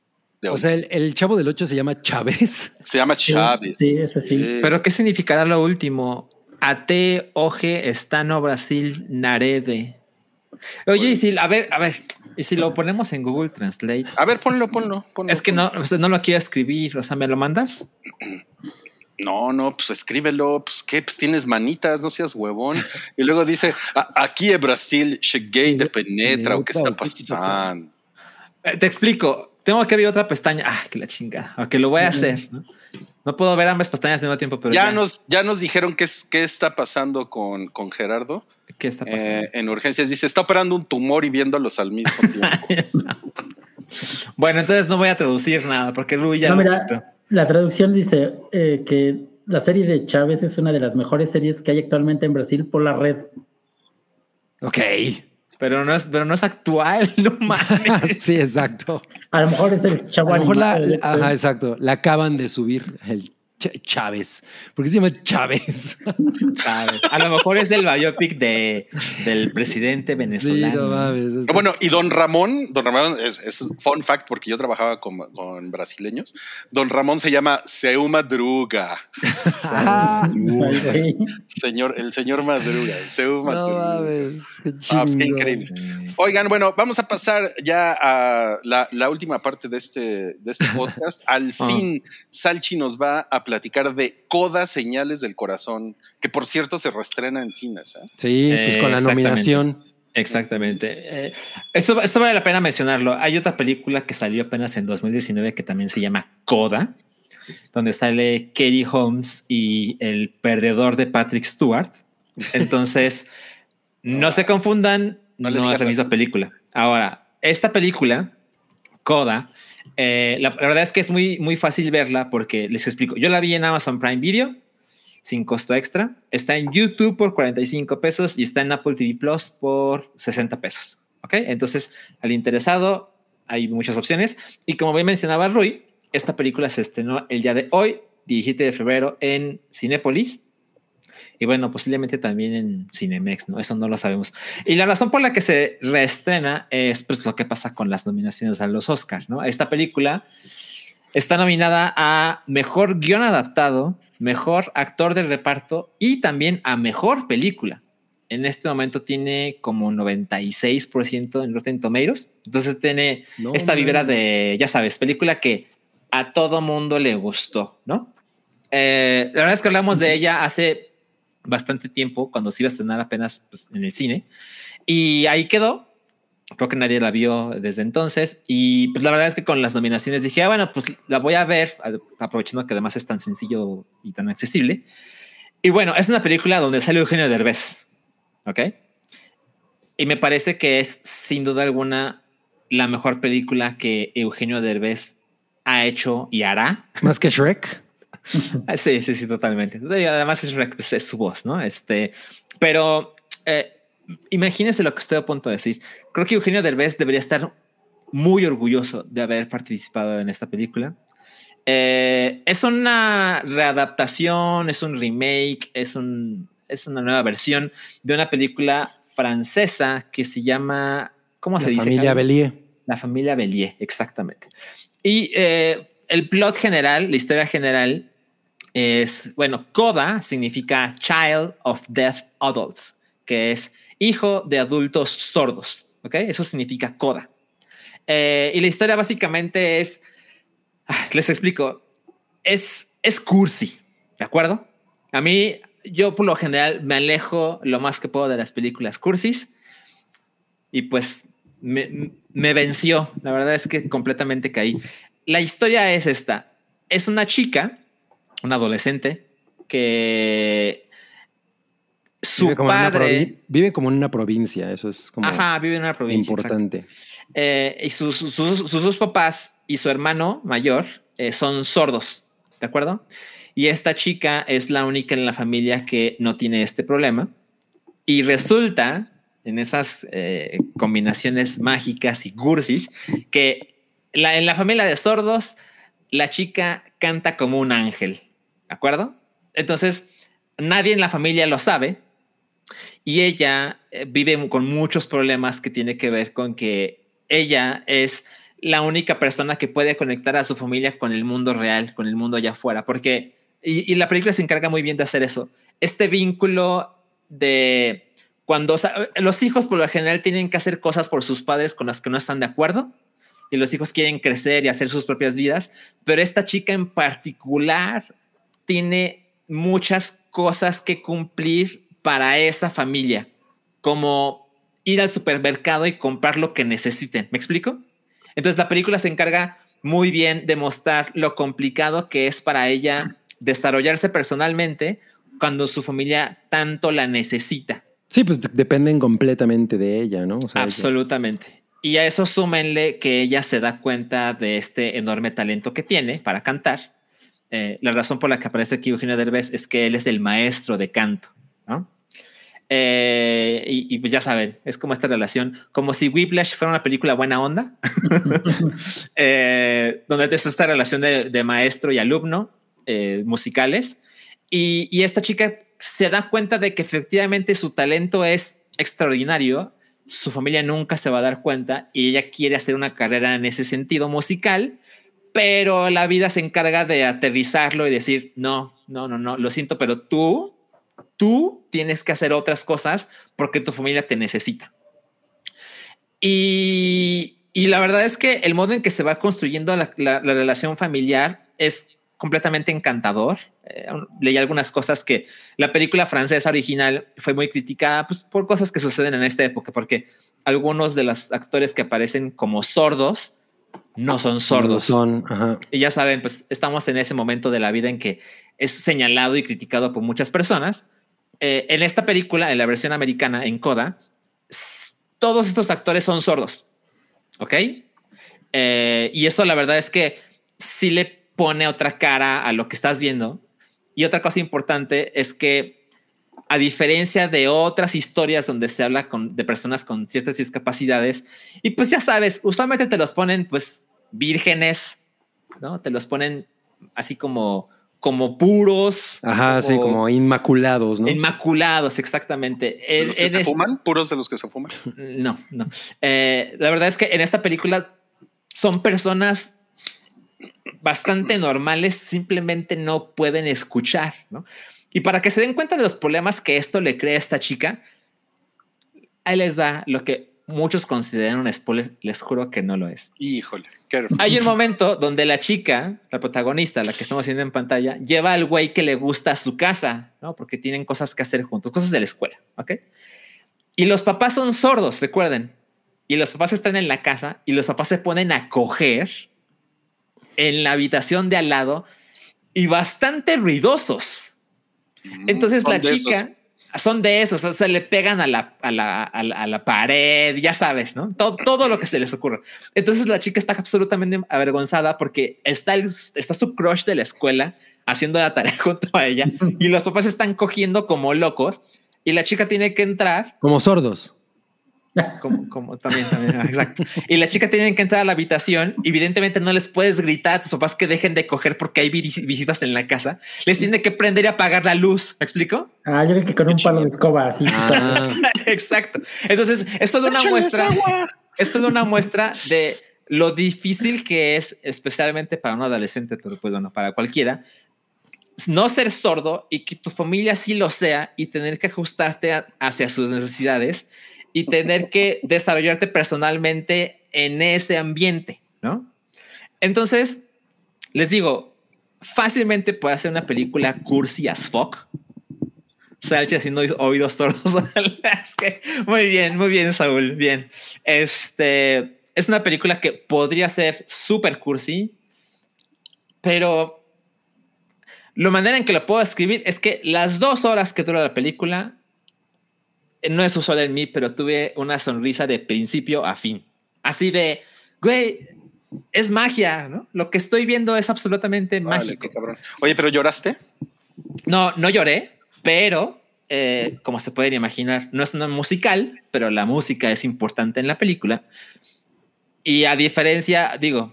de O hoy. sea, el, el chavo del 8 se llama Chávez. se llama Sí, Chaves. sí, ese sí. Pero ¿qué significará lo último? Ate, oje, estano, Brasil, narede. Oye, y si, a ver, a ver, y si lo ponemos en Google Translate, A ver, ponlo, ponlo. ponlo, es que ponlo. no, o sea, no lo quiero escribir, o sea, ¿me lo mandas? No, no, pues escríbelo, pues qué, pues tienes manitas, no seas huevón. Y luego dice, "A- aquí en Brasil, cheguei de penetra, o qué está pasando. Eh, te explico, tengo que abrir otra pestaña. Ah, que la chingada. Ok, lo voy a hacer. ¿no? No puedo ver ambas pestañas al mismo tiempo, pero Ya ya, nos, ya nos dijeron qué, es, qué está pasando con, con Gerardo ¿qué está pasando? eh, en urgencias. Dice, está operando un tumor y viéndolos al mismo tiempo. Bueno, entonces no voy a traducir nada porque Rui ya No, lo mira, la traducción dice eh, que la serie de Chávez es una de las mejores series que hay actualmente en Brasil por la red. Ok. Pero no es, pero no es actual, no mames. sí, exacto. A lo mejor es el chavo A lo mejor la, ajá, exacto. La acaban de subir el Chávez. ¿Por qué se llama Chávez? Chávez. A lo mejor es el biopic de, del presidente Sí, venezolano. no mames. Está- Bueno, y don Ramón, don Ramón es, es fun fact porque yo trabajaba con, con brasileños. Don Ramón se llama Seu Madruga. Ah. Señor, el señor Madruga, el Seu no Madruga. mames. Qué Ah, pues increíble. Oigan, bueno, vamos a pasar ya a la, la última parte de este, de este podcast. Al Ah. fin, Salchi nos va a platicar de Coda Señales del Corazón, que por cierto se reestrena en cines. ¿eh? Sí, pues Eh, con la nominación. Exactamente. Eh, esto, esto vale la pena mencionarlo. Hay otra película que salió apenas en 2019 que también se llama Coda, donde sale Katie Holmes y el perdedor de Patrick Stewart. Entonces, no se confundan, No no, le digas es la misma película. Ahora, esta película, Coda, eh, la, verdad es que es muy, muy fácil verla porque les explico. Yo la vi en Amazon Prime Video sin costo extra. Está en YouTube por 45 pesos y está en Apple TV Plus por 60 pesos. ¿Ok? Entonces, al interesado, hay muchas opciones. Y como bien mencionaba Rui, esta película se estrenó el día de hoy, 17 de febrero, en Cinépolis. Y bueno, posiblemente también en Cinemex, ¿no? Eso no lo sabemos. Y la razón por la que se reestrena es pues lo que pasa con las nominaciones a los Oscars, ¿no? Esta película está nominada a Mejor Guión Adaptado, Mejor Actor del Reparto y también a Mejor Película. En este momento tiene como 96% en Rotten Tomatoes. Entonces tiene No, esta vibra de, ya sabes, película que a todo mundo le gustó, ¿no? Eh, la verdad es que hablamos de ella hace bastante tiempo, cuando se iba a estrenar apenas pues, en el cine. Y ahí quedó. Creo que nadie la vio desde entonces. Y pues la verdad es que con las nominaciones dije, ah, bueno, pues la voy a ver, aprovechando que además es tan sencillo y tan accesible. Y bueno, es una película donde sale Eugenio Derbez. ¿Ok? Y me parece que es sin duda alguna la mejor película que Eugenio Derbez ha hecho y hará. Más que Shrek. Ah, Sí, sí, sí, totalmente. Y además es, pues, es su voz, ¿no? Este, pero eh, imagínense lo que estoy a punto de decir. Creo que Eugenio Derbez debería estar muy orgulloso de haber participado en esta película. Eh, es una readaptación, es un remake, es, un, es una nueva versión de una película francesa que se llama, ¿cómo se La dice? familia Carlos? Bellier. La familia Bellier, exactamente. Y eh, el plot general, la historia general es, bueno, CODA significa Child of Deaf Adults, que es hijo de adultos sordos, ¿ok? Eso significa CODA. Eh, y la historia básicamente es, ah, les explico, es, es cursi, ¿de acuerdo? A mí yo por lo general me alejo lo más que puedo de las películas cursis y pues me, me venció. La verdad es que completamente caí. La historia es esta. Es una chica, una adolescente, que su vive padre... vive como en una provincia, eso es como Ajá, vive en una provincia. importante. Eh, y sus, sus, sus- sus dos papás y su hermano mayor eh, son sordos, ¿de acuerdo? Y esta chica es la única en la familia que no tiene este problema. Y resulta, en esas eh, combinaciones mágicas y cursis, que la, en la familia de sordos, la chica canta como un ángel, ¿de acuerdo? Entonces, nadie en la familia lo sabe, y ella eh, vive con muchos problemas que tiene que ver con que ella es la única persona que puede conectar a su familia con el mundo real, con el mundo allá afuera, porque, y, y la película se encarga muy bien de hacer eso, este vínculo de cuando o sea, los hijos por lo general tienen que hacer cosas por sus padres con las que no están de acuerdo, y los hijos quieren crecer y hacer sus propias vidas, pero esta chica en particular tiene muchas cosas que cumplir para esa familia, como ir al supermercado y comprar lo que necesiten. ¿Me explico? Entonces la película se encarga muy bien de mostrar lo complicado que es para ella desarrollarse personalmente cuando su familia tanto la necesita. Sí, pues de- dependen completamente de ella, ¿no? O sea, ella- Absolutamente. Y a eso súmenle que ella se da cuenta de este enorme talento que tiene para cantar. Eh, la razón por la que aparece aquí Eugenio Derbez es que él es el maestro de canto. Eh, y, pues ya saben, es como esta relación, como si Whiplash fuera una película buena onda, eh, donde es esta relación de, de maestro y alumno eh, musicales. Y esta chica se da cuenta de que efectivamente su talento es extraordinario, su familia nunca se va a dar cuenta y ella quiere hacer una carrera en ese sentido musical, pero la vida se encarga de aterrizarlo y decir, no, no, no, no, lo siento, pero tú, tú tienes que hacer otras cosas porque tu familia te necesita. Y, y la verdad es que el modo en que se va construyendo la, la- la relación familiar es completamente encantador. Eh, leí algunas cosas que la película francesa original fue muy criticada pues, por cosas que suceden en esta época, porque algunos de los actores que aparecen como sordos no son sordos. Son, ajá. Y ya saben, pues estamos en ese momento de la vida en que es señalado y criticado por muchas personas. Eh, en esta película, en la versión americana, en Coda, todos estos actores son sordos. ¿Ok? Eh, y eso la verdad es que sí le pone otra cara a lo que estás viendo. Y otra cosa importante es que a diferencia de otras historias donde se habla con, de personas con ciertas discapacidades, y pues ya sabes, usualmente te los ponen pues vírgenes, ¿no? Te los ponen así como, como puros. Ajá, sí, como inmaculados, ¿no? Inmaculados, exactamente. ¿De los que en se es- fuman? ¿Puros de los que se fuman? no, no. Eh, la verdad es que en esta película son personas bastante normales, simplemente no pueden escuchar, ¿no? Y para que se den cuenta de los problemas que esto le crea a esta chica, ahí les va lo que muchos consideran un spoiler, les juro que no lo es. Híjole, qué Hay un momento donde la chica, la protagonista, la que estamos viendo en pantalla, lleva al güey que le gusta a su casa, ¿no? Porque tienen cosas que hacer juntos, cosas de la escuela, ¿ok? Y los papás son sordos, recuerden. Y los papás están en la casa y los papás se ponen a coger en la habitación de al lado y bastante ruidosos. Entonces la chica son de esos, o sea, se le pegan a la, a la, a la, a la pared, ya sabes, ¿no? Todo, todo lo que se les ocurre. Entonces la chica está absolutamente avergonzada porque está, el- está su crush de la escuela haciendo la tarea junto a ella y los papás están cogiendo como locos y la chica tiene que entrar Como sordos. Como, como también, también, exacto. Y la chica tiene que entrar a la habitación. Evidentemente no les puedes gritar a tus papás que dejen de coger porque hay vis- visitas en la casa. Les tiene que prender y apagar la luz. ¿Me explico? Ah, yo creo que con un palo de escoba así. Ah, Exacto. Entonces, esto es una muestra. Esto es una muestra de lo difícil que es, especialmente para un adolescente, pero pues bueno, para cualquiera, no ser sordo y que tu familia sí lo sea y tener que ajustarte a- hacia sus necesidades y tener que desarrollarte personalmente en ese ambiente, ¿no? Entonces, les digo, fácilmente puede hacer una película cursi as fuck, Salchi haciendo oídos que, muy bien, muy bien, Saúl. Bien. Este es una película que podría ser súper cursi, pero la manera en que lo puedo escribir es que las dos horas que dura la película no es usual en mí, pero tuve una sonrisa de principio a fin. Así de, güey, es magia, ¿no? Lo que estoy viendo es absolutamente Vale, mágico. cabrón. Oye, pero lloraste. No, no lloré, pero eh, como se pueden imaginar, no es una musical, pero la música es importante en la película. Y a diferencia, digo,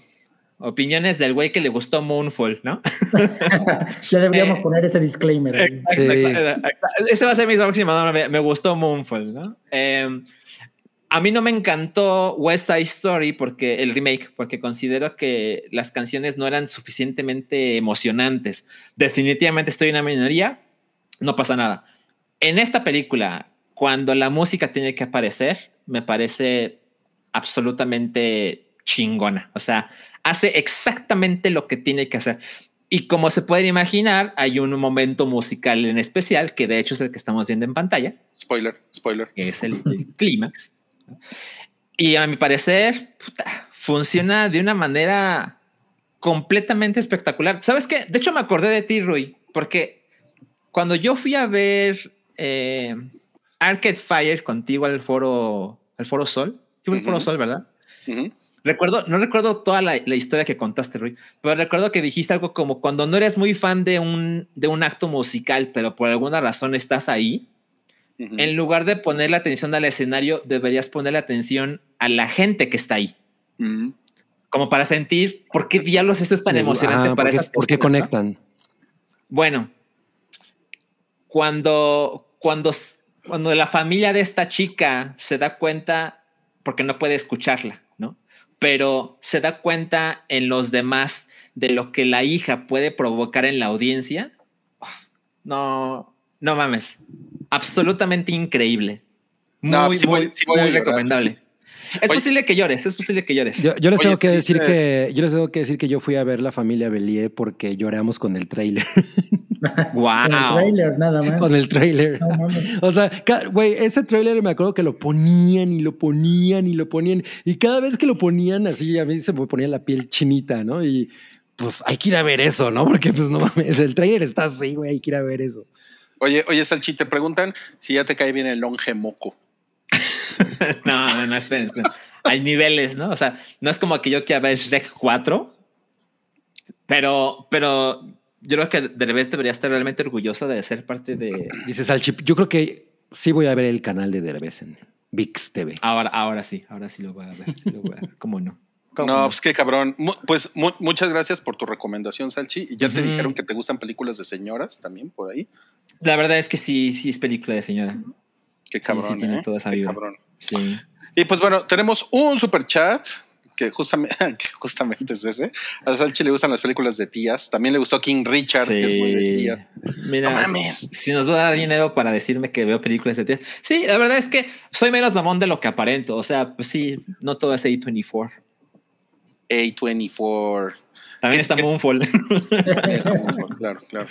opiniones del güey que le gustó Moonfall, ¿no? ya deberíamos Eh, poner ese disclaimer. ahí. Exacto, Sí. exacto, exacto. Ese va a ser mi próximo nombre. Me, me gustó Moonfall, ¿no? Eh, a mí no me encantó West Side Story porque el remake, porque considero que las canciones no eran suficientemente emocionantes. Definitivamente estoy en una minoría, no pasa nada. En esta película, cuando la música tiene que aparecer, me parece absolutamente chingona. O sea, hace exactamente lo que tiene que hacer. Y como se pueden imaginar, hay un momento musical en especial, que de hecho es el que estamos viendo en pantalla, Spoiler, spoiler. que es el, el clímax. Y a mi parecer, puta, funciona de una manera completamente espectacular. ¿Sabes qué? De hecho, me acordé de ti, Rui, porque cuando yo fui a ver eh, Arcade Fire contigo al foro, al foro Sol, fue el foro Ujú. Sol, ¿verdad? Recuerdo, no recuerdo toda la, la historia que contaste, Rui, pero recuerdo que dijiste algo como cuando no eres muy fan de un, de un acto musical, pero por alguna razón estás ahí, en lugar de ponerle atención al escenario, deberías ponerle atención a la gente que está ahí, como para sentir por qué diablos esto es tan emocionante para ¿por qué- esas ¿Por qué personas, ¿no? conectan? Bueno, cuando, cuando, cuando la familia de esta chica se da cuenta, porque no puede escucharla. Pero se da cuenta en los demás de lo que la hija puede provocar en la audiencia, no, no mames, absolutamente increíble. Muy, No, sí voy- muy, voy recomendable. Es Oye. posible que llores, es posible que llores. Yo, yo les Oye, tengo que decir dice- que yo les tengo que decir que yo fui a ver la familia Belie porque lloramos con el tráiler. wow. Con el trailer, nada más. con el tráiler. No. O sea, güey, ese tráiler me acuerdo que lo ponían y lo ponían y lo ponían. Y cada vez que lo ponían así, a mí se me ponía la piel chinita, ¿no? Y pues hay que ir a ver eso, ¿no? Porque pues no mames, el tráiler está así, güey, hay que ir a ver eso. Oye, oye, Salchi, te preguntan si ya te cae bien el longe moco. No, no, no, esperen, esperen. Hay niveles, ¿no? O sea, no es como que yo quiera ver Shrek 4, pero, pero yo creo que Derbez debería estar realmente orgulloso de ser parte de. Dice Salchip, yo creo que sí voy a ver el canal de Derbez en VIX TV. Ahora, ahora sí, ahora sí lo voy a ver. Sí lo voy a ver. ¿Cómo no? ¿Cómo No, pues qué cabrón. Pues mu- muchas gracias por tu recomendación, Salchi. Y ya te dijeron que te gustan películas de señoras también por ahí. La verdad es que sí, sí es película de señora. Qué cabrón, sí tiene ¿eh? toda esa Qué cabrón. Sí. Y pues bueno, tenemos un super chat que justamente, que justamente es ese. A Salchi le gustan las películas de tías. También le gustó King Richard, que es muy de Sí. tías. Mira, No mames. si nos va a dar dinero para decirme que veo películas de tías. Sí, la verdad es que soy menos mamón de lo que aparento. O sea, pues sí, no todo es A24. A24. También ¿Qué- está Moonfall. Eso, claro, claro.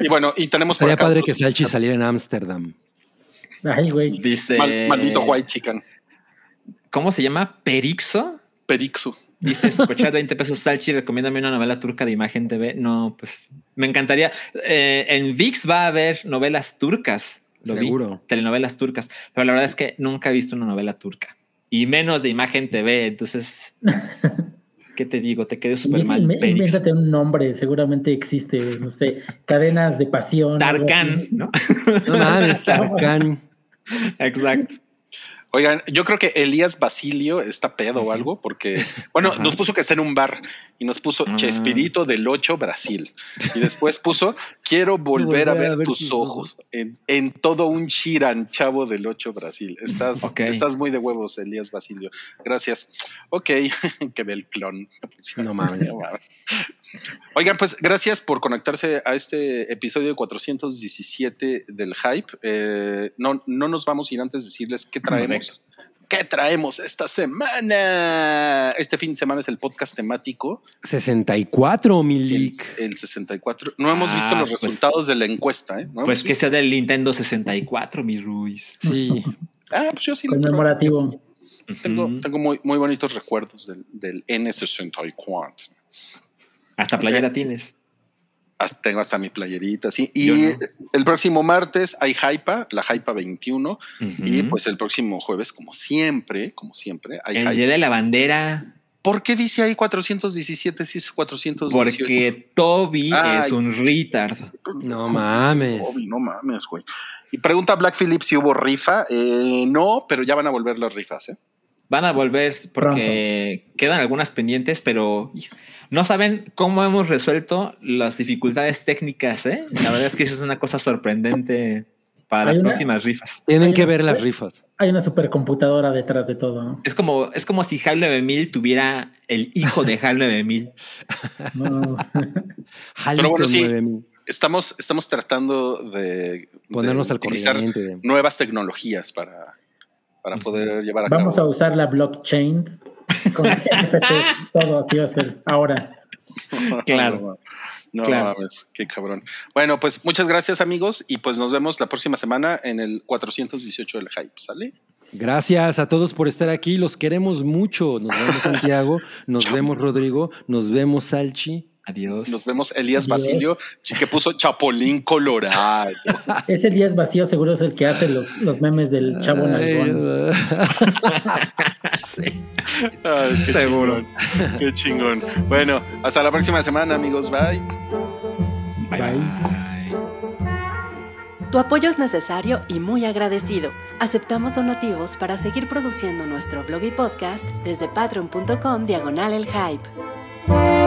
Y bueno, y tenemos por Sería acá padre que Salchi superchat. saliera en Ámsterdam. Ay, güey. Dice. Mal- maldito white chicken. ¿Cómo se llama? Perixo. Perixu. Dice Superchat 20 pesos Salchi, recomiéndame una novela turca de imagen TV. No, pues me encantaría. Eh, en VIX va a haber novelas turcas. Lo vi, Seguro. telenovelas turcas. Pero la verdad es que nunca he visto una novela turca. Y menos de imagen TV. Entonces, ¿qué te digo? Te quedé súper mal. Invé- Perixo. Invéntate un nombre, seguramente existe, no sé, cadenas de pasión. Tarkan. ¿no? No mames, Tarkan. Exacto. Oigan, yo creo que Elías Basilio está pedo o algo, porque, bueno, nos puso que está en un bar y nos puso Ah. Chespirito del 8 Brasil. Y después puso, quiero volver a ver, tus ojos en, en todo un Chiran, chavo del 8 Brasil. Estás, estás muy de huevos, Elías Basilio. Gracias. Ok, que ve el clon. No mames. Oigan, pues gracias por conectarse a este episodio 417 del Hype. Eh, no, no nos vamos a ir antes de decirles qué traemos ¿Qué traemos esta semana? Este fin de semana es el podcast temático, 64, mi el, el 64. No hemos Ah, visto los pues- resultados de la encuesta, ¿eh? No Pues que sea del Nintendo 64, mi Ruiz. Sí. Ah, pues yo sí. Conmemorativo. Tengo, tengo muy, muy bonitos recuerdos del, del N64. Hasta playera tienes. Hasta- tengo hasta mi playerita, sí. Y no. el próximo martes hay Hypa, la Hypa 21. Y pues el próximo jueves, como siempre, como siempre, hay el Hypa. día de la bandera, ¿Por qué dice ahí 417 si es 418? porque Toby Ay. es un retard. No mames. Obi, no mames, güey. Y pregunta Black Phillip si hubo rifa. Eh, no, pero ya van a volver las rifas, ¿eh? Van a volver porque quedan algunas pendientes, pero no saben cómo hemos resuelto las dificultades técnicas, ¿eh? La verdad es que eso es una cosa sorprendente para Hay las una- próximas rifas. Tienen que una- ver las rifas. Hay una supercomputadora detrás de todo. ¿no? Es como, es como si HAL 9000 tuviera el hijo de HAL 9000. No. Halliton bueno, sí. 9000. Estamos, estamos tratando de, Ponernos de al utilizar corriente. nuevas tecnologías para, para poder llevar a Vamos a usar la blockchain con NFTs, todo así va a ser ahora. Claro. No, Claro. mames, qué cabrón. Bueno, pues muchas gracias, amigos, y pues nos vemos la próxima semana en el 418 del Hype, ¿sale? Gracias a todos por estar aquí. Los queremos mucho. Nos vemos, Santiago. Nos vemos, Rodrigo. Nos vemos, Salchi. Adiós. Nos vemos Elías Adiós. Basilio, que puso Chapolín Colorado. Es vacío, seguro es el que hace los, los memes del chavo nalgón. Sí. Ay, qué Seguro. chingón, Qué chingón. Bueno, hasta la próxima semana, amigos. Bye. Bye, Bye. bye. Tu apoyo es necesario y muy agradecido. Aceptamos donativos para seguir produciendo nuestro blog y podcast desde patreon.com diagonal el hype.